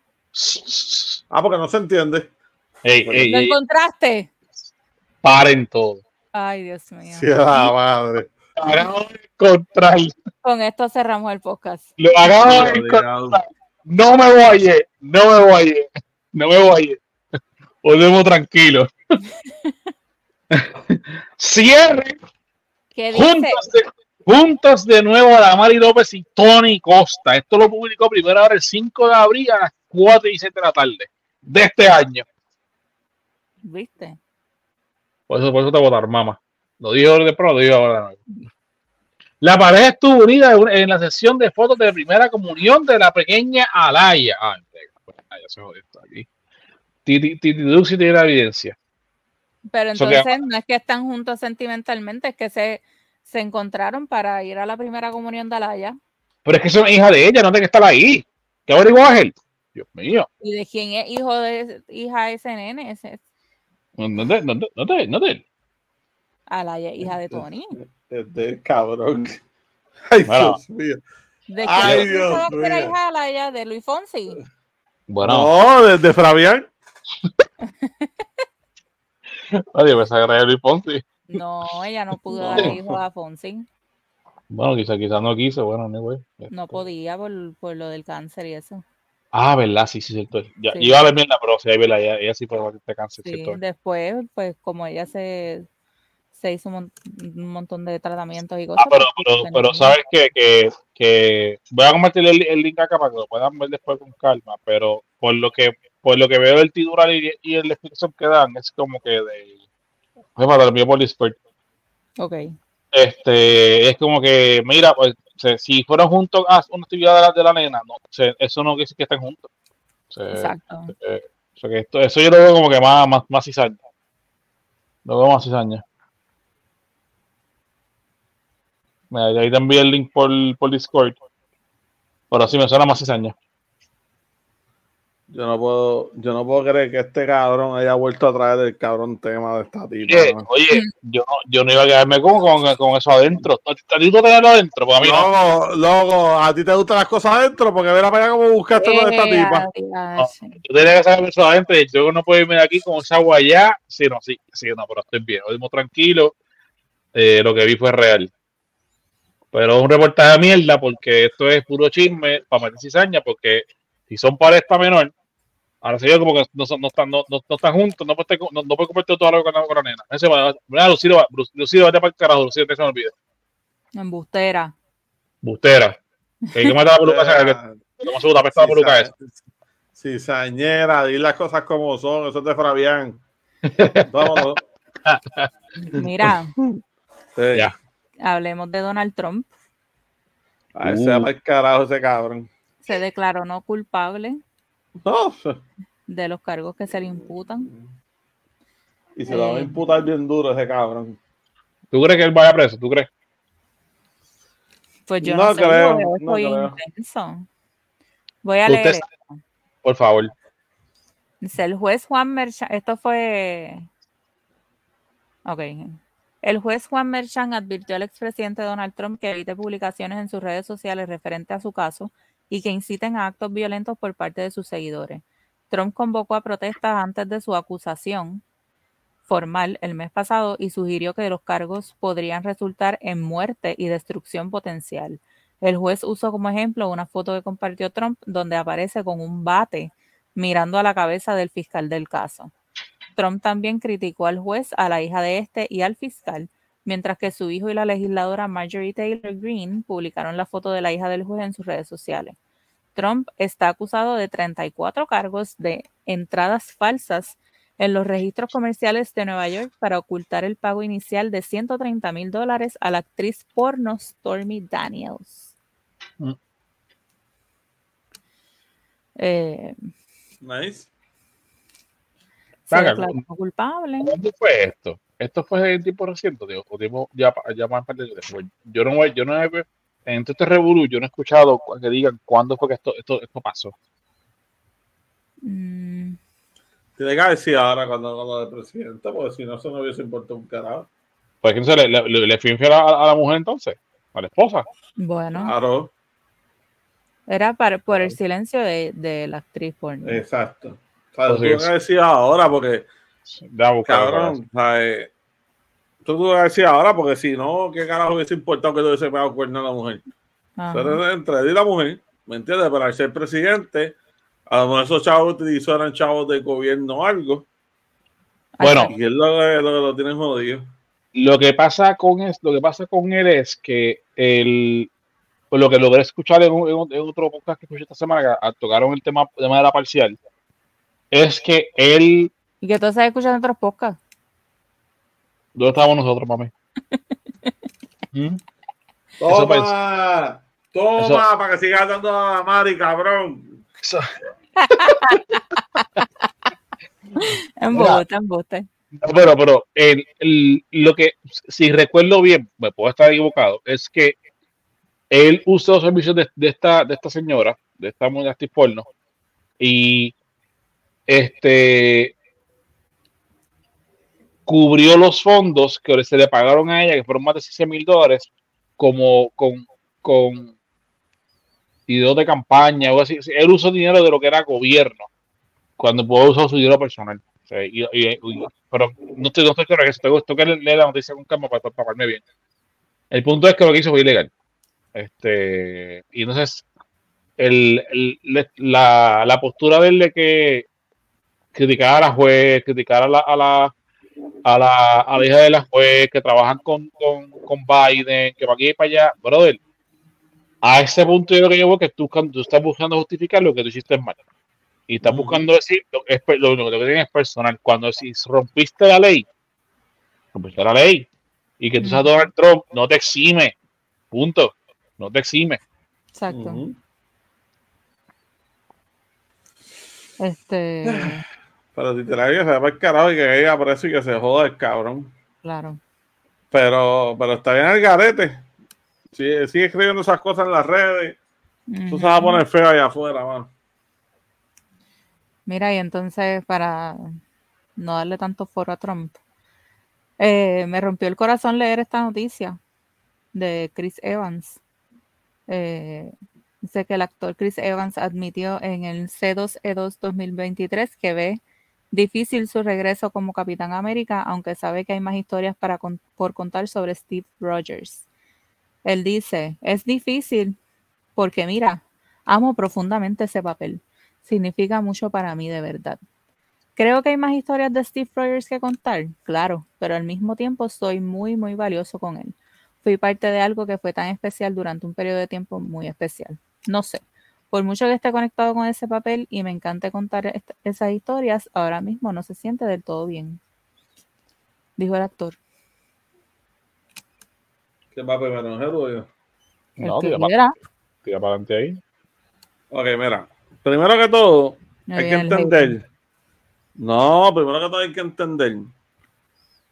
Ah, porque no se entiende. Ey, ey, ¿Lo ey, encontraste? paren todo. Ay, Dios mío. Sí, la madre. Acabo de encontrar. Con esto cerramos el podcast. Lo acabo de encontrar. No me voy, no me voy, no me voy. Volvemos tranquilos. Cierre juntos de, juntos de nuevo a Damari López y Tony Costa. Esto lo publicó primero ahora el 5 de abril a las 4 y 7 de la tarde de este año. ¿Viste? Por eso, por eso te votar, mamá. Lo dijo de pronto, lo digo ahora. La pareja estuvo unida en- la sesión de fotos de primera comunión de la pequeña Alaya. Ah, ya se jodió esto aquí. Titi tiene la evidencia. Pero entonces no es que están juntos sentimentalmente, es que se, se encontraron para ir a la primera comunión de Alaya. Pero es que son hija de ella, no tiene que estar ahí. ¿Qué averiguó Ángel? Dios mío. ¿Y de quién es hijo de hija de ese nene? Ese es No, no te, no te, no te, no te- Alaya, hija de Tony. Este cabrón. Ay, Bueno. Dios mío. ¿De Ay, quién Dios que era mío. hija de Alaya? ¿De Luis Fonsi? Bueno, No, desde Fabián. nadie pensaba que era Luis Ponzi. No, ella no pudo No. darle hijo a Fonsi. Bueno, quizá, quizá no quiso. Bueno, anyway. No podía por, por lo del cáncer y eso. Ah, verdad, sí, sí, cierto. Ya, Sí. Iba a ver mierda, pero sí, ahí verdad, ella, ella sí puede de cáncer, Sí, cierto. después, pues como ella se, se hizo un, mon- un montón de tratamientos y cosas. Ah, pero, pero, pero sabes que, que, que voy a compartir el, el link acá para que lo puedan ver después con calma, pero por lo que por lo que veo del titular y, y el explicación que dan es como que de pues el mío por Discord, Ok, este es como que mira pues si fueron juntos a una actividad de la, de la nena no eso no quiere decir que estén juntos exacto. eh, o sea que esto, eso yo lo veo como que más más, más cizaña lo veo más cizaña Mira, ahí te envié el link por, por Discord. Pero sí me suena más cizaña. Yo no puedo, yo no puedo creer que este cabrón haya vuelto a traer el cabrón tema de esta tipa. Oye, ¿no? oye, yo, no- yo no iba a quedarme con, con, con eso adentro. ¿A ti- a ti tú tenerlo adentro? Pues a mí no. Loco, loco, a ti te gustan las cosas adentro porque verá para allá cómo buscaste lo de esta Eh, tipa. Yo tenía que saber eso adentro y yo no puedo irme de aquí con esa agua allá. Sí, no, sí, sí, no, pero estoy bien. Hoy tranquilo. Eh, lo que vi fue real. Pero es un reportaje de mierda porque esto es puro chisme para meter cizaña porque si son para esta menor, ahora se ve como que no, están, no, no, no están juntos, no puede, no, no puede compartir todo algo con, con la nena. Ese va, mira, Lucilo, va- Lucilo, vete para el carajo, Lucilo, que se me olvida. Embustera. Bustera. Que hay que matar a la peluca esa, que no me. Cizañera, di las cosas como son, eso es de Fabián. Vámonos. Mira, Sí. Ya. hablemos de Donald Trump. A ese va el carajo ese cabrón. Se declaró no culpable No, de los cargos que se le imputan. y se lo va a Eh. imputar bien duro ese cabrón. ¿Tú crees que él vaya preso? ¿Tú crees? Pues yo No no, sé, creo, yo no creo. intenso. Voy a leer. sabe. Por favor. Dice el juez Juan Merchan, esto fue. Ok. El juez Juan Merchan advirtió al expresidente Donald Trump que evite publicaciones en sus redes sociales referente a su caso y que inciten a actos violentos por parte de sus seguidores. Trump convocó a protestas antes de su acusación formal el mes pasado y sugirió que los cargos podrían resultar en muerte y destrucción potencial. El juez usó como ejemplo una foto que compartió Trump donde aparece con un bate mirando a la cabeza del fiscal del caso. Trump también criticó al juez, a la hija de este y al fiscal, mientras que su hijo y la legisladora Marjorie Taylor Greene publicaron la foto de la hija del juez en sus redes sociales. Trump está acusado de 34 cargos de entradas falsas en los registros comerciales de Nueva York para ocultar el pago inicial de 130 mil dólares a la actriz porno Stormy Daniels. Mm. Eh, Nice. se declaró culpable. ¿Cuándo fue esto? ¿Esto fue en tiempo reciente? Digo, o tiempo ya, ya más tarde que después. Yo no, yo no he, en todo este revolú, yo no he escuchado cu- que digan cuándo fue que esto, esto, esto pasó. Mm, Tiene que decir ahora cuando, cuando el presidente, porque si no, eso no hubiese importado un carajo. Pues quién se le, le, le, le fue infiel a, a la mujer entonces, a la esposa. bueno, Claro, era para, por el silencio de, de la actriz porno. exacto. O sea, Pues tú sí. que decir ahora porque, Ya buscar cabrón, o sea, eh, tú tienes que decir ahora porque si no, ¿qué carajo hubiese importado que tú hubiese pegado cuerno a la mujer? Pero entre él y la mujer, ¿me entiendes? Para al ser presidente, a lo mejor esos chavos utilizó eran chavos del gobierno o algo, Bueno. y es lo que lo, lo tienen jodido. Lo que pasa con es, lo que pasa con él es que el pues lo que logré escuchar en, un- en un- en otro podcast que escuché esta semana, que a- tocaron el tema de manera parcial, es que él, Y que tú estás escuchando otros podcasts. ¿dónde estábamos nosotros, mami? ¿Mm? Toma, Eso toma, Eso- para que sigas dando a la Mari, cabrón. Eso- Embuste, embuste. Pero, pero el, el- lo que, si recuerdo bien, me puedo estar equivocado, es que él usó los servicios de, de esta, de esta señora, de esta mujer porno, y este cubrió los fondos que se le pagaron a ella, que fueron más de 16 mil dólares, como con, con videos de campaña o así. Él usó dinero de lo que era gobierno, cuando pudo usar su dinero personal. Pero no estoy, no estoy claro en eso. Tengo, tengo que leer la noticia con calma para, pagarme bien. El punto es que lo que hizo fue ilegal. Este, y entonces, el, el- la, la postura de él de que criticar a la juez, criticar a la, a la, a la, a la hija de la juez, que trabajan con, con, con Biden, que para aquí y para allá, brother. A ese punto yo creo que yo veo que tú, tú estás buscando justificar lo que tú hiciste mal. Y estás buscando decir lo que, es, lo, lo que tienes es personal. Cuando si rompiste la ley, rompiste la ley. Y que tú seas. Donald Trump, no te exime. Punto. No te exime. Exacto. Este, Pero si te la que se va el carajo y que ella preso y que se joda el cabrón. claro. Pero, pero está bien el garete. Sigue, sigue escribiendo esas cosas en las redes. Tú se va a poner feo allá afuera, mano. Mira, y entonces para no darle tanto foro a Trump, eh, me rompió el corazón leer esta noticia de Chris Evans. Eh, dice que el actor Chris Evans admitió en el C2E2 2023 que ve difícil su regreso como Capitán América, aunque sabe que hay más historias para por contar sobre Steve Rogers. Él dice, es difícil porque mira, amo profundamente ese papel. Significa mucho para mí de verdad. Creo que hay más historias de Steve Rogers que contar, claro, pero al mismo tiempo soy muy, muy valioso con él. Fui parte de algo que fue tan especial durante un periodo de tiempo muy especial. No sé, por mucho que esté conectado con ese papel y me encante contar esas historias, ahora mismo no se siente del todo bien, dijo el actor. ¿Qué va primero, o yo? No, tira para, tira para adelante ahí. Ok, mira. Primero que todo, hay que entender. No, primero que todo hay que entender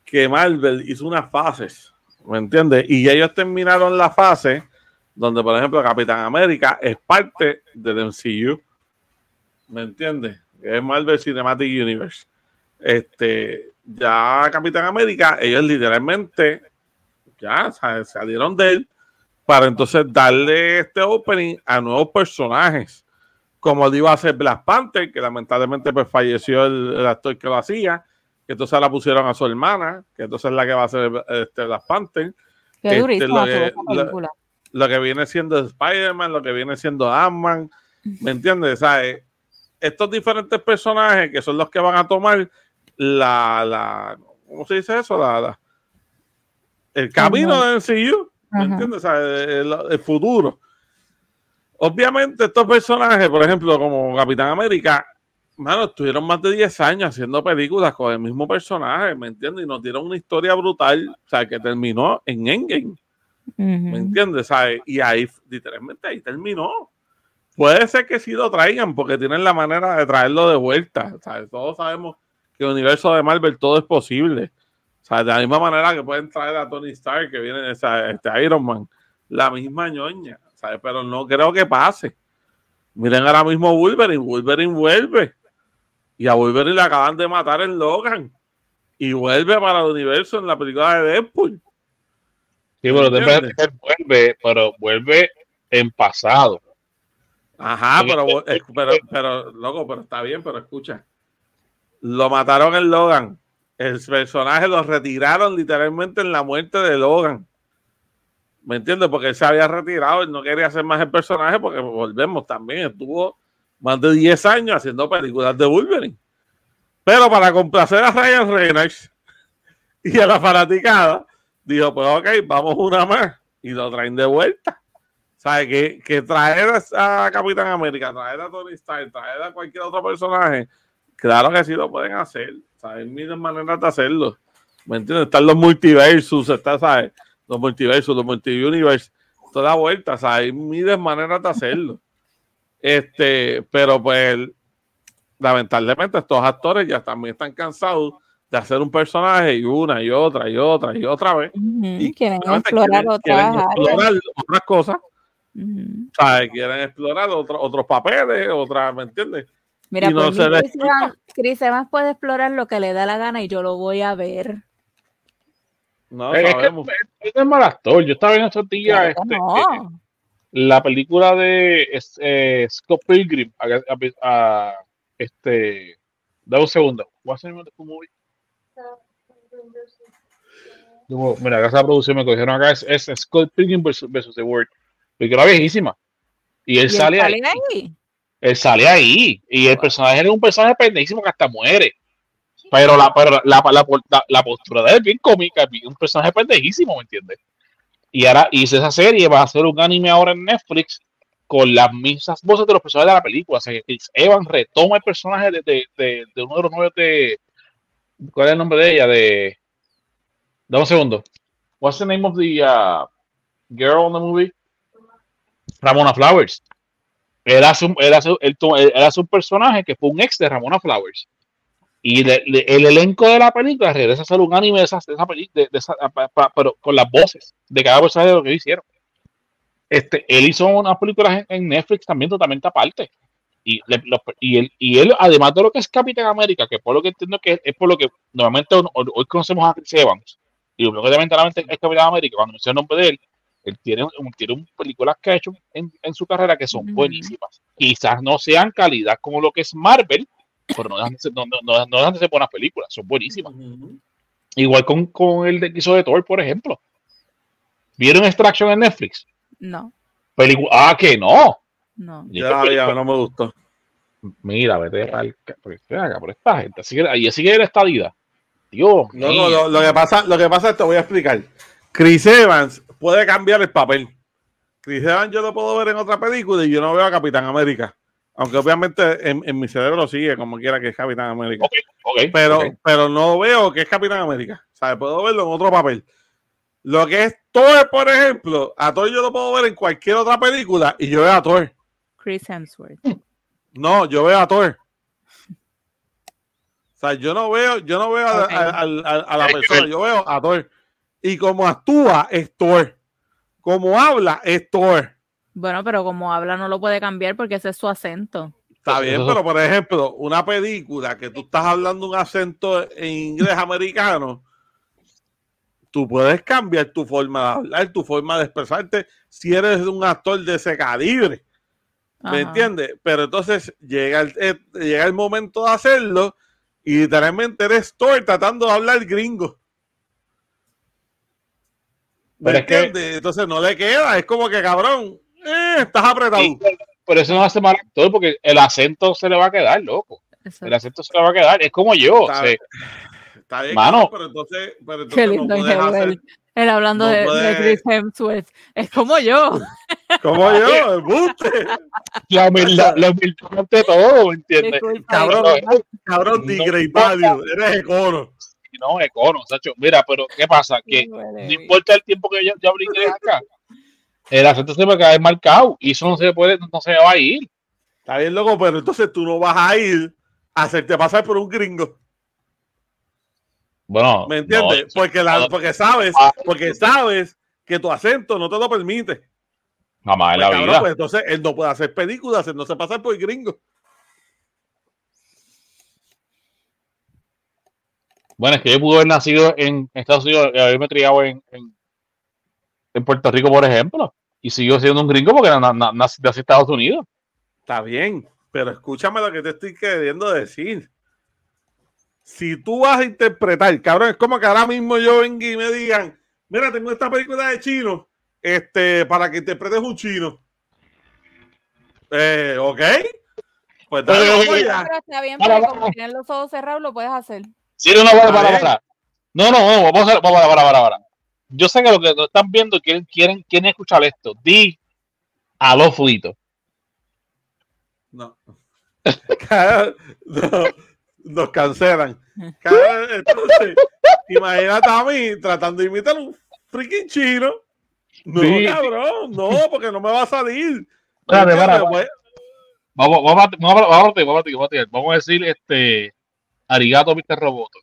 que Marvel hizo unas fases, ¿me entiendes? Y ellos terminaron la fase donde, por ejemplo, Capitán América es parte del MCU, ¿me entiendes? Es Marvel Cinematic Universe. Este, ya Capitán América, ellos literalmente ya salieron de él para entonces darle este opening a nuevos personajes, como lo iba a hacer Black Panther, que lamentablemente pues falleció el, actor que lo hacía, que entonces la pusieron a su hermana, que entonces es la que va a hacer este, Black Panther. Qué este, lo, que, lo, que viene siendo Spider-Man, lo que viene siendo Ant-Man, ¿me entiendes? Estos diferentes personajes que son los que van a tomar la, la ¿cómo se dice eso? La, el camino del MCU, ¿me entiendes? el, futuro. Obviamente, estos personajes, por ejemplo, como Capitán América, mano, estuvieron más de 10 años haciendo películas con el mismo personaje, ¿me entiendes? Y nos dieron una historia brutal, o sea, que terminó en Endgame. ¿Me entiendes? Y ahí, literalmente, ahí terminó. Puede ser que sí lo traigan, porque tienen la manera de traerlo de vuelta. Todos sabemos que el universo de Marvel todo es posible de la misma manera que pueden traer a Tony Stark, que viene esa, este Iron Man, la misma ñoña. Pero no creo que pase. Miren ahora mismo Wolverine, Wolverine vuelve. Y a Wolverine le acaban de matar en Logan. Y vuelve para el universo en la película de Deadpool. Sí, pero vuelve, pero vuelve en pasado. Ajá, pero, pero, pero, loco, pero está bien, pero escucha. Lo mataron en Logan el personaje lo retiraron literalmente en la muerte de Logan. ¿Me entiendes? Porque él se había retirado, él no quería hacer más el personaje porque volvemos también, estuvo más de 10 años haciendo películas de Wolverine. Pero para complacer a Ryan Reynolds y a la fanaticada, dijo, pues ok, vamos una más y lo traen de vuelta. ¿Sabes? Que, que traer a Capitán América, traer a Tony Stark, traer a cualquier otro personaje, claro que sí lo pueden hacer. Hay miles maneras de hacerlo. ¿Me entiendes? Están los multiversos, está, ¿sabes? Los multiversos, los multiversos, toda vuelta, ¿sabes? Miles maneras de hacerlo. Este, pero pues, lamentablemente, estos actores ya también están cansados de hacer un personaje y una y otra y otra y otra vez. y quieren explorar otras, otras cosas. ¿sabes? Quieren explorar otros papeles, otras, ¿me entiendes? Mira, pues Chris, Evans, puede explorar lo que le da la gana y yo lo voy a ver. No, es sabemos. Que, es mal actor. Yo estaba viendo estos días este, eh, la película de eh, Scott Pilgrim. A, este, da un segundo. What's the movie? Mira, acá esa producción me cogieron acá. Es, es Scott Pilgrim versus, The World. Película viejísima. Y él sale, ahí. Él sale ahí y el personaje es un personaje pendejísimo que hasta muere. Pero la, pero la, la, la, postura de él es bien cómica, un personaje pendejísimo, ¿me entiendes? Y ahora hice esa serie, va a ser un anime ahora en Netflix con las mismas voces de los personajes de la película. O sea, que Evan retoma el personaje de, de, de, uno de los nueve de. ¿Cuál es el nombre de ella? De. Dame un segundo. What's the name of the uh, girl in the movie? Ramona Flowers. Era su, era, su, era su personaje que fue un ex de Ramona Flowers. Y el elenco de la película regresa a ser un anime de esa, de esa película, pero con las voces de cada personaje de lo que hicieron. Este, él hizo unas películas en, Netflix también totalmente aparte. Y, le- los- y, él, y él, además de lo que es Capitán América, que por lo que entiendo que es, es por lo que normalmente hoy, hoy conocemos a Chris Evans, y lo que lamentablemente es Capitán América, cuando menciona el nombre de él, él tiene, un- tiene un- películas que ha hecho en, en su carrera que son buenísimas. Quizás no sean calidad como lo que es Marvel, pero no dejan de ser, no, no, no- dejan de ser buenas películas, son buenísimas. Igual con, con el de que hizo de Thor, por ejemplo. ¿Vieron Extraction en Netflix? No, Película. Ah, que no. No. Ya, ya, película- no me gustó. Mira, vete al. ca- pues, por esta gente. Sigue, ahí sigue la estadía. Dios. No, no, lo, lo que pasa, lo que pasa es te voy a explicar. Chris Evans puede cambiar el papel. Chris Evans yo lo puedo ver en otra película y yo no veo a Capitán América. Aunque obviamente en, en mi cerebro lo sigue como quiera que es Capitán América. Ok, ok, pero, pero no veo que es Capitán América. O sea, puedo verlo en otro papel. Lo que es Thor, por ejemplo, a Thor yo lo puedo ver en cualquier otra película y yo veo a Thor. Chris Hemsworth. No, yo veo a Thor. O sea, yo no veo, yo no veo a, Ok. a- a- a- a la persona, yo veo a Thor. Y como actúa es Thor. Como habla es Thor. Bueno, pero como habla no lo puede cambiar porque ese es su acento. Está bien, pero por ejemplo, una película que tú estás hablando un acento en inglés americano, tú puedes cambiar tu forma de hablar, tu forma de expresarte si eres un actor de ese calibre. ¿Me entiendes? Pero entonces llega el, eh, llega el momento de hacerlo y literalmente eres Thor tratando de hablar gringo. ¿Me que- entiendes? Entonces no le queda, es como que cabrón, eh, estás apretado. Sí, pero eso no hace mal actor porque el acento se le va a quedar, loco. El acento se le va a quedar. Es como yo. Está- o sea, Está bien, Mano. pero entonces, pero Qué entonces no lindo puedes hacer. Él hablando no de, de Chris Hemsworth. Es como yo. como yo, el buste. la humildad, la humildad ante todo, ¿me entiendes? Cabrón, cabrón, No digreitario, eres econo. No, econo, Sacho. Mira, pero ¿qué pasa? Que no importa el tiempo que yo, yo hablo inglés acá, el acento se me cae marcado y eso no se puede, no se va a ir. Está bien, loco, pero entonces tú no vas a ir a hacerte pasar por un gringo. Bueno, ¿Me entiendes? no, porque, la, porque sabes, Ah. porque sabes que tu acento no te lo permite. jamás en Pues, la cabrón, vida. pues entonces él no puede hacer películas, él no se pasa por gringo. Bueno, es que yo pude haber nacido en Estados Unidos y haberme criado en, en, en Puerto Rico, por ejemplo. Y sigo siendo un gringo porque na- na- nací nací en Estados Unidos. Está bien, pero escúchame lo que te estoy queriendo decir. Si tú vas a interpretar, cabrón, es como que ahora mismo yo venga y me digan, mira, tengo esta película de chino, este, para que interpretes un chino. Eh, ok. Pues dale, Pero- pero-. Pero está bien, Para, como tienes los ojos cerrados, lo puedes hacer. Sí, no, no, para, A para, ver. para. No, no, no, vamos a hacer, para, para, para, para. Yo sé que lo que nos están viendo quieren, quieren, quieren escuchar esto. Di a los flitos. No. No, Nos cancelan. Entonces, imagínate a mí tratando de imitar un freaking chino. No, Sí. cabrón, no, porque no me va a salir. ¿Me para, Vamos, vamos, a, vamos, vamos, vamos, a, vamos, a, vamos a decir este Arigato, Mr. Roboto.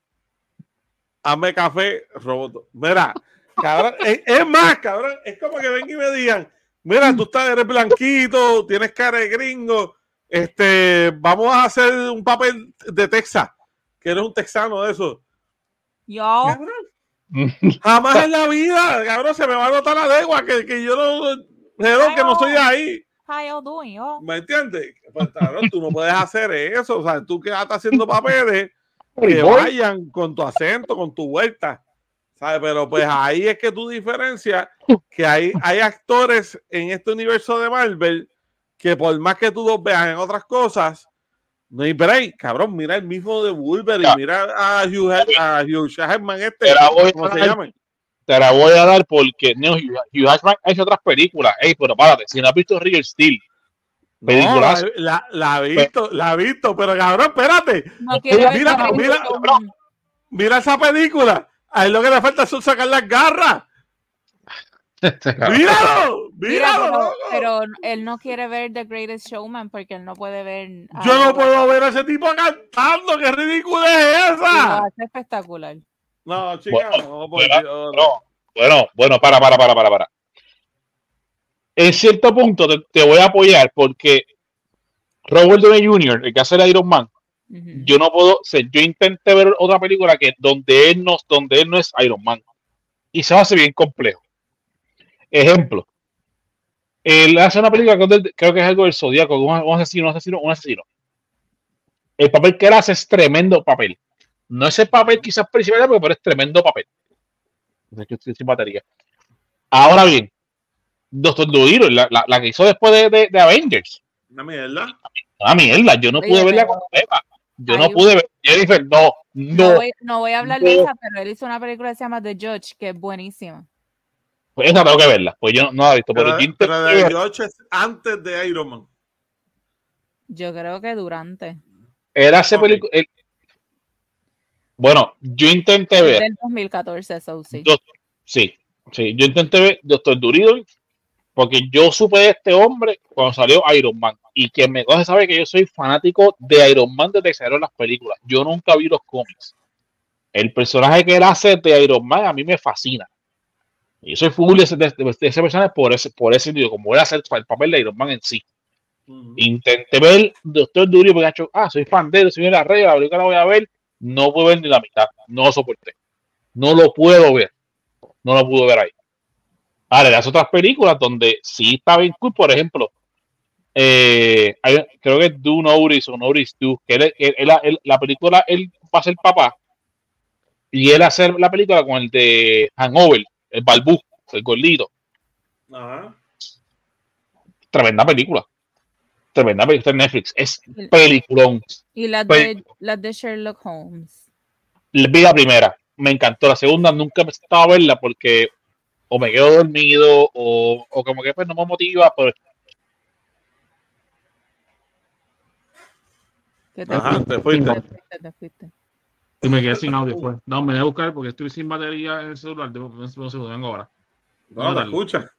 hazme café, robot. Mira, cabrón, es, es más, cabrón, es como que vengan y me digan, mira, tú estás, eres blanquito, tienes cara de gringo, este, vamos a hacer un papel de Texas, que eres un texano de eso. Yo, jamás en la vida, cabrón, se me va a notar la lengua, que, que yo no, hello, que no estoy ahí. how doing, yo? ¿Me entiendes? Pues, cabrón, tú no puedes hacer eso, o sea, tú que estás haciendo papeles que vayan con tu acento, con tu vuelta. ¿Sabes? Pero pues ahí es que tú diferencias que hay, hay actores en este universo de Marvel que por más que tú los veas en otras cosas, no hay break, cabrón. Mira el mismo de Wolverine, Ya. mira a Hugh, a Hugh Jackman este, Te la voy a ¿cómo se dar. llama? Te la voy a dar porque no, Hugh Hugh Jackman ha hecho otras películas. Ey, pero párate, si no has visto Real Steel, No, la, la, la he visto, la he visto, pero cabrón, espérate, No mira, mira, mira esa película. Ahí lo que le falta son sacar las garras. Míralo, Mira, míralo. pero, loco. pero él no quiere ver The Greatest Showman porque él no puede ver. a- Yo no puedo ver a ese tipo cantando. ¿Qué ridícula es esa? hace espectacular. No, chica, Bueno, no, por bueno, no. No, bueno, bueno, para, para, para, para, para. En cierto punto te, te voy a apoyar porque Robert Downey Jr., el que hace el Iron Man, yo no puedo, o sea, yo intenté ver otra película que donde él no, donde él no es Iron Man y se hace bien complejo. Ejemplo, él hace una película creo que es algo del Zodíaco, un, un asesino, un asesino, un asesino. El papel que él hace es tremendo papel. No es el papel quizás principal, pero es tremendo papel. O sea, que estoy sin batería. Ahora bien, Doctor Dolittle, la, la, la que hizo después de, de- de Avengers, Una mierda. Ah, mierda, yo no Oye, pude verla pero- completa. Yo no pude ver. Jennifer, no, No, no. voy, no voy a hablar de no. esa, pero él hizo una película que se llama The Judge, que es buenísima. Pues esa tengo que verla. Pues yo no, no la he visto. Pero, Pero, yo pero intenté de ver- George es antes de Iron Man. Yo creo que durante. él hace película. Bueno, yo intenté ver. Del 2014, eso sí. Doc- sí, sí. Yo intenté ver Doctor Dolittle porque yo supe de este hombre cuando salió Iron Man. Y quien me conoce sabe que yo soy fanático de Iron Man desde que salieron las películas. Yo nunca vi los cómics. El personaje que él hace de Iron Man a mí me fascina. Y yo soy full de ese, de- de por ese, por ese sentido, como él hace el, el papel de Iron Man en sí. Ujú. Intenté ver Doctor Dolittle porque he hecho, ah, soy fan de él, soy la red, la película la voy a ver. No puedo ver ni la mitad. No lo soporté. No lo puedo ver. No lo pude ver ahí. Ahora, las otras películas donde sí está bien cool, por ejemplo, eh, hay- creo que Do Notice o Notice Do, que él, él- él- él- la película, él va a ser papá y él hacer la película con el de Hangover, el Balbú, el gordito. Ajá. Tremenda película. Tremenda película en Netflix. Es peliculón. Y las Pues- de, Sherlock Holmes. Vi la primera, me encantó. La segunda nunca me estaba a verla porque o me quedo dormido o, o como que pues no me motiva, pero te Ajá, fuiste, te fuiste. te fuiste, te fuiste. Y me quedé sin audio después. No, me voy a buscar porque estoy sin batería en el celular. Debo- Un segundo, vengo ahora. No, te escucha.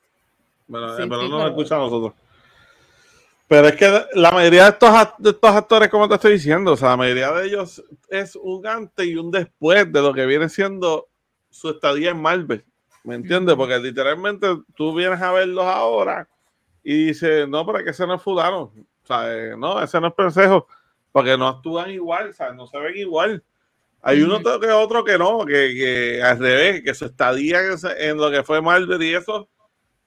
Pero, Sí, pero sí, no nos pero- escucha a nosotros. Pero es que la mayoría de estos, act- de estos actores, como te estoy diciendo, o sea, la mayoría de ellos es un antes y un después de lo que viene siendo su estadía en Marvel. ¿Me entiendes? Porque literalmente tú vienes a verlos ahora y dices, no, pero es que ese no es fulano. O sea, eh, no, ese no es pensejo. Porque no actúan igual, o sea, no se ven igual. Hay uno que otro que no, que, que al revés, que su estadía en, lo que fue Marvel y eso,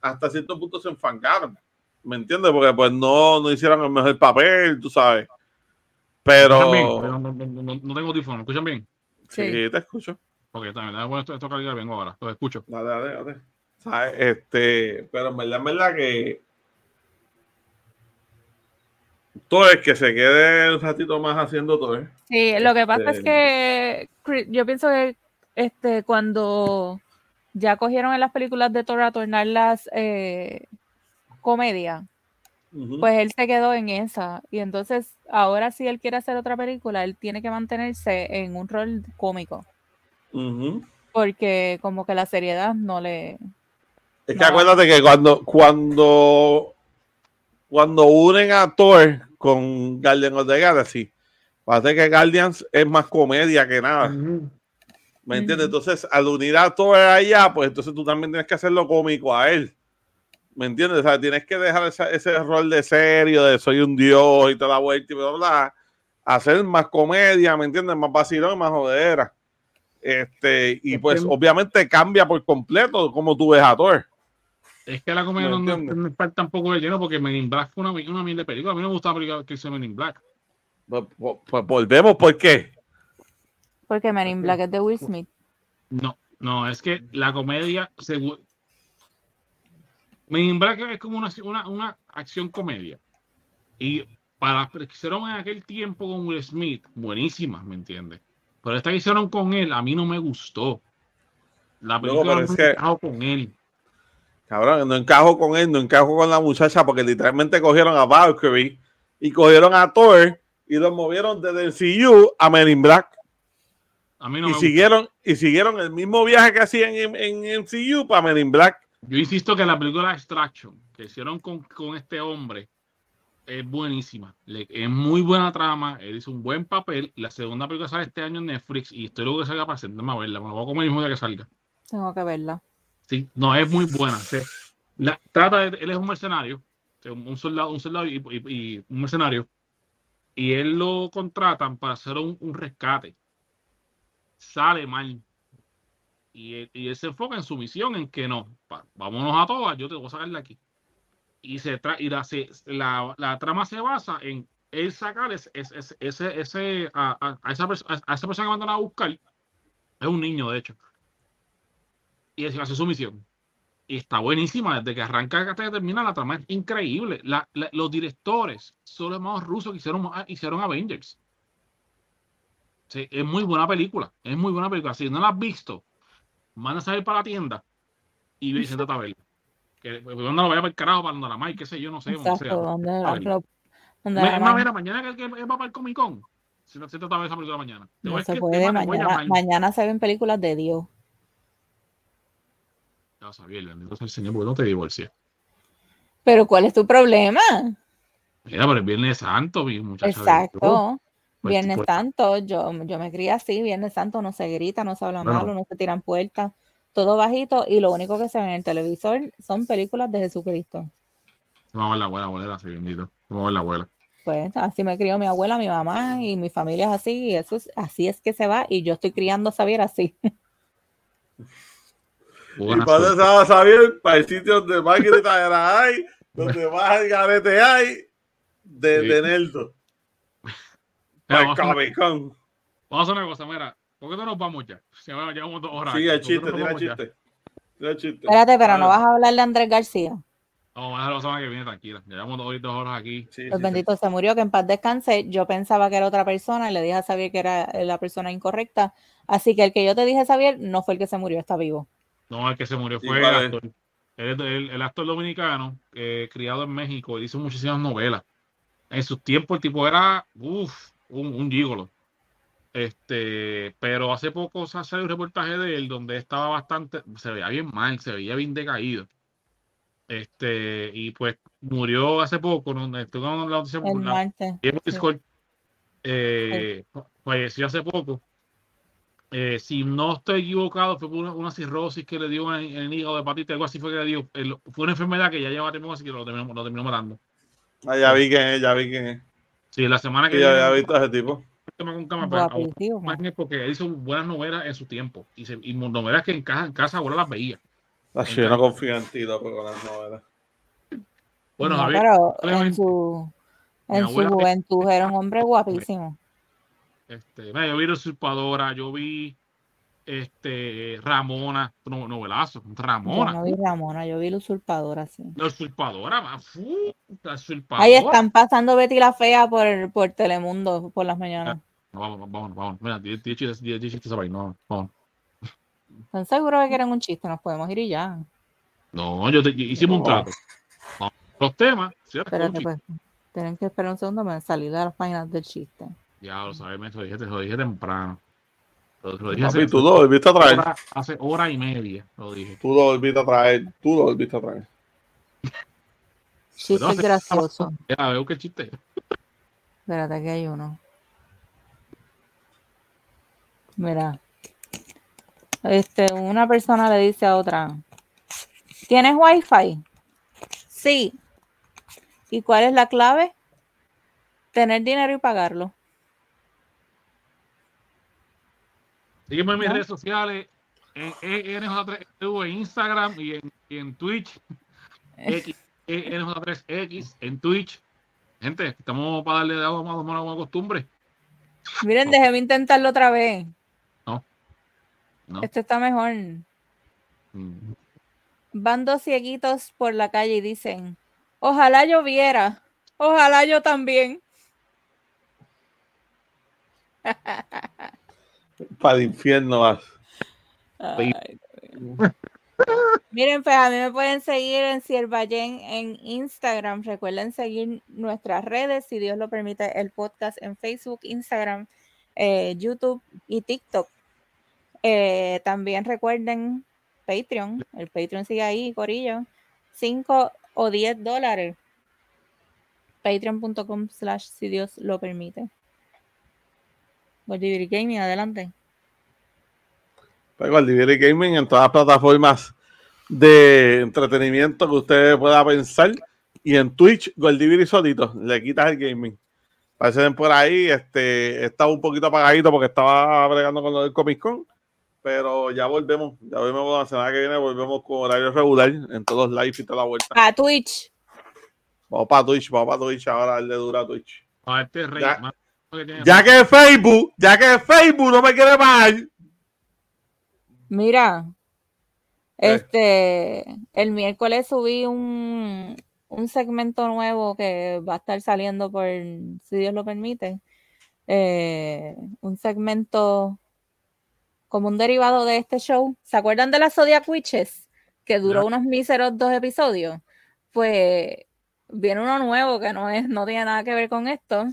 hasta cierto punto se enfangaron. ¿Me entiendes? Porque pues no, no hicieron el mejor papel, tú sabes. Pero ¿Escuchan bien? No, tengo audífono. ¿Me ¿Escuchan bien? sí, Sí. te escucho. Ok, también. Déjame poner esto, esto calidad. Vengo ahora. Los escucho. Dale, dale, dale. ¿Sabes? Este, pero en verdad, en verdad que todo es que se quede un ratito más haciendo todo. ¿eh? Sí, lo que pasa es Este- que yo pienso que este cuando ya cogieron en las películas de Thor a tornar las eh, comedias, Ujú. pues él se quedó en esa. Y entonces, ahora si él quiere hacer otra película, él tiene que mantenerse en un rol cómico. Porque como que la seriedad no le... Es que No. acuérdate que cuando, cuando, cuando unen a Thor con Guardians of the Galaxy, parece que Guardians es más comedia que nada. ¿Me entiendes? Entonces, al unir a Thor allá, pues entonces tú también tienes que hacerlo cómico a él. ¿Me entiendes? O sea, tienes que dejar esa- ese rol de serio, de soy un dios y toda la vuelta y bla, bla, bla, hacer más comedia, ¿me entiendes? Más vacilón, más jodera. Este, y Es pues que- obviamente cambia por completo como tú ves a Thor. Es que la comedia No no, no, me falta tampoco de lleno porque Men in Black fue una, una mil de película. A mí no me gustaba la película que hizo Men in Black. Pues, pues- pues volvemos, ¿por qué? Porque Men in Black es de Will Smith. No, no, es que la comedia. segu- Men in Black es como una, una, una acción comedia. Y para las que hicieron en aquel tiempo con Will Smith, buenísimas, ¿me entiendes? Pero esta que hicieron con él, a mí no me gustó. La película no es me que- con él. Cabrón, no encajo con él, no encajo con la muchacha porque literalmente cogieron a Valkyrie y cogieron a Thor y los movieron desde el CU a Men in Black. A mí no y me siguieron y siguieron el mismo viaje que hacían en, en, en MCU para Men in Black. Yo insisto que la película Extraction que hicieron con, con este hombre es buenísima. Le- es muy buena trama. Él hizo un buen papel. La segunda película sale este año en Netflix y estoy luego que salga para sentarme a verla. Me lo voy a comer el mismo día que salga. Tengo que verla. No, es muy buena. trata él es un mercenario, un soldado, un soldado y, un mercenario y él lo contratan para hacer un, rescate. Sale mal. Y él, se enfoca en su misión, en que no, pa- vámonos a todas, yo te voy a sacar aquí. Y, se tra- y la, se- la, la trama se basa en él sacar ese, ese, ese, ese- a, a- esa, a esa persona que mandan a buscar. Es un niño, de hecho. Y así hace su misión. Y está buenísima, desde que arranca hasta que termina la trama es increíble. La- la- los directores son los más rusos que hicieron, hicieron Avengers. Sí, es muy buena película, es muy buena película. Si no la has visto, manda a salir para la tienda y ve y siéntate a verla. Que pues, no lo vaya para el carajo, para la Mike, qué sé yo, no sé. Exacto, sea. donde, lo- donde es más, mira, mañana que, va para el Comic Con. Si no siéntate a ver esa película mañana. No se puede, mañana, mañana se ven películas de Dios. Ya sabía, el bendito sea el Señor, porque no te divorcias. Pero ¿cuál es tu problema? Mira, pero el Viernes Santo. Exacto. Pues, Viernes pues, Santo, yo, yo me crié así, Viernes Santo no se grita, no se habla Bueno. malo, no se tiran puertas, todo bajito y lo único que se ve en el televisor son películas de Jesucristo. Vamos a ver la abuela, abuela, sí, bendito. Vamos a ver la abuela. Pues así me crió mi abuela, mi mamá y mi familia es así y eso es, así es que se va y yo estoy criando a Xavier así. Y para eso vas a saber para el sitio donde más gritadera hay, donde más garete hay, de, Sí. de Para el vamos, a hacer, Comic Con. vamos a hacer una cosa, mira. ¿Por qué no nos vamos ya? Se va, llevamos dos horas. Sigue aquí. el ¿Por qué no chiste, tira el chiste. Tira el chiste. Espérate, pero no vas a hablar de Andrés García. Vamos a la semana que viene, tranquila. Llevamos dos, dos horas aquí. Sí, Los sí, benditos se murió, que en paz descanse. Yo pensaba que era otra persona y le dije a Xavier que era la persona incorrecta. Así que el que yo te dije, Xavier, no fue el que se murió, está vivo. No, el que se murió Sí, fue el actor. Él es el, el actor dominicano, eh, criado en México, hizo muchísimas novelas. En sus tiempos el tipo era uf, un, un gigolo. Este, pero hace poco sa- salió un reportaje de él donde estaba bastante, se veía bien mal, se veía bien decaído. Este, y pues murió hace poco, ¿no? Estuve dando la noticia El la- martes. Sí. Discord, eh, falleció hace poco. Eh, si no estoy equivocado, fue por una, una cirrosis que le dio en, en el hígado de hepatitis, algo así fue que le dio. El- fue una enfermedad que ya lleva tiempo, así que lo terminó, lo terminó matando. Ah, ya vi quién es, ya vi quién es. Sí, la semana que Sí, ya había visto a ese tipo. con cama, pues, Guapísimo. aguanta- porque él hizo buenas novelas en su tiempo y, se, y novelas que en casa, en casa ahora las veía. Ah, yo no confío en ti, loco, con las novelas. Bueno, No, Javier, pero en su, en su juventud era un hombre guapísimo. Este, mira, yo vi La Usurpadora, yo vi este, Ramona, no, novelazo, Yo Ramona. no vi Ramona, yo vi la usurpadora, sí. La usurpadora, fu, la usurpadora. Ahí están pasando Betty la Fea por, por Telemundo por las mañanas. No, vamos, vamos, vamos. Mira, 10 10 chistes, 10 chistes esa vaina. No, vamos. ¿Están seguros de que eran un chiste? Nos podemos ir y ya. No, yo te, hicimos un trato. Vamos. Los temas, ¿cierto? Espérate, pues. Tienen que esperar un segundo para salir de las páginas del chiste. Ya lo sabes, me lo dije, te lo dije temprano. Lo, lo dije Papi, hace, tú lo volviste a traer. hora, hace hora y media, lo dije. Tú lo volviste a traer. Tú lo volviste a traer. Chiste gracioso. Ya, veo que chiste. Espérate, aquí hay uno. Mira. Este, una persona le dice a otra, ¿tienes wifi? Sí. ¿Y cuál es la clave? Tener dinero y pagarlo. Sígueme en mis ¿No? redes sociales, en NJ3 en Instagram y en, y en Twitch. X, NJ3X en Twitch. Gente, estamos para darle de agua más o menos costumbre. Miren, déjeme intentarlo otra vez. No. Este está mejor. Mm. Van dos cieguitos por la calle y dicen, ojalá yo viera, ojalá yo también. Para el infierno vas. Ay. Miren, pues a mí me pueden seguir en Ciervallén en Instagram. Recuerden seguir nuestras redes, si Dios lo permite, el podcast en Facebook, Instagram, eh, YouTube y TikTok. Eh, también recuerden Patreon. El Patreon sigue ahí, Corillo. 5 o 10 dólares. Patreon.com slash si Dios lo permite. Goldiviri Gaming, adelante. Al DVD Gaming en todas las plataformas de entretenimiento que usted pueda pensar. Y en Twitch, Goldiviri solito, le quitas el gaming. Parecen por ahí. Este, estaba un poquito apagadito porque estaba bregando con lo del Comic Con. Pero ya volvemos. Ya volvemos la semana que viene. Volvemos con horario regular en todos los live y toda la vuelta. A Twitch. Vamos para Twitch. Vamos para Twitch ahora. Darle dura a Twitch. A este rey. Ya- Ya que Facebook, ya que Facebook no me quiere más. Mira, ¿Qué? este, el miércoles subí un, un segmento nuevo que va a estar saliendo por, si Dios lo permite, eh, un segmento como un derivado de este show. ¿Se acuerdan de las Zodiac Witches? Que duró unos míseros dos episodios. Pues viene uno nuevo que no es, no tiene nada que ver con esto.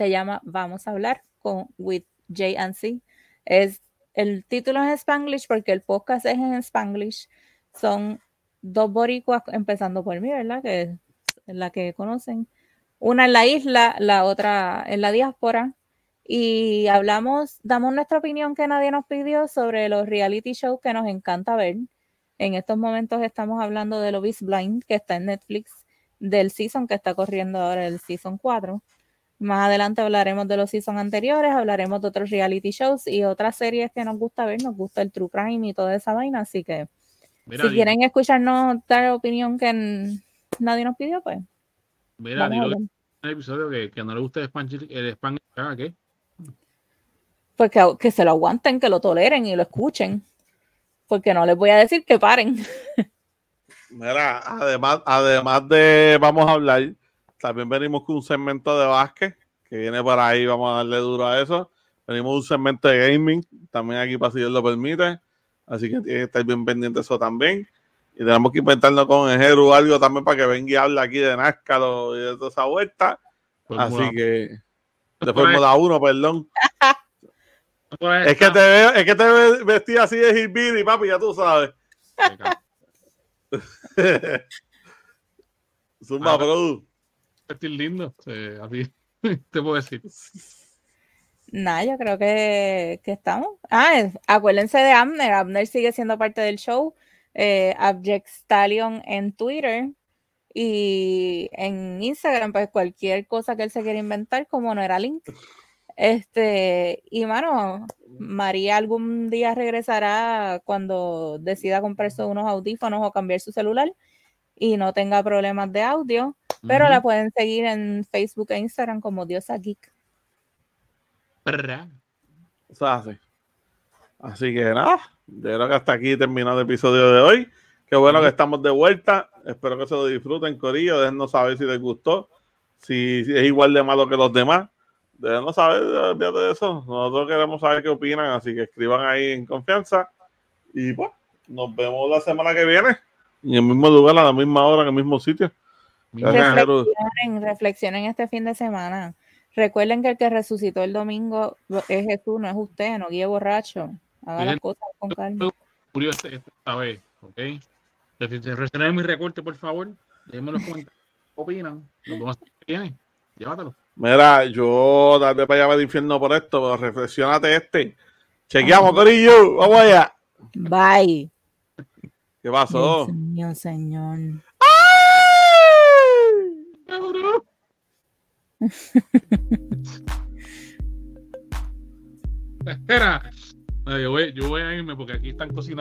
Se llama Vamos a hablar con with J and C. Es el título es Spanglish porque el podcast es en Spanglish. Son dos boricuas, empezando por mí, ¿verdad? Que es la que conocen. Una en la isla, la otra en la diáspora. Y hablamos, damos nuestra opinión que nadie nos pidió sobre los reality shows que nos encanta ver. En estos momentos estamos hablando de Love is Blind, que está en Netflix, del season que está corriendo ahora, el season 4. Más adelante hablaremos de los seasons anteriores, hablaremos de otros reality shows y otras series que nos gusta ver, nos gusta el True Crime y toda esa vaina, así que Mira, si di- quieren escucharnos dar opinión que nadie nos pidió, pues mira, digo en el episodio que, que no le guste el Spanglish, el Spanglish, ¿haga qué? Pues que, que se lo aguanten, que lo toleren y lo escuchen. Porque no les voy a decir que paren. Mira, además, además de vamos a hablar, también venimos con un segmento de básquet que viene por ahí, vamos a darle duro a eso. Venimos un segmento de gaming, también aquí para si Dios lo permite. Así que tiene que estar bien pendiente de eso también. Y tenemos que inventarnos con el Jeru algo también para que venga y hable aquí de NASCAR y de toda esa vuelta. Así uno. que, de Fórmula 1, perdón. Es que te veo, es que te veo vestida así de hillbilly, papi, ya tú sabes. Zumba, Ah, Produ. Estoy lindo. sí, así te puedo decir. Nada, yo creo que, que estamos. Ah, acuérdense de Abner. Abner sigue siendo parte del show. Eh, Abject Stallion en Twitter y en Instagram, pues cualquier cosa que él se quiera inventar, como no era link. Este, y mano, María algún día regresará cuando decida comprarse unos audífonos o cambiar su celular y no tenga problemas de audio, pero la pueden seguir en Facebook e Instagram como Diosa Geek. Perra. Eso es así. Así que nada, yo creo que hasta aquí terminado el episodio de hoy. Qué bueno que estamos de vuelta. Espero que se lo disfruten, Corillo. Déjenos saber si les gustó, si, si es igual de malo que los demás. Déjenos saber, olvídate de eso. Nosotros queremos saber qué opinan, así que escriban ahí en confianza. Y pues, nos vemos la semana que viene. En el mismo lugar, a la misma hora, en el mismo sitio. Reflexionen, reflexionen este fin de semana. Recuerden que el que resucitó el domingo es Jesús, no es usted, no guíe borracho. Haga las cosas con calma. murió este, esta vez, ¿ok? Reflexionen mi recorte, por favor. Déjenme los comentarios. ¿Qué opinan? Que viene. Llévatelo. Mira, yo tal vez para allá al infierno por esto, pero reflexionate este. Chequeamos, Corillo. Vamos allá. Bye. ¿Qué pasó? Dios mío, señor. Espera. Yo, voy, yo voy a irme porque aquí están cocinando.